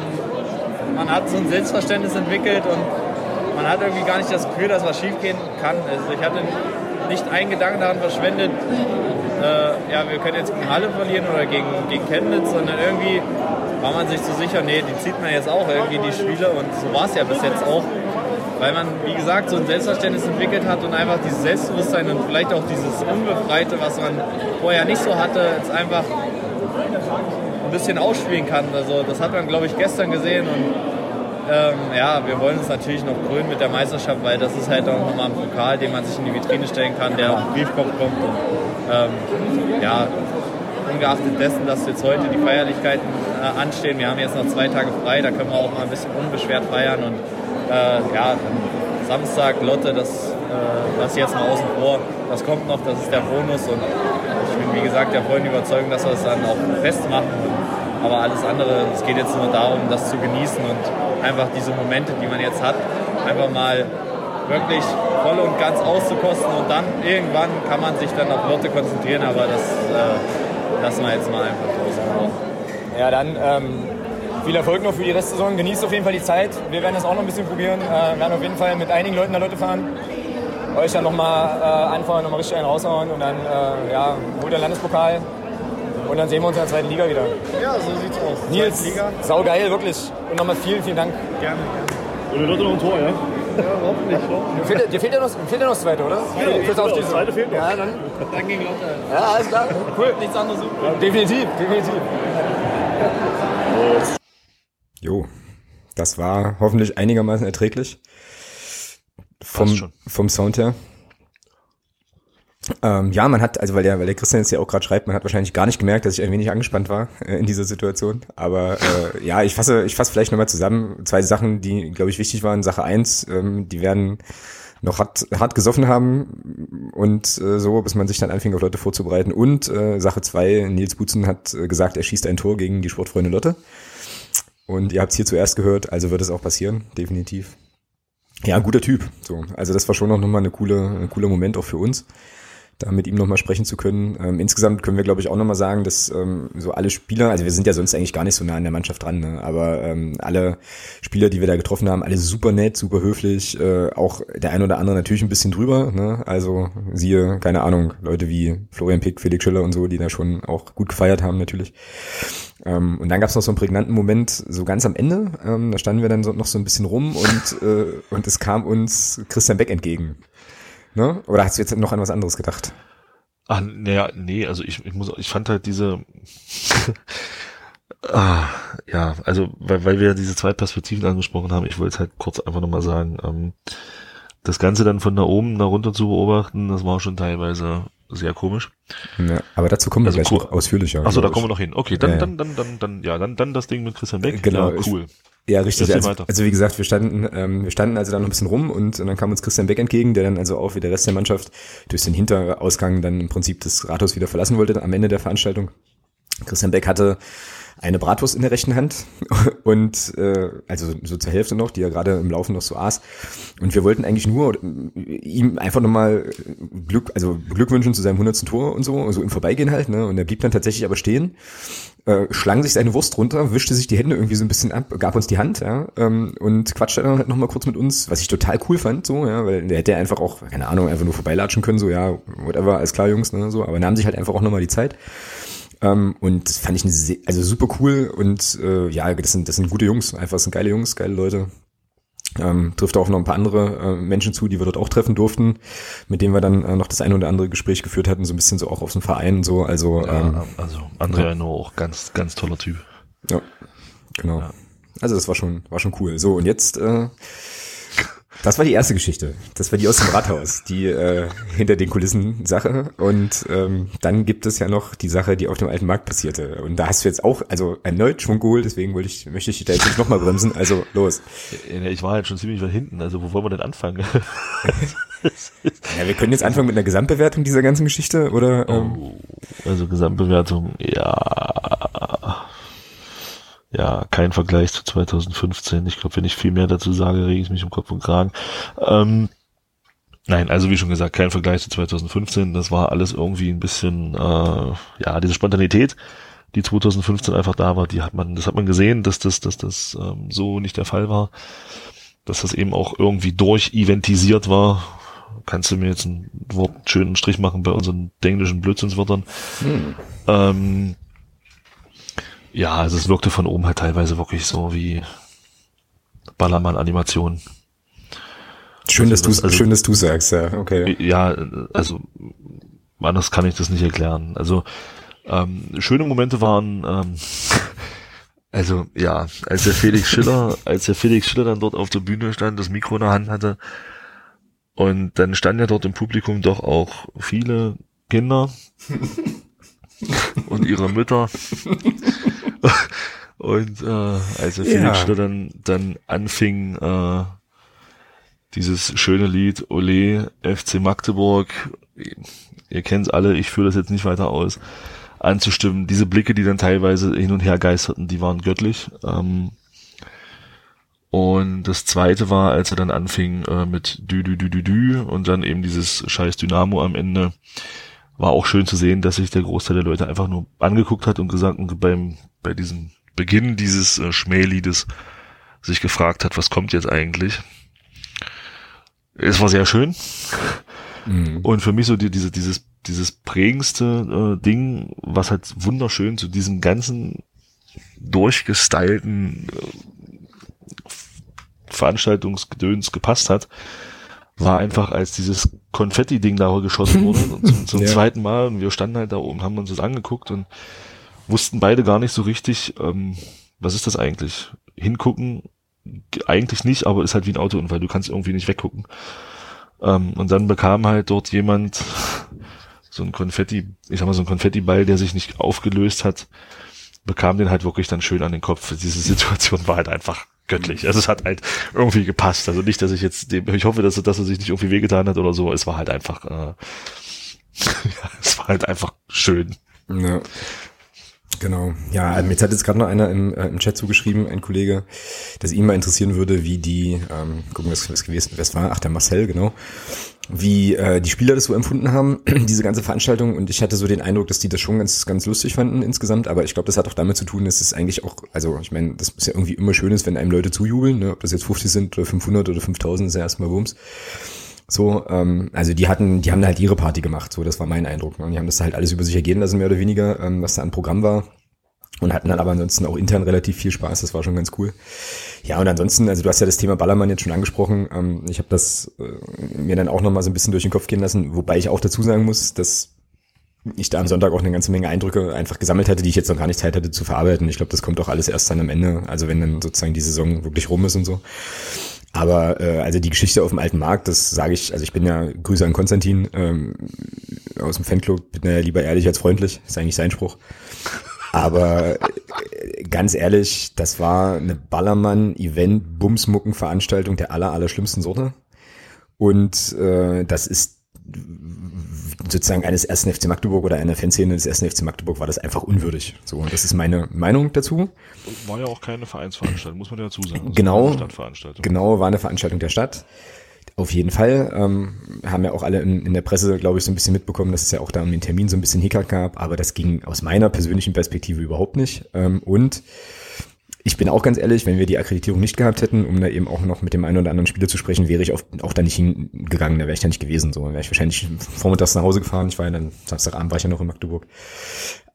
man hat so ein Selbstverständnis entwickelt und man hat irgendwie gar nicht das Gefühl, dass was schiefgehen kann. Also ich hatte nicht einen Gedanken daran verschwendet, äh, ja, wir können jetzt gegen Halle verlieren oder gegen, gegen Chemnitz, sondern irgendwie war man sich so sicher, nee, die zieht man jetzt auch irgendwie die Spiele und so war es ja bis jetzt auch. Weil man, wie gesagt, so ein Selbstverständnis entwickelt hat und einfach dieses Selbstbewusstsein und vielleicht auch dieses Unbefreite, was man vorher nicht so hatte, jetzt einfach ein bisschen ausspielen kann. Also das hat man, glaube ich, gestern gesehen und ähm, ja, wir wollen uns natürlich noch krönen mit der Meisterschaft, weil das ist halt auch nochmal ein Pokal, den man sich in die Vitrine stellen kann, der auf den Briefkopf kommt. Und, ähm, ja, ungeachtet dessen, dass jetzt heute die Feierlichkeiten äh, anstehen, wir haben jetzt noch zwei Tage frei, da können wir auch mal ein bisschen unbeschwert feiern und äh, ja, Samstag Lotte, das äh, lasse ich jetzt mal außen vor. Das kommt noch, das ist der Bonus und ich bin wie gesagt der vollen Überzeugung, dass wir es dann auch festmachen. Aber alles andere, es geht jetzt nur darum, das zu genießen und einfach diese Momente, die man jetzt hat, einfach mal wirklich voll und ganz auszukosten und dann irgendwann kann man sich dann auf Lotte konzentrieren, aber das äh, lassen wir jetzt mal einfach draußen. Ja, dann ähm, viel Erfolg noch für die Restsaison. Genießt auf jeden Fall die Zeit. Wir werden das auch noch ein bisschen probieren. Äh, werden auf jeden Fall mit einigen Leuten da Leute fahren. Euch dann nochmal äh, anfahren, nochmal richtig einen raushauen und dann äh, ja, der Landespokal. Und dann sehen wir uns in der zweiten Liga wieder. Ja, so sieht's aus. Nils, saugeil, wirklich. Und nochmal vielen, vielen Dank. Gerne, gerne. Und wir Leute noch ein Tor, ja? Ja, hoffentlich. hoffentlich. Fehlt, dir fehlt ja noch, fehlt ja noch das zweite, oder? Ja, ja, ja, das zweite fehlt noch. Ja, dann. Dann ging Lotte. Ja, alles klar. Cool. Nichts anderes. Ja, definitiv, definitiv. Jo, das war hoffentlich einigermaßen erträglich. Vom, vom Sound her. Ähm, ja, man hat, also weil der, weil der Christian jetzt ja auch gerade schreibt, man hat wahrscheinlich gar nicht gemerkt, dass ich ein wenig angespannt war äh, in dieser Situation. Aber äh, ja, ich fasse, ich fasse vielleicht nochmal zusammen zwei Sachen, die, glaube ich, wichtig waren. Sache eins, ähm, die werden noch hart, hart gesoffen haben und äh, so, bis man sich dann anfing, auf Leute vorzubereiten. Und äh, Sache zwei, Nils Butzen hat äh, gesagt, er schießt ein Tor gegen die Sportfreunde Lotte. Und ihr habt es hier zuerst gehört, also wird es auch passieren, definitiv. Ja, guter Typ. So, also das war schon noch mal eine coole, ein cooler Moment auch für uns da mit ihm nochmal sprechen zu können. Ähm, insgesamt können wir, glaube ich, auch nochmal sagen, dass ähm, so alle Spieler, also wir sind ja sonst eigentlich gar nicht so nah an der Mannschaft dran, ne? aber ähm, alle Spieler, die wir da getroffen haben, alle super nett, super höflich, äh, auch der ein oder andere natürlich ein bisschen drüber. Ne? Also siehe, keine Ahnung, Leute wie Florian Pick, Felix Schiller und so, die da schon auch gut gefeiert haben natürlich. Ähm, und dann gab es noch so einen prägnanten Moment, so ganz am Ende. Ähm, da standen wir dann so, noch so ein bisschen rum und, äh, und es kam uns Christian Beck entgegen. Ne? Oder hast du jetzt noch an was anderes gedacht? Ah, naja, nee, also ich, ich muss, ich fand halt diese, ah, ja, also, weil, weil wir diese zwei Perspektiven angesprochen haben, ich wollte es halt kurz einfach nochmal sagen, ähm, das Ganze dann von da oben nach runter zu beobachten, das war schon teilweise sehr komisch. Ja, aber dazu kommen wir also gleich cool. noch ausführlicher. Achso, da kommen wir noch hin. Okay, dann, ja, dann, dann, dann, dann, ja, dann, dann das Ding mit Christian Beck. Genau, ja, cool. Ja, richtig. Also, also, wie gesagt, wir standen, ähm, wir standen also da noch ein bisschen rum und, und dann kam uns Christian Beck entgegen, der dann also auch wie der Rest der Mannschaft durch den Hinterausgang dann im Prinzip das Rathaus wieder verlassen wollte am Ende der Veranstaltung. Christian Beck hatte eine Bratwurst in der rechten Hand und äh, also so zur Hälfte noch, die er gerade im Laufen noch so aß. Und wir wollten eigentlich nur ihm einfach nochmal Glück, also Glückwünschen zu seinem 100. Tor und so, so also im Vorbeigehen halt. Ne? Und er blieb dann tatsächlich aber stehen, äh, schlang sich seine Wurst runter, wischte sich die Hände irgendwie so ein bisschen ab, gab uns die Hand, ja, ähm, und quatschte dann halt nochmal kurz mit uns, was ich total cool fand, so, ja, weil der hätte einfach auch, keine Ahnung, einfach nur vorbeilatschen können, so, ja, whatever, alles klar, Jungs, ne, so, aber nahm sich halt einfach auch nochmal die Zeit. Ähm, und das fand ich eine also super cool und äh, ja, das sind, das sind gute Jungs, einfach das sind geile Jungs, geile Leute. Ähm, trifft auch noch ein paar andere äh, Menschen zu, die wir dort auch treffen durften, mit denen wir dann äh, noch das ein oder andere Gespräch geführt hatten, so ein bisschen so auch aus dem Verein so. Also, ja, ähm, also Andrea ja. auch ganz, ganz toller Typ. Ja, genau. Ja. Also das war schon, war schon cool. So, und jetzt äh, das war die erste Geschichte. Das war die aus dem Rathaus, die äh, hinter den Kulissen Sache. Und ähm, dann gibt es ja noch die Sache, die auf dem alten Markt passierte. Und da hast du jetzt auch also erneut Schwung geholt, deswegen wollte ich, möchte ich dich da jetzt nicht nochmal bremsen. Also los. Ich war halt schon ziemlich weit hinten. Also wo wollen wir denn anfangen? ja, wir können jetzt anfangen mit einer Gesamtbewertung dieser ganzen Geschichte, oder? Ähm? Oh, also Gesamtbewertung, ja ja, kein Vergleich zu 2015. Ich glaube, wenn ich viel mehr dazu sage, rege ich mich um Kopf und Kragen. Ähm, nein, also wie schon gesagt, kein Vergleich zu 2015. Das war alles irgendwie ein bisschen, äh, ja, diese Spontanität, die 2015 einfach da war, die hat man, das hat man gesehen, dass das, dass das ähm, so nicht der Fall war. Dass das eben auch irgendwie durch-eventisiert war. Kannst du mir jetzt einen Wort, schönen Strich machen bei unseren englischen Blödsinnswörtern? Hm. Ähm, ja, also es wirkte von oben halt teilweise wirklich so wie Ballermann-Animation. Schön, also, dass du also, schön, dass du sagst, ja, okay. Ja, also anders kann ich das nicht erklären. Also ähm, schöne Momente waren, ähm, also ja, als der Felix Schiller, als der Felix Schiller dann dort auf der Bühne stand, das Mikro in der Hand hatte und dann standen ja dort im Publikum doch auch viele Kinder und ihre Mütter. Und äh, als Felix ja. dann, dann anfing, äh, dieses schöne Lied Ole FC Magdeburg, ihr kennt's alle, ich führe das jetzt nicht weiter aus, anzustimmen. Diese Blicke, die dann teilweise hin und her geisterten, die waren göttlich. Ähm, und das zweite war, als er dann anfing äh, mit Dü Dü Dü Dü Dü und dann eben dieses scheiß Dynamo am Ende, war auch schön zu sehen, dass sich der Großteil der Leute einfach nur angeguckt hat und gesagt und beim bei diesem Beginn dieses äh, Schmähliedes sich gefragt hat, was kommt jetzt eigentlich. Es war sehr schön. Mhm. Und für mich so die, diese, dieses, dieses prägendste äh, Ding, was halt wunderschön zu diesem ganzen durchgestylten äh, Veranstaltungsgedöns gepasst hat, war einfach, als dieses Konfetti-Ding da geschossen wurde, zum, zum ja. zweiten Mal, und wir standen halt da oben, haben uns das angeguckt und wussten beide gar nicht so richtig, ähm, was ist das eigentlich? Hingucken, eigentlich nicht, aber ist halt wie ein Autounfall, du kannst irgendwie nicht weggucken. Ähm, und dann bekam halt dort jemand so ein Konfetti, ich sag mal so ein Konfettiball, der sich nicht aufgelöst hat, bekam den halt wirklich dann schön an den Kopf. Diese Situation war halt einfach göttlich. Also es hat halt irgendwie gepasst. Also nicht, dass ich jetzt, dem, ich hoffe, dass, dass er sich nicht irgendwie wehgetan hat oder so. Es war halt einfach, äh, es war halt einfach schön. Ja. Genau. Ja, jetzt hat jetzt gerade noch einer im, äh, im Chat zugeschrieben, ein Kollege, dass ihn mal interessieren würde, wie die, ähm, gucken, was, was gewesen, was war, ach, der Marcel, genau, wie äh, die Spieler das so empfunden haben, diese ganze Veranstaltung. Und ich hatte so den Eindruck, dass die das schon ganz, ganz lustig fanden insgesamt. Aber ich glaube, das hat auch damit zu tun, dass es eigentlich auch, also ich meine, das ist ja irgendwie immer schön ist, wenn einem Leute zujubeln, ne? ob das jetzt 50 sind oder 500 oder 5000, ist ja erstmal Wumms. So, ähm, also die hatten, die haben halt ihre Party gemacht, so, das war mein Eindruck. Ne? Und die haben das halt alles über sich ergehen lassen, mehr oder weniger, ähm, was da an Programm war. Und hatten dann aber ansonsten auch intern relativ viel Spaß, das war schon ganz cool. Ja, und ansonsten, also du hast ja das Thema Ballermann jetzt schon angesprochen. Ähm, ich habe das äh, mir dann auch nochmal so ein bisschen durch den Kopf gehen lassen, wobei ich auch dazu sagen muss, dass ich da am Sonntag auch eine ganze Menge Eindrücke einfach gesammelt hatte, die ich jetzt noch gar nicht Zeit hatte zu verarbeiten. Ich glaube, das kommt auch alles erst dann am Ende, also wenn dann sozusagen die Saison wirklich rum ist und so. Aber äh, also die Geschichte auf dem alten Markt, das sage ich, also ich bin ja Grüße an Konstantin ähm, aus dem Fanclub, bin ja lieber ehrlich als freundlich, ist eigentlich sein Spruch. Aber äh, ganz ehrlich, das war eine Ballermann-Event-Bumsmucken-Veranstaltung der aller, aller schlimmsten Sorte. Und äh, das ist sozusagen eines ersten FC Magdeburg oder einer Fanszene des ersten FC Magdeburg war das einfach unwürdig. So, und das ist meine Meinung dazu. War ja auch keine Vereinsveranstaltung, muss man ja dazu sagen. Genau, genau, war eine Veranstaltung der Stadt. Auf jeden Fall. Ähm, haben ja auch alle in, in der Presse, glaube ich, so ein bisschen mitbekommen, dass es ja auch da um den Termin so ein bisschen Hickhack gab, aber das ging aus meiner persönlichen Perspektive überhaupt nicht. Ähm, und ich bin auch ganz ehrlich, wenn wir die Akkreditierung nicht gehabt hätten, um da eben auch noch mit dem einen oder anderen Spieler zu sprechen, wäre ich auch, auch da nicht hingegangen, da wäre ich da nicht gewesen. So, dann wäre ich wahrscheinlich vormittags nach Hause gefahren. Ich war ja dann Samstagabend war ich ja noch in Magdeburg.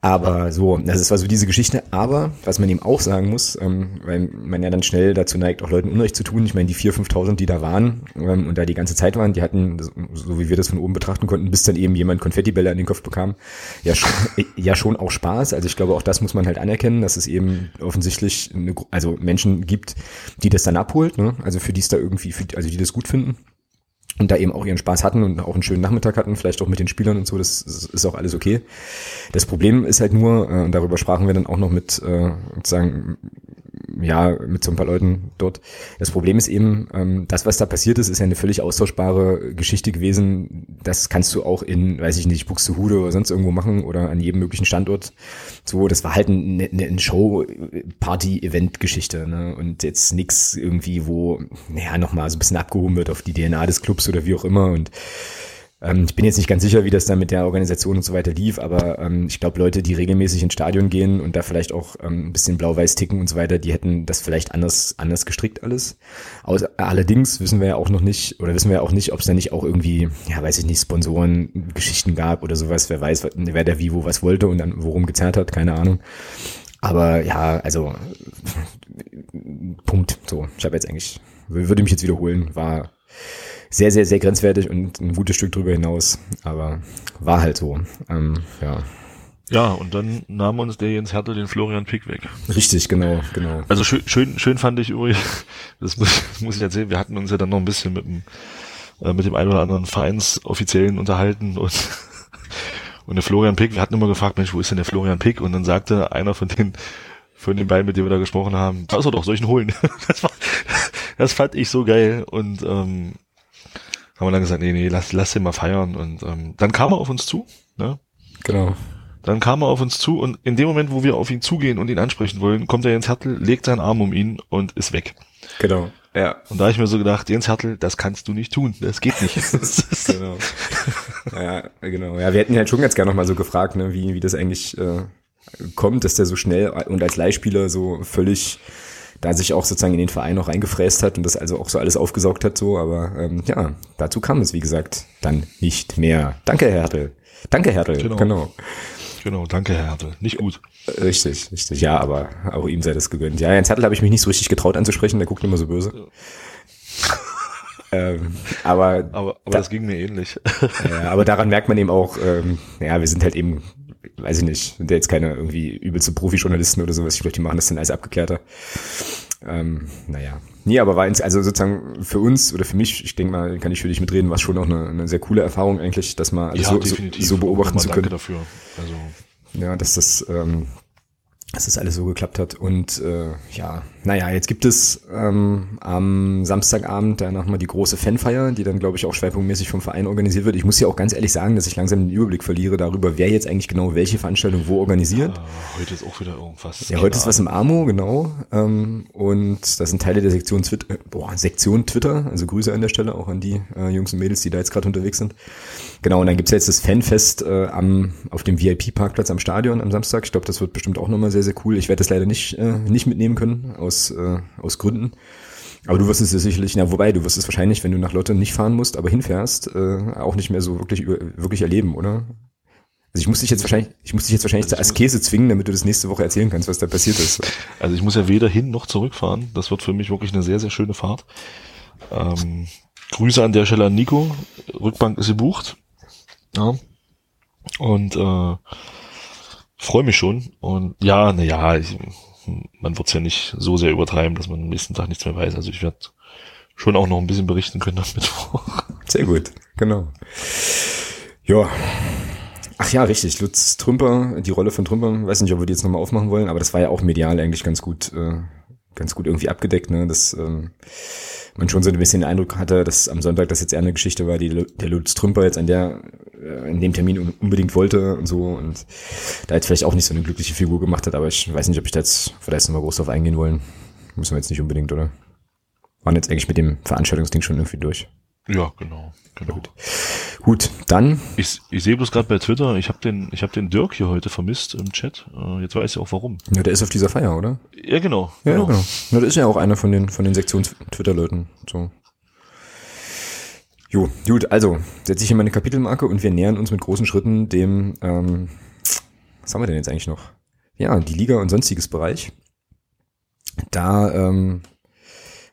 Aber so, das war so diese Geschichte. Aber was man eben auch sagen muss, ähm, weil man ja dann schnell dazu neigt, auch Leuten Unrecht zu tun. Ich meine, die 4.000, 5.000, die da waren ähm, und da die ganze Zeit waren, die hatten, so wie wir das von oben betrachten konnten, bis dann eben jemand Konfettibälle an den Kopf bekam, ja schon, ja schon auch Spaß. Also ich glaube, auch das muss man halt anerkennen, dass es eben offensichtlich eine, also Menschen gibt, die das dann abholt. Ne? Also für die es da irgendwie, für, also die das gut finden und da eben auch ihren Spaß hatten und auch einen schönen Nachmittag hatten, vielleicht auch mit den Spielern und so, das ist auch alles okay. Das Problem ist halt nur, äh, und darüber sprachen wir dann auch noch mit äh, sozusagen ja, mit so ein paar Leuten dort. Das Problem ist eben, ähm, das, was da passiert ist, ist ja eine völlig austauschbare Geschichte gewesen. Das kannst du auch in, weiß ich nicht, Buxtehude oder sonst irgendwo machen oder an jedem möglichen Standort. So, das war halt eine, eine Show-Party-Event-Geschichte, ne? Und jetzt nix irgendwie, wo, naja, nochmal so ein bisschen abgehoben wird auf die DNA des Clubs oder wie auch immer. Und ähm, ich bin jetzt nicht ganz sicher, wie das dann mit der Organisation und so weiter lief, aber ähm, ich glaube, Leute, die regelmäßig ins Stadion gehen und da vielleicht auch ähm, ein bisschen blau-weiß ticken und so weiter, die hätten das vielleicht anders, anders gestrickt alles. Aus, allerdings wissen wir ja auch noch nicht, oder wissen wir ja auch nicht, ob es da nicht auch irgendwie, ja, weiß ich nicht, Sponsoren, Geschichten gab oder sowas, wer weiß, wer der wie wo was wollte und dann worum gezerrt hat, keine Ahnung. Aber ja, also Punkt. So, ich habe jetzt eigentlich, würde mich jetzt wiederholen, war sehr, sehr, sehr grenzwertig und ein gutes Stück drüber hinaus. Aber war halt so. Ähm, ja. Ja, und dann nahm uns der Jens Hertel den Florian Pick weg. Richtig, genau, genau. Also schön, schön, schön fand ich übrigens, das muss, muss ich erzählen, wir hatten uns ja dann noch ein bisschen mit dem, äh, mit dem einen oder anderen Vereinsoffiziellen unterhalten und, und der Florian Pick, wir hatten immer gefragt, Mensch, wo ist denn der Florian Pick? Und dann sagte einer von den, von den beiden, mit denen wir da gesprochen haben, da ist er doch, soll ich ihn holen? Das, war, das fand ich so geil und ähm, haben wir dann gesagt, nee, nee, lass, lass den mal feiern. Und ähm, dann kam er auf uns zu. Ne? Genau. Dann kam er auf uns zu und in dem Moment, wo wir auf ihn zugehen und ihn ansprechen wollen, kommt er Jens Hertel, legt seinen Arm um ihn und ist weg. Genau. Ja. Und da habe ich mir so gedacht, Jens Hertel, das kannst du nicht tun. Das geht nicht. genau. Ja, genau. Ja, wir hätten ihn halt schon ganz gerne nochmal so gefragt, ne, wie, wie das eigentlich äh, kommt, dass der so schnell und als Leihspieler so völlig da sich auch sozusagen in den Verein noch reingefräst hat und das also auch so alles aufgesaugt hat so, aber ähm, ja, dazu kam es, wie gesagt, dann nicht mehr. Danke, Herr Hertel. Danke, Hertel. Genau. genau. Genau, danke, Herr Hertel. Nicht gut. Richtig, richtig. Ja, aber auch ihm sei das gegönnt. Ja, Jens Hertel habe ich mich nicht so richtig getraut anzusprechen, der guckt immer so böse. ähm, aber, aber, aber da, das ging mir ähnlich. ja, aber daran merkt man eben auch, ähm, ja, wir sind halt eben weiß ich nicht, sind ja jetzt keine irgendwie übelste Profi-Journalisten oder sowas. Ich glaube, die machen das dann alles abgeklärter. Ähm, naja. Nee, aber war also sozusagen für uns oder für mich, ich denke mal, kann ich für dich mitreden, war schon auch eine, eine sehr coole Erfahrung eigentlich, dass man alles ja, so, so, so beobachten zu können. dafür. Also. Ja, dass das, ähm, dass das alles so geklappt hat. Und äh, ja, naja, jetzt gibt es ähm, am Samstagabend dann nochmal die große Fanfeier, die dann, glaube ich, auch schwerpunktmäßig vom Verein organisiert wird. Ich muss ja auch ganz ehrlich sagen, dass ich langsam den Überblick verliere darüber, wer jetzt eigentlich genau welche Veranstaltung wo organisiert. Ja, heute ist auch wieder irgendwas. Ja, heute ist was im Amo, genau. Ähm, und das sind Teile der Sektion Twitter, äh, boah, Sektion Twitter, also Grüße an der Stelle auch an die äh, Jungs und Mädels, die da jetzt gerade unterwegs sind. Genau, und dann gibt's jetzt das Fanfest äh, am, auf dem VIP-Parkplatz am Stadion am Samstag. Ich glaube, das wird bestimmt auch nochmal sehr, sehr cool. Ich werde das leider nicht, äh, nicht mitnehmen können, aus, äh, aus Gründen. Aber du wirst es sicherlich, na wobei, du wirst es wahrscheinlich, wenn du nach Lotte nicht fahren musst, aber hinfährst, äh, auch nicht mehr so wirklich, wirklich erleben, oder? Also ich muss dich jetzt wahrscheinlich, ich muss dich jetzt wahrscheinlich also zur Askese zwingen, damit du das nächste Woche erzählen kannst, was da passiert ist. Also ich muss ja weder hin noch zurückfahren. Das wird für mich wirklich eine sehr, sehr schöne Fahrt. Ähm, Grüße an der Stelle an Nico. Rückbank ist gebucht. Ja. Und äh, freue mich schon. Und ja, na ja, ich, man wird es ja nicht so sehr übertreiben, dass man am nächsten Tag nichts mehr weiß. Also ich werde schon auch noch ein bisschen berichten können am Mittwoch. Sehr gut, genau. Ja. Ach ja, richtig. Lutz Trümper, die Rolle von Trümper, weiß nicht, ob wir die jetzt nochmal aufmachen wollen, aber das war ja auch medial eigentlich ganz gut, äh, ganz gut irgendwie abgedeckt, ne? Das ähm, man schon so ein bisschen den Eindruck hatte, dass am Sonntag das jetzt eher eine Geschichte war, die der Lutz Trümper jetzt an der, äh, in dem Termin unbedingt wollte und so und da jetzt vielleicht auch nicht so eine glückliche Figur gemacht hat, aber ich weiß nicht, ob ich da jetzt vielleicht nochmal groß drauf eingehen wollen. Müssen wir jetzt nicht unbedingt, oder? Waren jetzt eigentlich mit dem Veranstaltungsding schon irgendwie durch. Ja, genau. genau. Gut. Gut, dann. Ich, ich sehe bloß gerade bei Twitter, ich habe den, ich hab den Dirk hier heute vermisst im Chat. Äh, jetzt weiß ich auch warum. Ja, der ist auf dieser Feier, oder? Ja, genau. Ja, genau. genau. Ja, der ist ja auch einer von den, von den Sektions-Twitter-Leuten. So. Jo, gut, also setze ich hier meine Kapitelmarke und wir nähern uns mit großen Schritten dem ähm, was haben wir denn jetzt eigentlich noch? Ja, die Liga und sonstiges Bereich. Da ähm,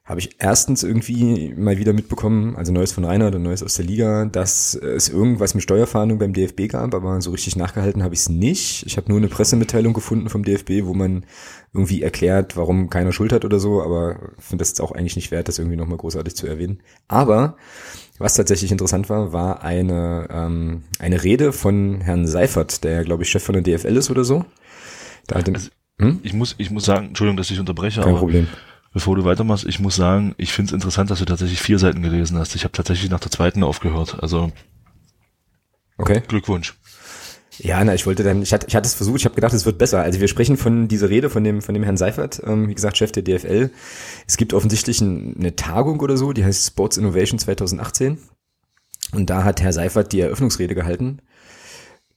habe ich erstens irgendwie mal wieder mitbekommen, also Neues von Reinhard und Neues aus der Liga, dass es irgendwas mit Steuerfahndung beim DFB gab, aber so richtig nachgehalten habe ich es nicht. Ich habe nur eine Pressemitteilung gefunden vom DFB, wo man irgendwie erklärt, warum keiner Schuld hat oder so, aber finde das jetzt auch eigentlich nicht wert, das irgendwie nochmal großartig zu erwähnen. Aber was tatsächlich interessant war, war eine, ähm, eine Rede von Herrn Seifert, der, glaube ich, Chef von der DFL ist oder so. Da hat also, hm? ich, muss, ich muss sagen, Entschuldigung, dass ich unterbreche, Kein aber Problem bevor du weitermachst, ich muss sagen, ich finde es interessant, dass du tatsächlich vier Seiten gelesen hast. Ich habe tatsächlich nach der zweiten aufgehört. Also okay. Glückwunsch. Ja, na, ich wollte dann, ich hatte, ich hatte es versucht, ich habe gedacht, es wird besser. Also wir sprechen von dieser Rede von dem, von dem Herrn Seifert, ähm, wie gesagt, Chef der DFL. Es gibt offensichtlich ein, eine Tagung oder so, die heißt Sports Innovation 2018. Und da hat Herr Seifert die Eröffnungsrede gehalten.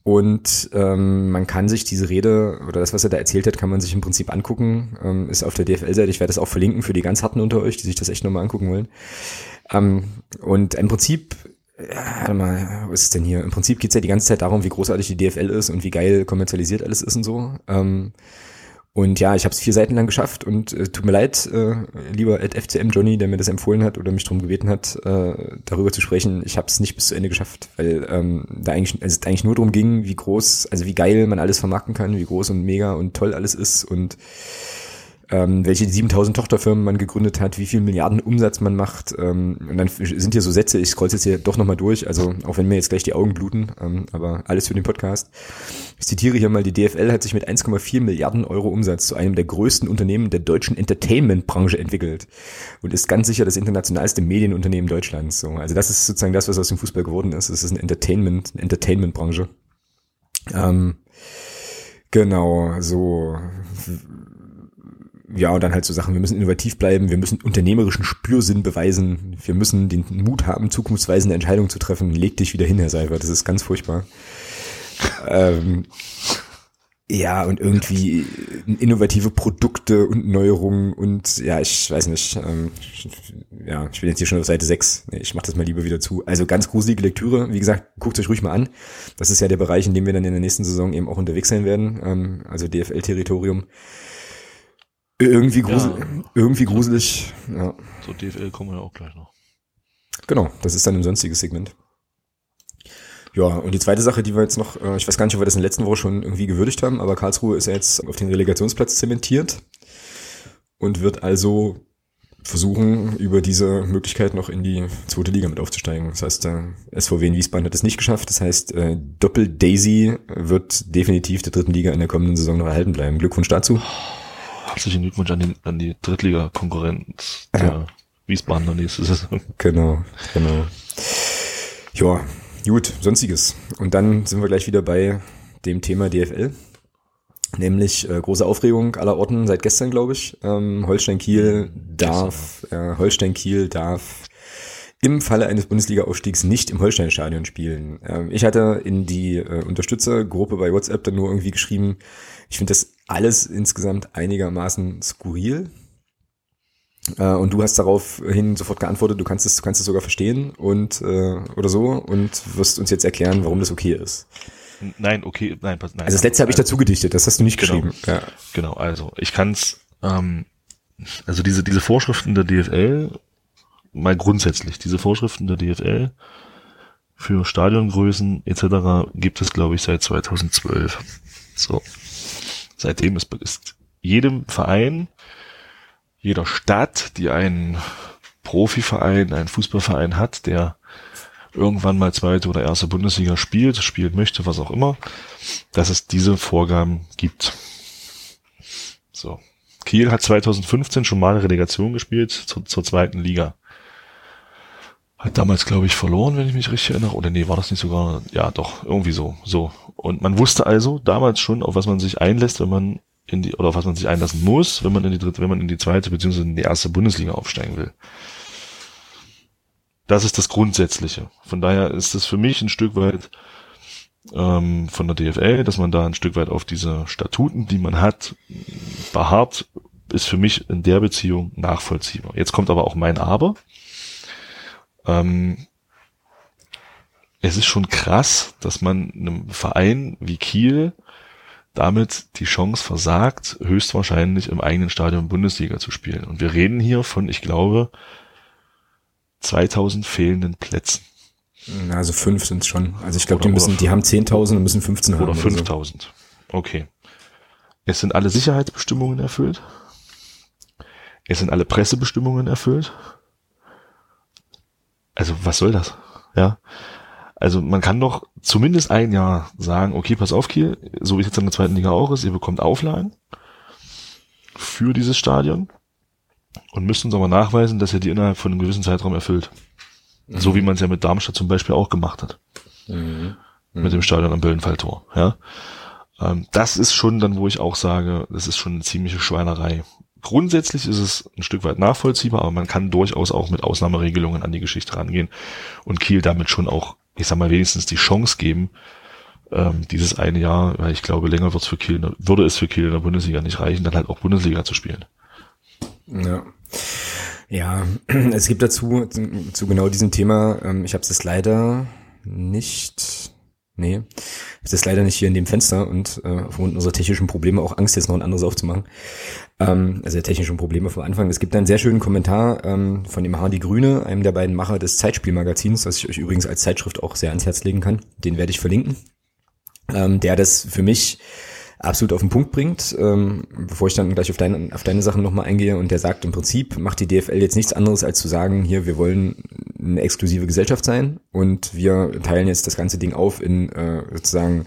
Und ähm, man kann sich diese Rede oder das, was er da erzählt hat, kann man sich im Prinzip angucken. Ähm, ist auf der DFL-Seite. Ich werde das auch verlinken für die ganz harten unter euch, die sich das echt nochmal angucken wollen. Ähm, und im Prinzip, ja, warte mal, was ist denn hier? Im Prinzip geht's ja die ganze Zeit darum, wie großartig die DFL ist und wie geil kommerzialisiert alles ist und so. Ähm, und ja, ich habe es vier Seiten lang geschafft und äh, tut mir leid, äh, lieber Ed FCM Johnny, der mir das empfohlen hat oder mich darum gebeten hat, äh, darüber zu sprechen. Ich habe es nicht bis zu Ende geschafft, weil ähm, da eigentlich es eigentlich nur darum ging, wie groß, also wie geil man alles vermarkten kann, wie groß und mega und toll alles ist und ähm, welche 7000 Tochterfirmen man gegründet hat, wie viel Milliarden Umsatz man macht. Ähm, und dann sind hier so Sätze, ich scroll jetzt hier doch nochmal durch, also auch wenn mir jetzt gleich die Augen bluten, ähm, aber alles für den Podcast. Ich zitiere hier mal, die DFL hat sich mit 1,4 Milliarden Euro Umsatz zu einem der größten Unternehmen der deutschen Entertainment-Branche entwickelt und ist ganz sicher das internationalste Medienunternehmen Deutschlands. So, also das ist sozusagen das, was aus dem Fußball geworden ist. Es ist eine Entertainment, eine Entertainment-Branche. Ähm, genau, so ja, und dann halt so Sachen, wir müssen innovativ bleiben, wir müssen unternehmerischen Spürsinn beweisen, wir müssen den Mut haben, zukunftsweisende Entscheidungen zu treffen. Leg dich wieder hin, Herr Seifert, das ist ganz furchtbar. ähm, ja, und irgendwie innovative Produkte und Neuerungen und ja, ich weiß nicht, ähm, ja, ich bin jetzt hier schon auf Seite 6. Ich mach das mal lieber wieder zu. Also ganz gruselige Lektüre. Wie gesagt, guckt euch ruhig mal an. Das ist ja der Bereich, in dem wir dann in der nächsten Saison eben auch unterwegs sein werden. Ähm, also DFL-Territorium. Irgendwie, grusel, ja. irgendwie gruselig. Ja. So DFL kommen wir ja auch gleich noch. Genau, das ist dann ein sonstiges Segment. Ja, und die zweite Sache, die wir jetzt noch, äh, ich weiß gar nicht, ob wir das in der letzten Woche schon irgendwie gewürdigt haben, aber Karlsruhe ist ja jetzt auf den Relegationsplatz zementiert und wird also versuchen, über diese Möglichkeit noch in die zweite Liga mit aufzusteigen. Das heißt, der SVW in Wiesbaden hat es nicht geschafft. Das heißt, äh, Doppel Daisy wird definitiv der dritten Liga in der kommenden Saison noch erhalten bleiben. Glückwunsch dazu herzlichen Glückwunsch an die, an die Drittliga-Konkurrenz der ja. Wiesbadener nächste Saison. Genau, genau. Ja, gut, sonstiges. Und dann sind wir gleich wieder bei dem Thema DFL. Nämlich äh, große Aufregung aller Orten seit gestern, glaube ich. Ähm, Holstein Kiel darf, äh, Holstein Kiel darf im Falle eines Bundesliga-Aufstiegs nicht im Holstein-Stadion spielen. Ähm, ich hatte in die äh, Unterstützergruppe bei WhatsApp dann nur irgendwie geschrieben, ich finde das alles insgesamt einigermaßen skurril. Äh, und du hast daraufhin sofort geantwortet, du kannst es, du kannst es sogar verstehen und äh, oder so und wirst uns jetzt erklären, warum das okay ist. Nein, okay, nein, nein. Also das letzte habe ich dazu gedichtet, das hast du nicht genau, geschrieben. Ja. Genau, also ich kann es, ähm, also diese diese Vorschriften der DFL, mal grundsätzlich diese Vorschriften der DFL für Stadiongrößen etc. gibt es, glaube ich, seit 2012. So. Seitdem ist, ist jedem Verein, jeder Stadt, die einen Profiverein, einen Fußballverein hat, der irgendwann mal zweite oder erste Bundesliga spielt, spielen möchte, was auch immer, dass es diese Vorgaben gibt. So. Kiel hat 2015 schon mal Relegation gespielt zur, zur zweiten Liga. Hat damals, glaube ich, verloren, wenn ich mich richtig erinnere. Oder nee, war das nicht sogar? Ja, doch, irgendwie so. So. Und man wusste also damals schon, auf was man sich einlässt, wenn man in die, oder auf was man sich einlassen muss, wenn man in die dritte, wenn man in die zweite beziehungsweise in die erste Bundesliga aufsteigen will. Das ist das Grundsätzliche. Von daher ist es für mich ein Stück weit ähm, von der DFL, dass man da ein Stück weit auf diese Statuten, die man hat, beharrt, ist für mich in der Beziehung nachvollziehbar. Jetzt kommt aber auch mein Aber. Ähm, es ist schon krass, dass man einem Verein wie Kiel damit die Chance versagt, höchstwahrscheinlich im eigenen Stadion Bundesliga zu spielen. Und wir reden hier von, ich glaube, 2000 fehlenden Plätzen. Also fünf sind es schon. Also ich glaube, die müssen, die haben 10.000 und müssen 15 oder haben. 5000. So. Okay. Es sind alle Sicherheitsbestimmungen erfüllt. Es sind alle Pressebestimmungen erfüllt. Also was soll das? Ja. Also man kann doch zumindest ein Jahr sagen, okay, pass auf Kiel, so wie es jetzt in der zweiten Liga auch ist, ihr bekommt Auflagen für dieses Stadion und müsst uns aber nachweisen, dass ihr die innerhalb von einem gewissen Zeitraum erfüllt. Mhm. So wie man es ja mit Darmstadt zum Beispiel auch gemacht hat. Mhm. Mhm. Mit dem Stadion am Böllenfalltor. Ja. Ähm, das ist schon dann, wo ich auch sage, das ist schon eine ziemliche Schweinerei. Grundsätzlich ist es ein Stück weit nachvollziehbar, aber man kann durchaus auch mit Ausnahmeregelungen an die Geschichte rangehen und Kiel damit schon auch, ich sag mal, wenigstens die Chance geben, ähm, dieses eine Jahr, weil ich glaube, länger wird's für Kiel, würde es für Kiel in der Bundesliga nicht reichen, dann halt auch Bundesliga zu spielen. Ja. Ja, es gibt dazu, zu genau diesem Thema, ähm, ich habe es leider nicht Nee, es ist leider nicht hier in dem Fenster und äh, aufgrund unserer technischen Probleme auch Angst, jetzt noch ein anderes aufzumachen. Ähm, also der technischen Probleme vom Anfang. Es gibt einen sehr schönen Kommentar ähm, von dem Hardy Grüne, einem der beiden Macher des Zeitspielmagazins, das ich euch übrigens als Zeitschrift auch sehr ans Herz legen kann. Den werde ich verlinken. Ähm, der das für mich absolut auf den Punkt bringt, ähm, bevor ich dann gleich auf deine, auf deine Sachen nochmal eingehe. Und der sagt im Prinzip, macht die DFL jetzt nichts anderes als zu sagen, hier, wir wollen eine exklusive Gesellschaft sein und wir teilen jetzt das ganze Ding auf in äh, sozusagen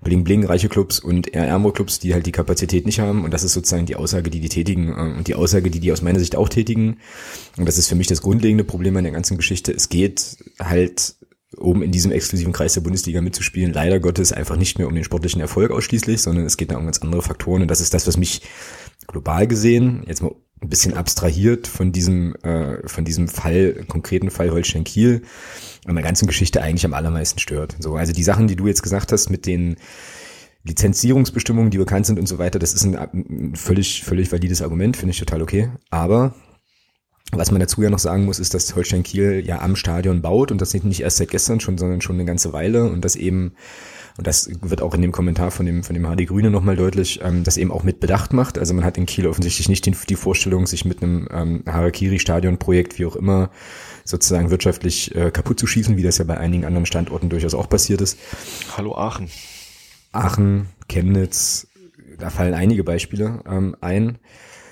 Bling Bling, reiche Clubs und eher ärmere Clubs, die halt die Kapazität nicht haben. Und das ist sozusagen die Aussage, die die tätigen äh, und die Aussage, die die aus meiner Sicht auch tätigen. Und das ist für mich das grundlegende Problem an der ganzen Geschichte. Es geht halt um in diesem exklusiven Kreis der Bundesliga mitzuspielen, leider Gottes einfach nicht mehr um den sportlichen Erfolg ausschließlich, sondern es geht da um ganz andere Faktoren und das ist das, was mich global gesehen, jetzt mal ein bisschen abstrahiert von diesem, äh, von diesem Fall, konkreten Fall Holstein Kiel, an der ganzen Geschichte eigentlich am allermeisten stört. So, also die Sachen, die du jetzt gesagt hast mit den Lizenzierungsbestimmungen, die bekannt sind und so weiter, das ist ein, ein völlig, völlig valides Argument, finde ich total okay. Aber was man dazu ja noch sagen muss, ist, dass Holstein Kiel ja am Stadion baut und das nicht erst seit gestern schon, sondern schon eine ganze Weile und das eben, und das wird auch in dem Kommentar von dem, von dem HD Grüne nochmal deutlich, ähm, das eben auch mit Bedacht macht. Also man hat in Kiel offensichtlich nicht die, die Vorstellung, sich mit einem ähm, Harakiri-Stadion-Projekt, wie auch immer, sozusagen wirtschaftlich äh, kaputt zu schießen, wie das ja bei einigen anderen Standorten durchaus auch passiert ist. Hallo Aachen. Aachen, Chemnitz, da fallen einige Beispiele ähm, ein.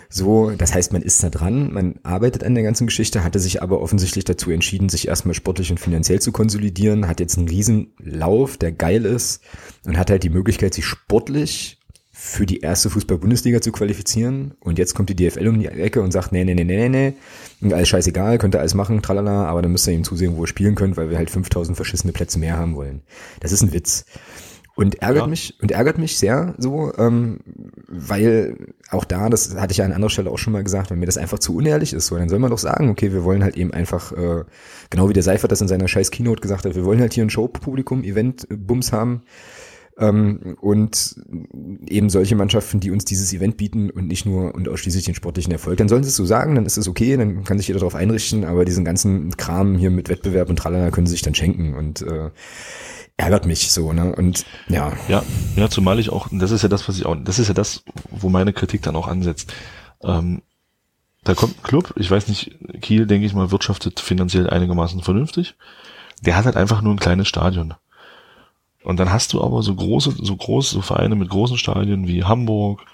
So, das heißt, man ist da dran, man arbeitet an der ganzen Geschichte, hatte sich aber offensichtlich dazu entschieden, sich erstmal sportlich und finanziell zu konsolidieren, hat jetzt einen riesen Lauf, der geil ist und hat halt die Möglichkeit, sich sportlich für die erste Fußball-Bundesliga zu qualifizieren. Und jetzt kommt die DFL um die Ecke und sagt, nee, nee, nee, nee, nee, nee, alles scheißegal, könnt ihr alles machen, tralala, aber dann müsst ihr ihm zusehen, wo ihr spielen könnt, weil wir halt 5000 verschissene Plätze mehr haben wollen. Das ist ein Witz. Und ärgert ja. mich und ärgert mich sehr so, ähm, weil auch da, das hatte ich ja an anderer Stelle auch schon mal gesagt, wenn mir das einfach zu unehrlich ist, so, dann soll man doch sagen, okay, wir wollen halt eben einfach, äh, genau wie der Seifert das in seiner scheiß Keynote gesagt hat, wir wollen halt hier ein Showpublikum, Event, Bums haben ähm, und eben solche Mannschaften, die uns dieses Event bieten und nicht nur und ausschließlich den sportlichen Erfolg. Dann sollen sie es so sagen, dann ist es okay, dann kann sich jeder darauf einrichten, aber diesen ganzen Kram hier mit Wettbewerb und tralala können sie sich dann schenken und äh, ärgert mich so, ne? Und ja. Ja, ja, zumal ich auch, das ist ja das, was ich auch, das ist ja das, wo meine Kritik dann auch ansetzt. Ähm, da kommt ein Club, ich weiß nicht, Kiel, denke ich mal, wirtschaftet finanziell einigermaßen vernünftig. Der hat halt einfach nur ein kleines Stadion. Und dann hast du aber so große, so große Vereine mit großen Stadien wie Hamburg,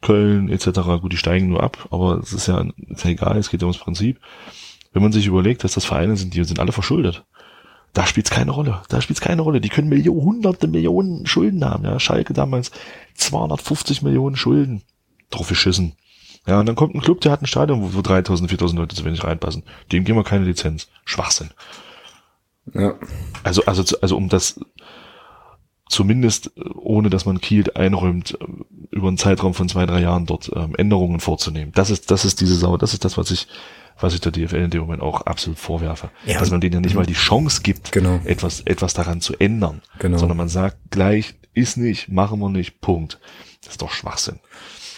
Köln etc. Gut, die steigen nur ab, aber es ist ja, ist ja egal, es geht ja ums Prinzip. Wenn man sich überlegt, dass das Vereine sind, die sind alle verschuldet. Da spielt's keine Rolle. Da spielt's keine Rolle. Die können Millionen, hunderte Millionen Schulden haben. Ja, Schalke damals 250 Millionen Schulden. Drauf geschissen. Ja, und dann kommt ein Club, der hat ein Stadion, wo 3000, 4000 Leute zu wenig reinpassen. Dem geben wir keine Lizenz. Schwachsinn. Ja. Also, also, also um das zumindest, ohne dass man Kiel einräumt, über einen Zeitraum von zwei, drei Jahren dort ähm, Änderungen vorzunehmen. Das ist, das ist diese Sau, das ist das, was ich was ich der DFL in dem Moment auch absolut vorwerfe. Ja, dass man denen ja nicht mal die Chance gibt, genau. etwas, etwas daran zu ändern. Genau. Sondern man sagt gleich, ist nicht, machen wir nicht, Punkt. Das ist doch Schwachsinn.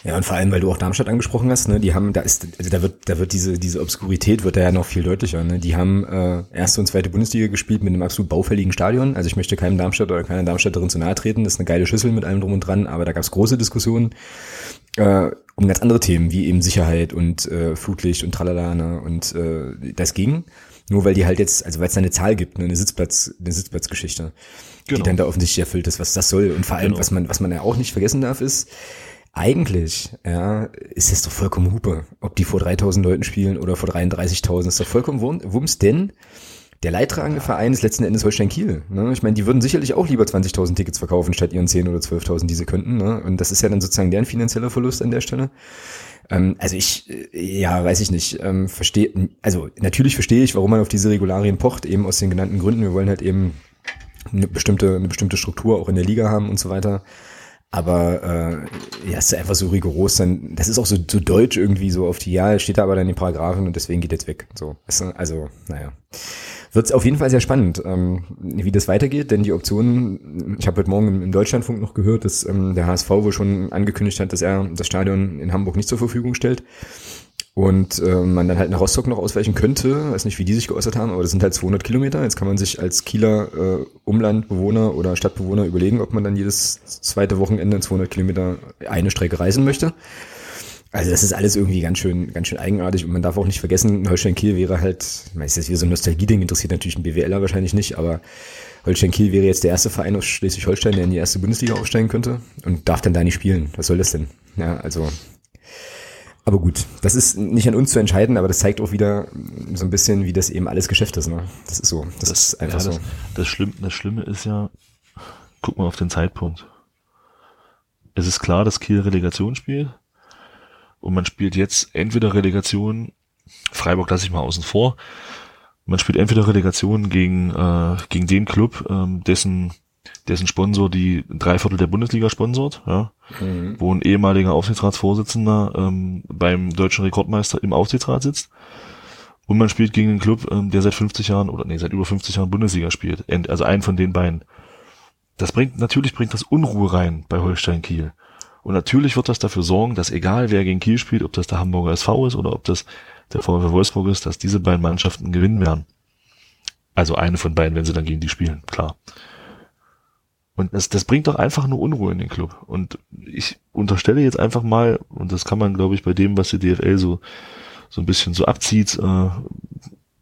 Ja, und vor allem, weil du auch Darmstadt angesprochen hast, ne, die haben, da ist, also da wird, da wird diese, diese Obskurität wird da ja noch viel deutlicher, ne. Die haben äh, erste und zweite Bundesliga gespielt mit einem absolut baufälligen Stadion. Also ich möchte keinem Darmstadt oder keiner Darmstädterin zu nahe treten, das ist eine geile Schüssel mit allem drum und dran, aber da gab es große Diskussionen äh, um ganz andere Themen, wie eben Sicherheit und äh, Flutlicht und tralala, ne, und äh, das ging. Nur weil die halt jetzt, also weil es da eine Zahl gibt, ne, eine Sitzplatz, eine Sitzplatzgeschichte, genau. die dann da offensichtlich erfüllt ist, was das soll. Und vor allem, genau. was man, was man ja auch nicht vergessen darf, ist, eigentlich, ja, ist es doch vollkommen Hupe. Ob die vor 3000 Leuten spielen oder vor 33.000, ist doch vollkommen Wumms, denn der leidtragende Verein ist letzten Endes Holstein Kiel. Ne? Ich meine, die würden sicherlich auch lieber 20.000 Tickets verkaufen, statt ihren 10.000 oder 12.000, die sie könnten. Ne? Und das ist ja dann sozusagen deren finanzieller Verlust an der Stelle. Ähm, also ich, äh, ja, weiß ich nicht, ähm, verstehe, also natürlich verstehe ich, warum man auf diese Regularien pocht, eben aus den genannten Gründen. Wir wollen halt eben eine bestimmte, eine bestimmte Struktur auch in der Liga haben und so weiter. Aber äh, ja, es ist einfach so rigoros. Dann, das ist auch so, so deutsch irgendwie so auf die, ja, steht da aber dann in den Paragraphen und deswegen geht jetzt weg. So, also, naja. Wird es auf jeden Fall sehr spannend, ähm, wie das weitergeht, denn die Optionen, ich habe heute Morgen im Deutschlandfunk noch gehört, dass ähm, der HSV wohl schon angekündigt hat, dass er das Stadion in Hamburg nicht zur Verfügung stellt und äh, man dann halt nach Rostock noch ausweichen könnte, weiß nicht, wie die sich geäußert haben, aber das sind halt 200 Kilometer. Jetzt kann man sich als Kieler äh, Umlandbewohner oder Stadtbewohner überlegen, ob man dann jedes zweite Wochenende 200 Kilometer eine Strecke reisen möchte. Also das ist alles irgendwie ganz schön, ganz schön eigenartig und man darf auch nicht vergessen, Holstein Kiel wäre halt, ich meine, ist jetzt wieder so ein Nostalgie-Ding, interessiert natürlich ein BWLer wahrscheinlich nicht, aber Holstein Kiel wäre jetzt der erste Verein aus Schleswig-Holstein, der in die erste Bundesliga aufsteigen könnte und darf dann da nicht spielen. Was soll das denn? Ja, also aber gut, das ist nicht an uns zu entscheiden, aber das zeigt auch wieder so ein bisschen, wie das eben alles Geschäft ist. Ne? Das ist so. Das, das ist einfach ja, das, so. Das Schlimme, das Schlimme ist ja, guck mal auf den Zeitpunkt. Es ist klar, dass Kiel Relegation spielt. Und man spielt jetzt entweder Relegation, Freiburg lasse ich mal außen vor, man spielt entweder Relegation gegen, äh, gegen den Club, ähm, dessen dessen Sponsor die drei Viertel der Bundesliga sponsort, ja, mhm. wo ein ehemaliger Aufsichtsratsvorsitzender ähm, beim deutschen Rekordmeister im Aufsichtsrat sitzt. Und man spielt gegen einen Club, ähm, der seit 50 Jahren oder nee, seit über 50 Jahren Bundesliga spielt. Also einen von den beiden. Das bringt, natürlich bringt das Unruhe rein bei Holstein Kiel. Und natürlich wird das dafür sorgen, dass egal wer gegen Kiel spielt, ob das der Hamburger SV ist oder ob das der VfW Wolfsburg ist, dass diese beiden Mannschaften gewinnen werden. Also eine von beiden, wenn sie dann gegen die spielen, klar. Und das, das bringt doch einfach nur Unruhe in den Club. Und ich unterstelle jetzt einfach mal, und das kann man, glaube ich, bei dem, was die DFL so, so ein bisschen so abzieht, äh,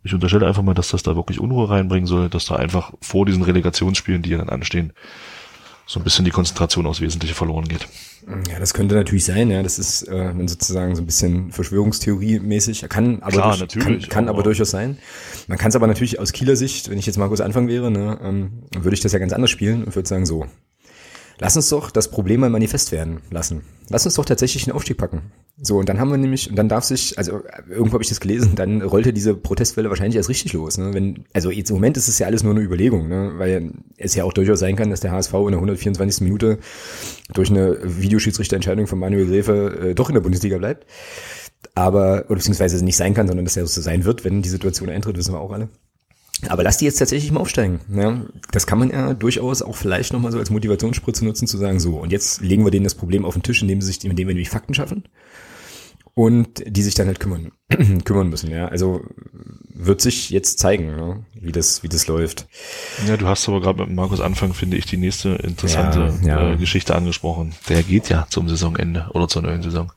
ich unterstelle einfach mal, dass das da wirklich Unruhe reinbringen soll, dass da einfach vor diesen Relegationsspielen, die ja dann anstehen, so ein bisschen die Konzentration aufs Wesentliche verloren geht. Ja, das könnte natürlich sein, ja. Das ist äh, sozusagen so ein bisschen Verschwörungstheorie-mäßig. Kann aber, Klar, durch, kann, kann aber durchaus sein. Man kann es aber natürlich aus Kieler Sicht, wenn ich jetzt Markus Anfang wäre, ne, ähm, würde ich das ja ganz anders spielen und würde sagen so, lass uns doch das Problem mal manifest werden lassen. Lass uns doch tatsächlich einen Aufstieg packen. So, und dann haben wir nämlich, und dann darf sich, also irgendwo habe ich das gelesen, dann rollte diese Protestwelle wahrscheinlich erst richtig los. Ne? Wenn, also jetzt im Moment ist es ja alles nur eine Überlegung, ne? weil es ja auch durchaus sein kann, dass der HSV in der 124. Minute durch eine Videoschiedsrichterentscheidung von Manuel Gräfe äh, doch in der Bundesliga bleibt. Aber, oder beziehungsweise nicht sein kann, sondern dass er so sein wird, wenn die Situation eintritt, wissen wir auch alle. Aber lass die jetzt tatsächlich mal aufsteigen. Ja, das kann man ja durchaus auch vielleicht nochmal so als Motivationsspritze nutzen, zu sagen, so, und jetzt legen wir denen das Problem auf den Tisch, indem, sie sich, indem wir nämlich Fakten schaffen und die sich dann halt kümmern, kümmern müssen. Ja, also wird sich jetzt zeigen, ne, wie das, wie das läuft. Ja, du hast aber gerade mit Markus Anfang, finde ich, die nächste interessante ja, ja. Äh, Geschichte angesprochen. Der geht ja zum Saisonende oder zur neuen Saison.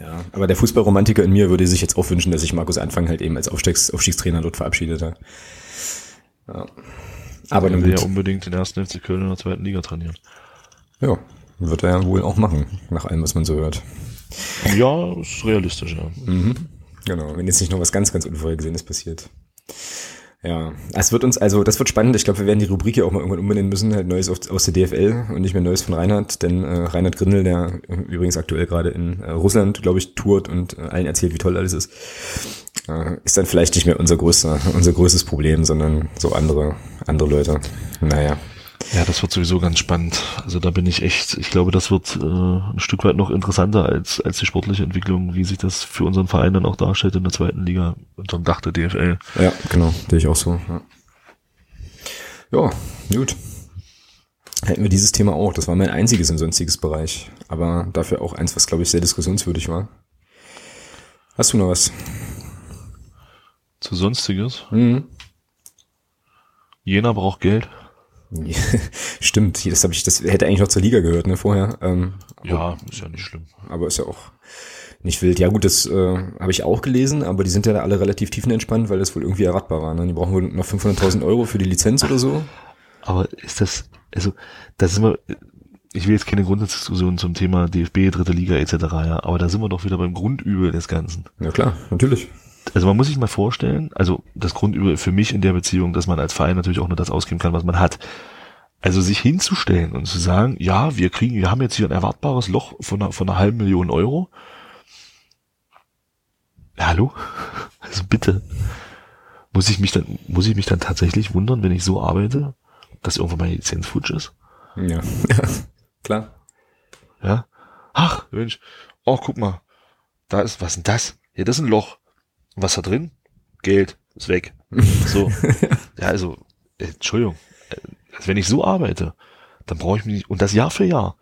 Ja, aber der Fußballromantiker in mir würde sich jetzt auch wünschen, dass sich Markus Anfang halt eben als Aufstiegs Aufstiegstrainer dort verabschiedet hat. Ja. Aber er will ja unbedingt den ersten FC Köln in der zweiten Liga trainieren. Ja, wird er ja wohl auch machen, nach allem, was man so hört. Ja, ist realistisch, ja. Mhm. Genau, wenn jetzt nicht noch was ganz, ganz Unvorhergesehenes passiert. Ja, es wird uns, also das wird spannend. Ich glaube, wir werden die Rubrik ja auch mal irgendwann umbenennen müssen, halt Neues aus der DFL und nicht mehr Neues von Reinhard, denn äh, Reinhard Grindel, der übrigens aktuell gerade in äh, Russland, glaube ich, tourt und äh, allen erzählt, wie toll alles ist, äh, ist dann vielleicht nicht mehr unser größter, unser größtes Problem, sondern so andere, andere Leute. Naja. Ja, das wird sowieso ganz spannend. Also da bin ich echt, ich glaube, das wird äh, ein Stück weit noch interessanter als, als die sportliche Entwicklung, wie sich das für unseren Verein dann auch darstellt in der zweiten Liga unter dem Dach der DFL. Ja, genau, sehe ich auch so. Ja, ja gut. Hätten wir dieses Thema auch. Das war mein einziges im sonstiges Bereich. Aber dafür auch eins, was, glaube ich, sehr diskussionswürdig war. Hast du noch was? Zu sonstiges? Mhm. Jena braucht Geld. Stimmt, das habe ich, das hätte eigentlich noch zur Liga gehört, ne, vorher. Ähm, ja, ist ja nicht schlimm. Aber ist ja auch nicht wild. Ja gut, das äh, habe ich auch gelesen, aber die sind ja alle relativ tiefenentspannt, weil das wohl irgendwie erwartbar war. Ne? Die brauchen wohl noch 500.000 Euro für die Lizenz oder so. Aber ist das, also, da sind wir, ich will jetzt keine Grundsatzdiskussion zum Thema DFB, dritte Liga etc., ja, aber da sind wir doch wieder beim Grundübel des Ganzen. Ja klar, natürlich. Also man muss sich mal vorstellen, also das Grundübel für mich in der Beziehung, dass man als Verein natürlich auch nur das ausgeben kann, was man hat. Also sich hinzustellen und zu sagen, ja, wir kriegen, wir haben jetzt hier ein erwartbares Loch von einer, von einer halben Million Euro. Hallo? Also bitte. Muss ich mich dann, muss ich mich dann tatsächlich wundern, wenn ich so arbeite, dass irgendwann meine Lizenz futsch ist? Ja, klar. Ja. Ach, Mensch. Oh, guck mal. Da ist, was denn das? Ja, das ist ein Loch. Was da drin? Geld. Ist weg. So. ja, also, äh, Entschuldigung. Also wenn ich so arbeite, dann brauche ich mich nicht, und das Jahr für Jahr,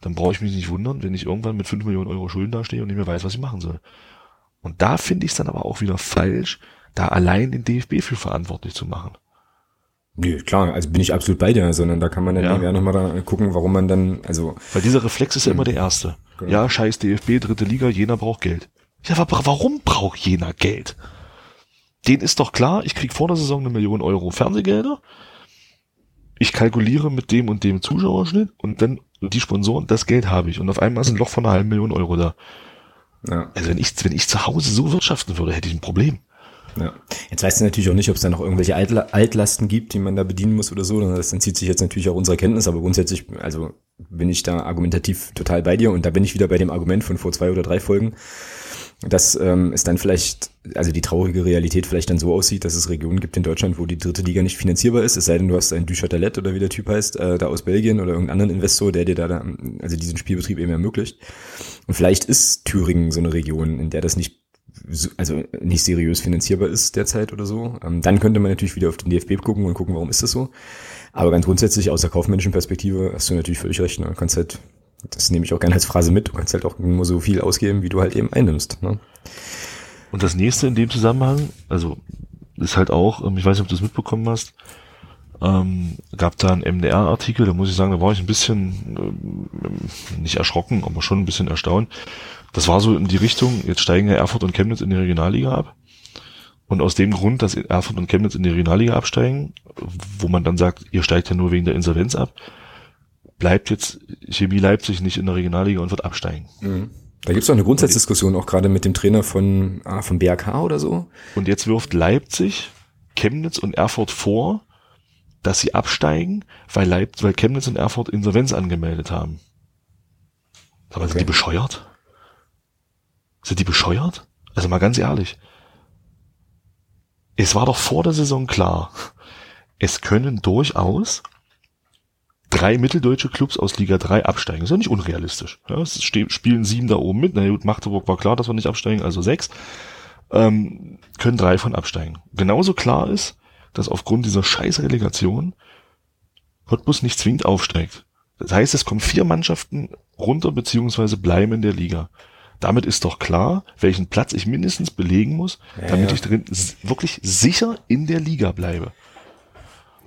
dann brauche ich mich nicht wundern, wenn ich irgendwann mit 5 Millionen Euro Schulden dastehe und nicht mehr weiß, was ich machen soll. Und da finde ich es dann aber auch wieder falsch, da allein den DFB für verantwortlich zu machen. Nee, klar, also bin ich absolut bei dir, sondern da kann man dann ja, ja nochmal da gucken, warum man dann, also. Weil dieser Reflex ist ja immer der erste. Genau. Ja, scheiß DFB, dritte Liga, jener braucht Geld. Ja, aber warum braucht jener Geld? Den ist doch klar, ich krieg vor der Saison eine Million Euro Fernsehgelder. Ich kalkuliere mit dem und dem Zuschauerschnitt und dann die Sponsoren, das Geld habe ich. Und auf einmal ist ein Loch von einer halben Million Euro da. Ja. Also wenn ich, wenn ich zu Hause so wirtschaften würde, hätte ich ein Problem. Ja. Jetzt weißt du natürlich auch nicht, ob es da noch irgendwelche Altlasten gibt, die man da bedienen muss oder so. Das entzieht sich jetzt natürlich auch unserer Kenntnis, aber grundsätzlich, also bin ich da argumentativ total bei dir und da bin ich wieder bei dem Argument von vor zwei oder drei Folgen, dass ähm, es dann vielleicht, also die traurige Realität vielleicht dann so aussieht, dass es Regionen gibt in Deutschland, wo die dritte Liga nicht finanzierbar ist, es sei denn, du hast einen Duchatelet oder wie der Typ heißt, äh, da aus Belgien oder irgendeinen anderen Investor, der dir da, da also diesen Spielbetrieb eben ermöglicht. Und vielleicht ist Thüringen so eine Region, in der das nicht also nicht seriös finanzierbar ist derzeit oder so, ähm, dann könnte man natürlich wieder auf den DFB gucken und gucken, warum ist das so. Aber ganz grundsätzlich aus der kaufmännischen Perspektive hast du natürlich völlig recht. Ne? Du kannst halt, das nehme ich auch gerne als Phrase mit, du kannst halt auch nur so viel ausgeben, wie du halt eben einnimmst. Ne? Und das nächste in dem Zusammenhang, also ist halt auch, ähm, ich weiß nicht, ob du es mitbekommen hast, ähm, gab da einen MDR-Artikel, da muss ich sagen, da war ich ein bisschen ähm, nicht erschrocken, aber schon ein bisschen erstaunt. Das war so in die Richtung, jetzt steigen ja Erfurt und Chemnitz in die Regionalliga ab. Und aus dem Grund, dass Erfurt und Chemnitz in die Regionalliga absteigen, wo man dann sagt, ihr steigt ja nur wegen der Insolvenz ab, bleibt jetzt Chemie Leipzig nicht in der Regionalliga und wird absteigen. Mhm. Da gibt's auch eine Grundsatzdiskussion, auch gerade mit dem Trainer von, ah, von BRK oder so. Und jetzt wirft Leipzig Chemnitz und Erfurt vor, dass sie absteigen, weil, Leip weil Chemnitz und Erfurt Insolvenz angemeldet haben. Aber okay. sind die bescheuert? Sind die bescheuert? Also mal ganz ehrlich. Es war doch vor der Saison klar, es können durchaus drei mitteldeutsche Clubs aus Liga 3 absteigen. ist ja nicht unrealistisch. Ja, es spielen sieben da oben mit. Na gut, Magdeburg war klar, dass wir nicht absteigen, also sechs. Ähm, können drei von absteigen. Genauso klar ist, dass aufgrund dieser scheiß Relegation Cottbus nicht zwingend aufsteigt. Das heißt, es kommen vier Mannschaften runter beziehungsweise bleiben in der Liga. Damit ist doch klar, welchen Platz ich mindestens belegen muss, ja, damit ja. ich drin wirklich sicher in der Liga bleibe.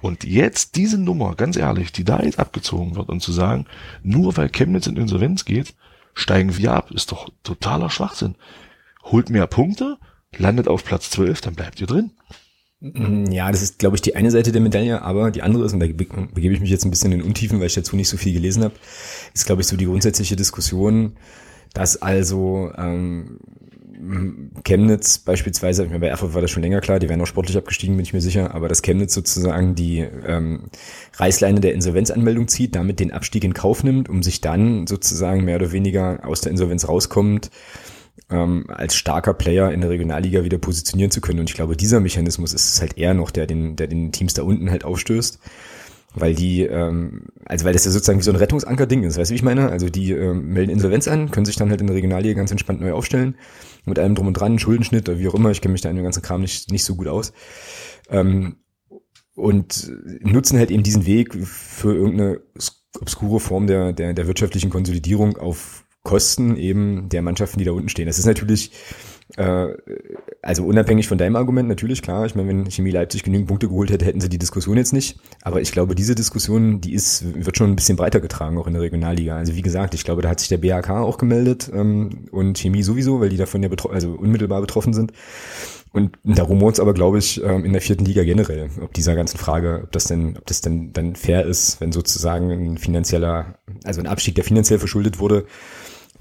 Und jetzt diese Nummer, ganz ehrlich, die da jetzt abgezogen wird und zu sagen, nur weil Chemnitz in Insolvenz geht, steigen wir ab, ist doch totaler Schwachsinn. Holt mehr Punkte, landet auf Platz 12, dann bleibt ihr drin. Mm, ja, das ist, glaube ich, die eine Seite der Medaille, aber die andere ist, und da begebe ich mich jetzt ein bisschen in Untiefen, weil ich dazu nicht so viel gelesen habe, ist, glaube ich, so die grundsätzliche Diskussion, dass also ähm, Chemnitz beispielsweise, bei Erfurt war das schon länger klar, die wären auch sportlich abgestiegen, bin ich mir sicher, aber dass Chemnitz sozusagen die ähm, Reißleine der Insolvenzanmeldung zieht, damit den Abstieg in Kauf nimmt, um sich dann sozusagen mehr oder weniger aus der Insolvenz rauskommt, ähm, als starker Player in der Regionalliga wieder positionieren zu können. Und ich glaube, dieser Mechanismus ist halt eher noch der, den, der den Teams da unten halt aufstößt weil die, ähm, also weil das ja sozusagen wie so ein Rettungsanker-Ding ist, weißt du, wie ich meine? Also die ähm, melden Insolvenz an, können sich dann halt in der Regionalliga ganz entspannt neu aufstellen, mit allem drum und dran, Schuldenschnitt oder wie auch immer, ich kenne mich da in dem ganzen Kram nicht, nicht so gut aus. Ähm, und nutzen halt eben diesen Weg für irgendeine obskure Form der, der, der wirtschaftlichen Konsolidierung auf Kosten eben der Mannschaften, die da unten stehen. Das ist natürlich äh, also unabhängig von deinem Argument, natürlich, klar. Ich meine, wenn Chemie Leipzig genügend Punkte geholt hätte, hätten sie die Diskussion jetzt nicht. Aber ich glaube, diese Diskussion, die ist, wird schon ein bisschen breiter getragen, auch in der Regionalliga. Also wie gesagt, ich glaube, da hat sich der BHK auch gemeldet ähm, und Chemie sowieso, weil die davon ja betro also unmittelbar betroffen sind. Und da rumort es aber, glaube ich, ähm, in der vierten Liga generell, ob dieser ganzen Frage, ob das denn, ob das denn dann fair ist, wenn sozusagen ein finanzieller, also ein Abstieg, der finanziell verschuldet wurde,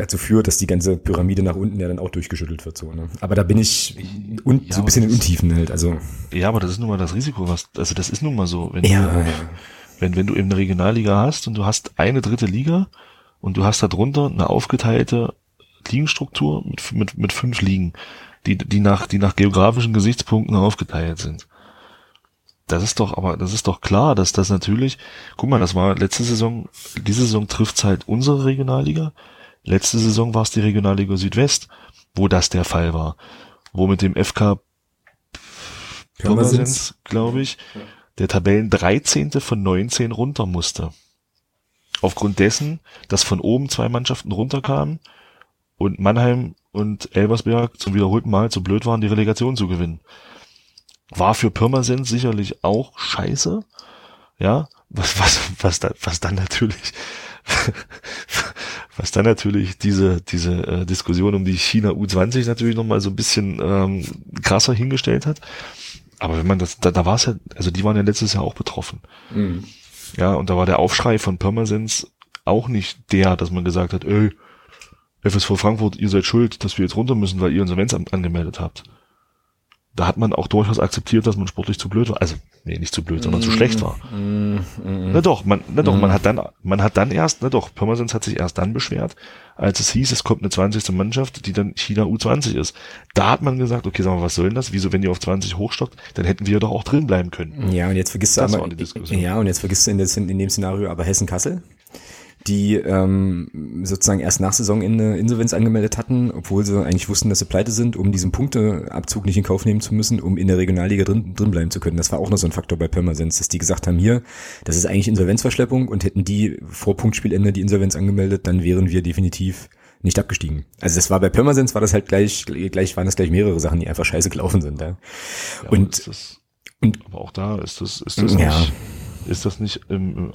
dazu führt, dass die ganze Pyramide nach unten ja dann auch durchgeschüttelt wird. So, ne? Aber da bin ich un ja, so ein bisschen in Untiefen halt. Also ja, aber das ist nun mal das Risiko, was also das ist nun mal so, wenn ja, du, wenn wenn du eben eine Regionalliga hast und du hast eine dritte Liga und du hast darunter eine aufgeteilte Ligenstruktur mit mit mit fünf Ligen, die die nach die nach geografischen Gesichtspunkten aufgeteilt sind. Das ist doch, aber das ist doch klar, dass das natürlich, guck mal, das war letzte Saison, diese Saison trifft's halt unsere Regionalliga, Letzte Saison war es die Regionalliga Südwest, wo das der Fall war. Wo mit dem FK Pirmasens, glaube ich, der Tabellen 13. von 19 runter musste. Aufgrund dessen, dass von oben zwei Mannschaften runterkamen und Mannheim und Elversberg zum wiederholten Mal zu blöd waren, die Relegation zu gewinnen. War für Pirmasens sicherlich auch scheiße. Ja, was, was, was, da, was dann natürlich Was dann natürlich diese, diese äh, Diskussion um die China U20 natürlich nochmal so ein bisschen ähm, krasser hingestellt hat. Aber wenn man das, da, da war es ja, also die waren ja letztes Jahr auch betroffen. Mhm. Ja, und da war der Aufschrei von Pirmasens auch nicht der, dass man gesagt hat, ey, FSV Frankfurt, ihr seid schuld, dass wir jetzt runter müssen, weil ihr Insolvenzamt angemeldet habt da hat man auch durchaus akzeptiert, dass man sportlich zu blöd war. Also, nee, nicht zu blöd, sondern mm, zu schlecht war. Mm, mm, na doch, man, na doch, man hat dann, man hat dann erst, na doch, Pirmasens hat sich erst dann beschwert, als es hieß, es kommt eine 20. Mannschaft, die dann China U20 ist. Da hat man gesagt, okay, sag mal, was soll denn das? Wieso, wenn ihr auf 20 hochstockt, dann hätten wir doch auch drin bleiben können. Ja, und jetzt vergisst du aber, ja, und jetzt vergisst du in, das, in dem Szenario aber Hessen-Kassel die ähm, sozusagen erst nach Saisonende Insolvenz angemeldet hatten, obwohl sie eigentlich wussten, dass sie pleite sind, um diesen Punkteabzug nicht in Kauf nehmen zu müssen, um in der Regionalliga drin, drin bleiben zu können. Das war auch noch so ein Faktor bei Pirmasens, dass die gesagt haben, hier, das ist eigentlich Insolvenzverschleppung und hätten die vor Punktspielende die Insolvenz angemeldet, dann wären wir definitiv nicht abgestiegen. Also das war bei Pirmasens war das halt gleich, gleich waren das gleich mehrere Sachen, die einfach scheiße gelaufen sind. Ja. ja und, und aber auch da ist das, ist das ja. nicht ist das nicht ähm,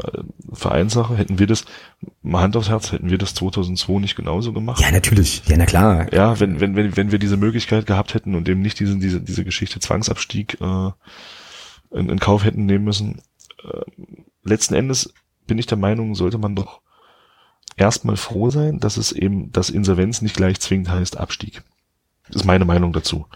Vereinssache? Hätten wir das, mal Hand aufs Herz, hätten wir das 2002 nicht genauso gemacht? Ja, natürlich. Ja, na klar. Ja, wenn, wenn, wenn, wenn wir diese Möglichkeit gehabt hätten und eben nicht diese, diese, diese Geschichte Zwangsabstieg äh, in, in Kauf hätten nehmen müssen. Äh, letzten Endes bin ich der Meinung, sollte man doch erstmal froh sein, dass es eben, dass Insolvenz nicht gleich zwingend heißt Abstieg. Das ist meine Meinung dazu.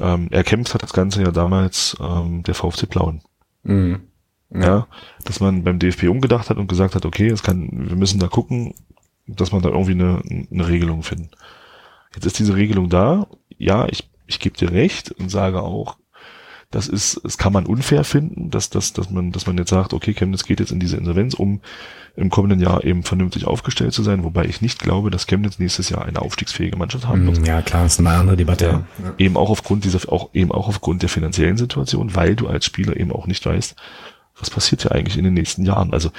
Ähm, erkämpft hat das Ganze ja damals ähm, der VfC Plauen. Mhm. Ja. dass man beim DFB umgedacht hat und gesagt hat, okay, es kann, wir müssen da gucken, dass man da irgendwie eine, eine Regelung finden. Jetzt ist diese Regelung da. Ja, ich, ich gebe dir recht und sage auch, das ist, das kann man unfair finden, dass, dass, dass man, dass man jetzt sagt, okay, Chemnitz geht jetzt in diese Insolvenz, um im kommenden Jahr eben vernünftig aufgestellt zu sein, wobei ich nicht glaube, dass Chemnitz nächstes Jahr eine aufstiegsfähige Mannschaft haben wird. Ja, klar, ist eine andere Debatte. Ja, ja. Eben auch aufgrund dieser, auch, eben auch aufgrund der finanziellen Situation, weil du als Spieler eben auch nicht weißt, was passiert ja eigentlich in den nächsten Jahren? Also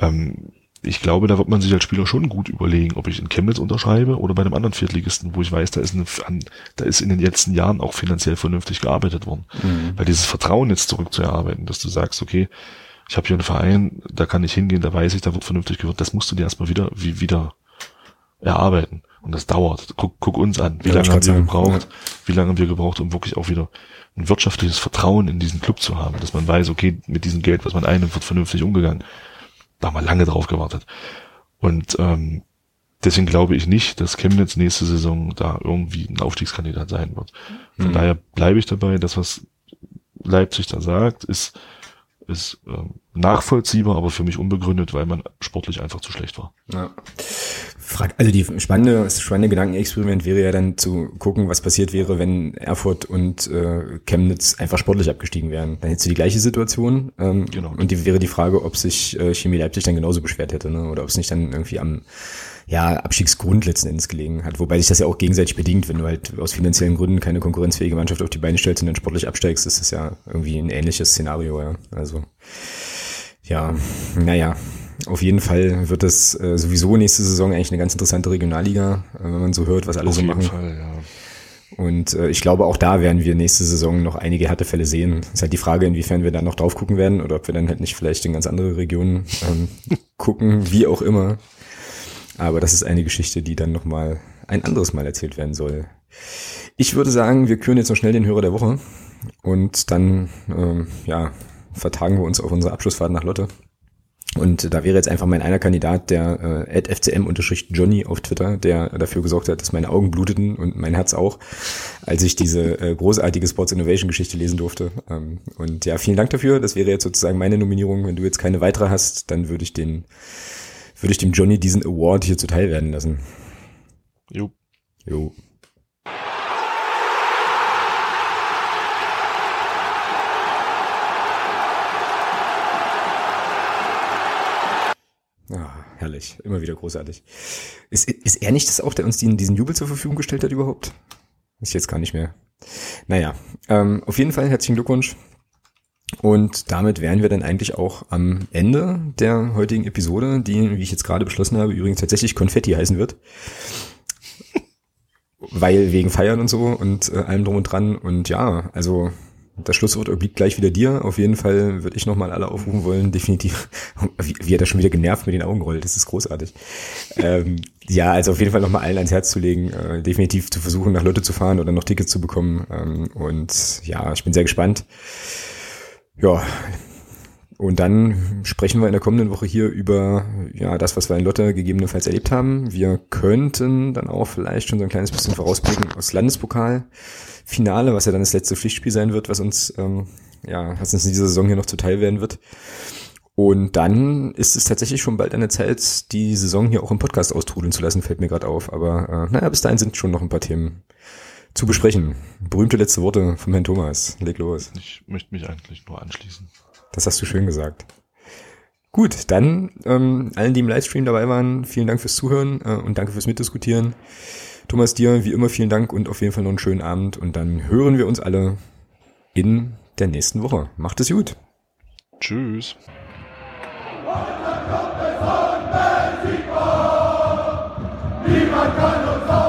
ähm, ich glaube, da wird man sich als Spieler schon gut überlegen, ob ich in Chemnitz unterschreibe oder bei einem anderen Viertligisten, wo ich weiß, da ist, eine, da ist in den letzten Jahren auch finanziell vernünftig gearbeitet worden. Mhm. Weil dieses Vertrauen jetzt zurückzuerarbeiten, dass du sagst, okay, ich habe hier einen Verein, da kann ich hingehen, da weiß ich, da wird vernünftig gewirkt, das musst du dir erstmal wieder, wie, wieder erarbeiten. Und das dauert. Guck, guck uns an. Wie ja, lange haben wir gebraucht? Ja. Wie lange haben wir gebraucht, um wirklich auch wieder ein wirtschaftliches Vertrauen in diesen Club zu haben, dass man weiß, okay, mit diesem Geld, was man einnimmt, wird vernünftig umgegangen. Da haben wir lange drauf gewartet. Und ähm, deswegen glaube ich nicht, dass Chemnitz nächste Saison da irgendwie ein Aufstiegskandidat sein wird. Von mhm. daher bleibe ich dabei, das, was Leipzig da sagt, ist, ist ähm, nachvollziehbar, aber für mich unbegründet, weil man sportlich einfach zu schlecht war. Ja. Frage, also die spannende, das spannende Gedankenexperiment wäre ja dann zu gucken, was passiert wäre, wenn Erfurt und äh, Chemnitz einfach sportlich abgestiegen wären. Dann hättest du die gleiche Situation. Ähm, genau. Und die wäre die Frage, ob sich äh, Chemie Leipzig dann genauso beschwert hätte, ne? Oder ob es nicht dann irgendwie am ja, Abstiegsgrund letzten Endes gelegen hat. Wobei sich das ja auch gegenseitig bedingt, wenn du halt aus finanziellen Gründen keine konkurrenzfähige Mannschaft auf die Beine stellst und dann sportlich absteigst, ist das ja irgendwie ein ähnliches Szenario, ja. Also ja, naja, auf jeden Fall wird es äh, sowieso nächste Saison eigentlich eine ganz interessante Regionalliga, äh, wenn man so hört, was alle auf so machen. Fall, ja. Und äh, ich glaube, auch da werden wir nächste Saison noch einige Härtefälle sehen. Es ist halt die Frage, inwiefern wir da noch drauf gucken werden oder ob wir dann halt nicht vielleicht in ganz andere Regionen ähm, gucken, wie auch immer. Aber das ist eine Geschichte, die dann nochmal ein anderes Mal erzählt werden soll. Ich würde sagen, wir küren jetzt noch schnell den Hörer der Woche und dann ähm, ja, vertagen wir uns auf unsere Abschlussfahrt nach Lotte. Und da wäre jetzt einfach mein einer Kandidat, der äh, FCM-Johnny auf Twitter, der dafür gesorgt hat, dass meine Augen bluteten und mein Herz auch, als ich diese äh, großartige Sports Innovation Geschichte lesen durfte. Ähm, und ja, vielen Dank dafür. Das wäre jetzt sozusagen meine Nominierung. Wenn du jetzt keine weitere hast, dann würde ich den, würde ich dem Johnny diesen Award hier zuteil werden lassen. Jo. Jo. Ah, herrlich. Immer wieder großartig. Ist, ist er nicht das auch, der uns diesen, diesen Jubel zur Verfügung gestellt hat überhaupt? Ist jetzt gar nicht mehr. Naja, ähm, auf jeden Fall herzlichen Glückwunsch. Und damit wären wir dann eigentlich auch am Ende der heutigen Episode, die, wie ich jetzt gerade beschlossen habe, übrigens tatsächlich Konfetti heißen wird. Weil wegen Feiern und so und äh, allem drum und dran. Und ja, also das Schlusswort obliegt gleich wieder dir. Auf jeden Fall würde ich nochmal alle aufrufen wollen, definitiv. Wie, wie er da schon wieder genervt mit den Augen rollt, das ist großartig. ähm, ja, also auf jeden Fall nochmal allen ans Herz zu legen, äh, definitiv zu versuchen, nach Lotte zu fahren oder noch Tickets zu bekommen. Ähm, und ja, ich bin sehr gespannt. Ja, und dann sprechen wir in der kommenden Woche hier über ja das, was wir in Lotte gegebenenfalls erlebt haben. Wir könnten dann auch vielleicht schon so ein kleines bisschen vorausblicken aus Landespokal. Finale, was ja dann das letzte Pflichtspiel sein wird, was uns, ähm, ja, was uns in dieser Saison hier noch zuteil werden wird. Und dann ist es tatsächlich schon bald eine Zeit, die Saison hier auch im Podcast austrudeln zu lassen, fällt mir gerade auf. Aber äh, naja, bis dahin sind schon noch ein paar Themen zu besprechen. Berühmte letzte Worte vom Herrn Thomas. Leg los. Ich möchte mich eigentlich nur anschließen. Das hast du schön gesagt. Gut, dann ähm, allen, die im Livestream dabei waren, vielen Dank fürs Zuhören äh, und danke fürs Mitdiskutieren. Thomas, dir wie immer vielen Dank und auf jeden Fall noch einen schönen Abend und dann hören wir uns alle in der nächsten Woche. Macht es gut. Tschüss. Niemand kann uns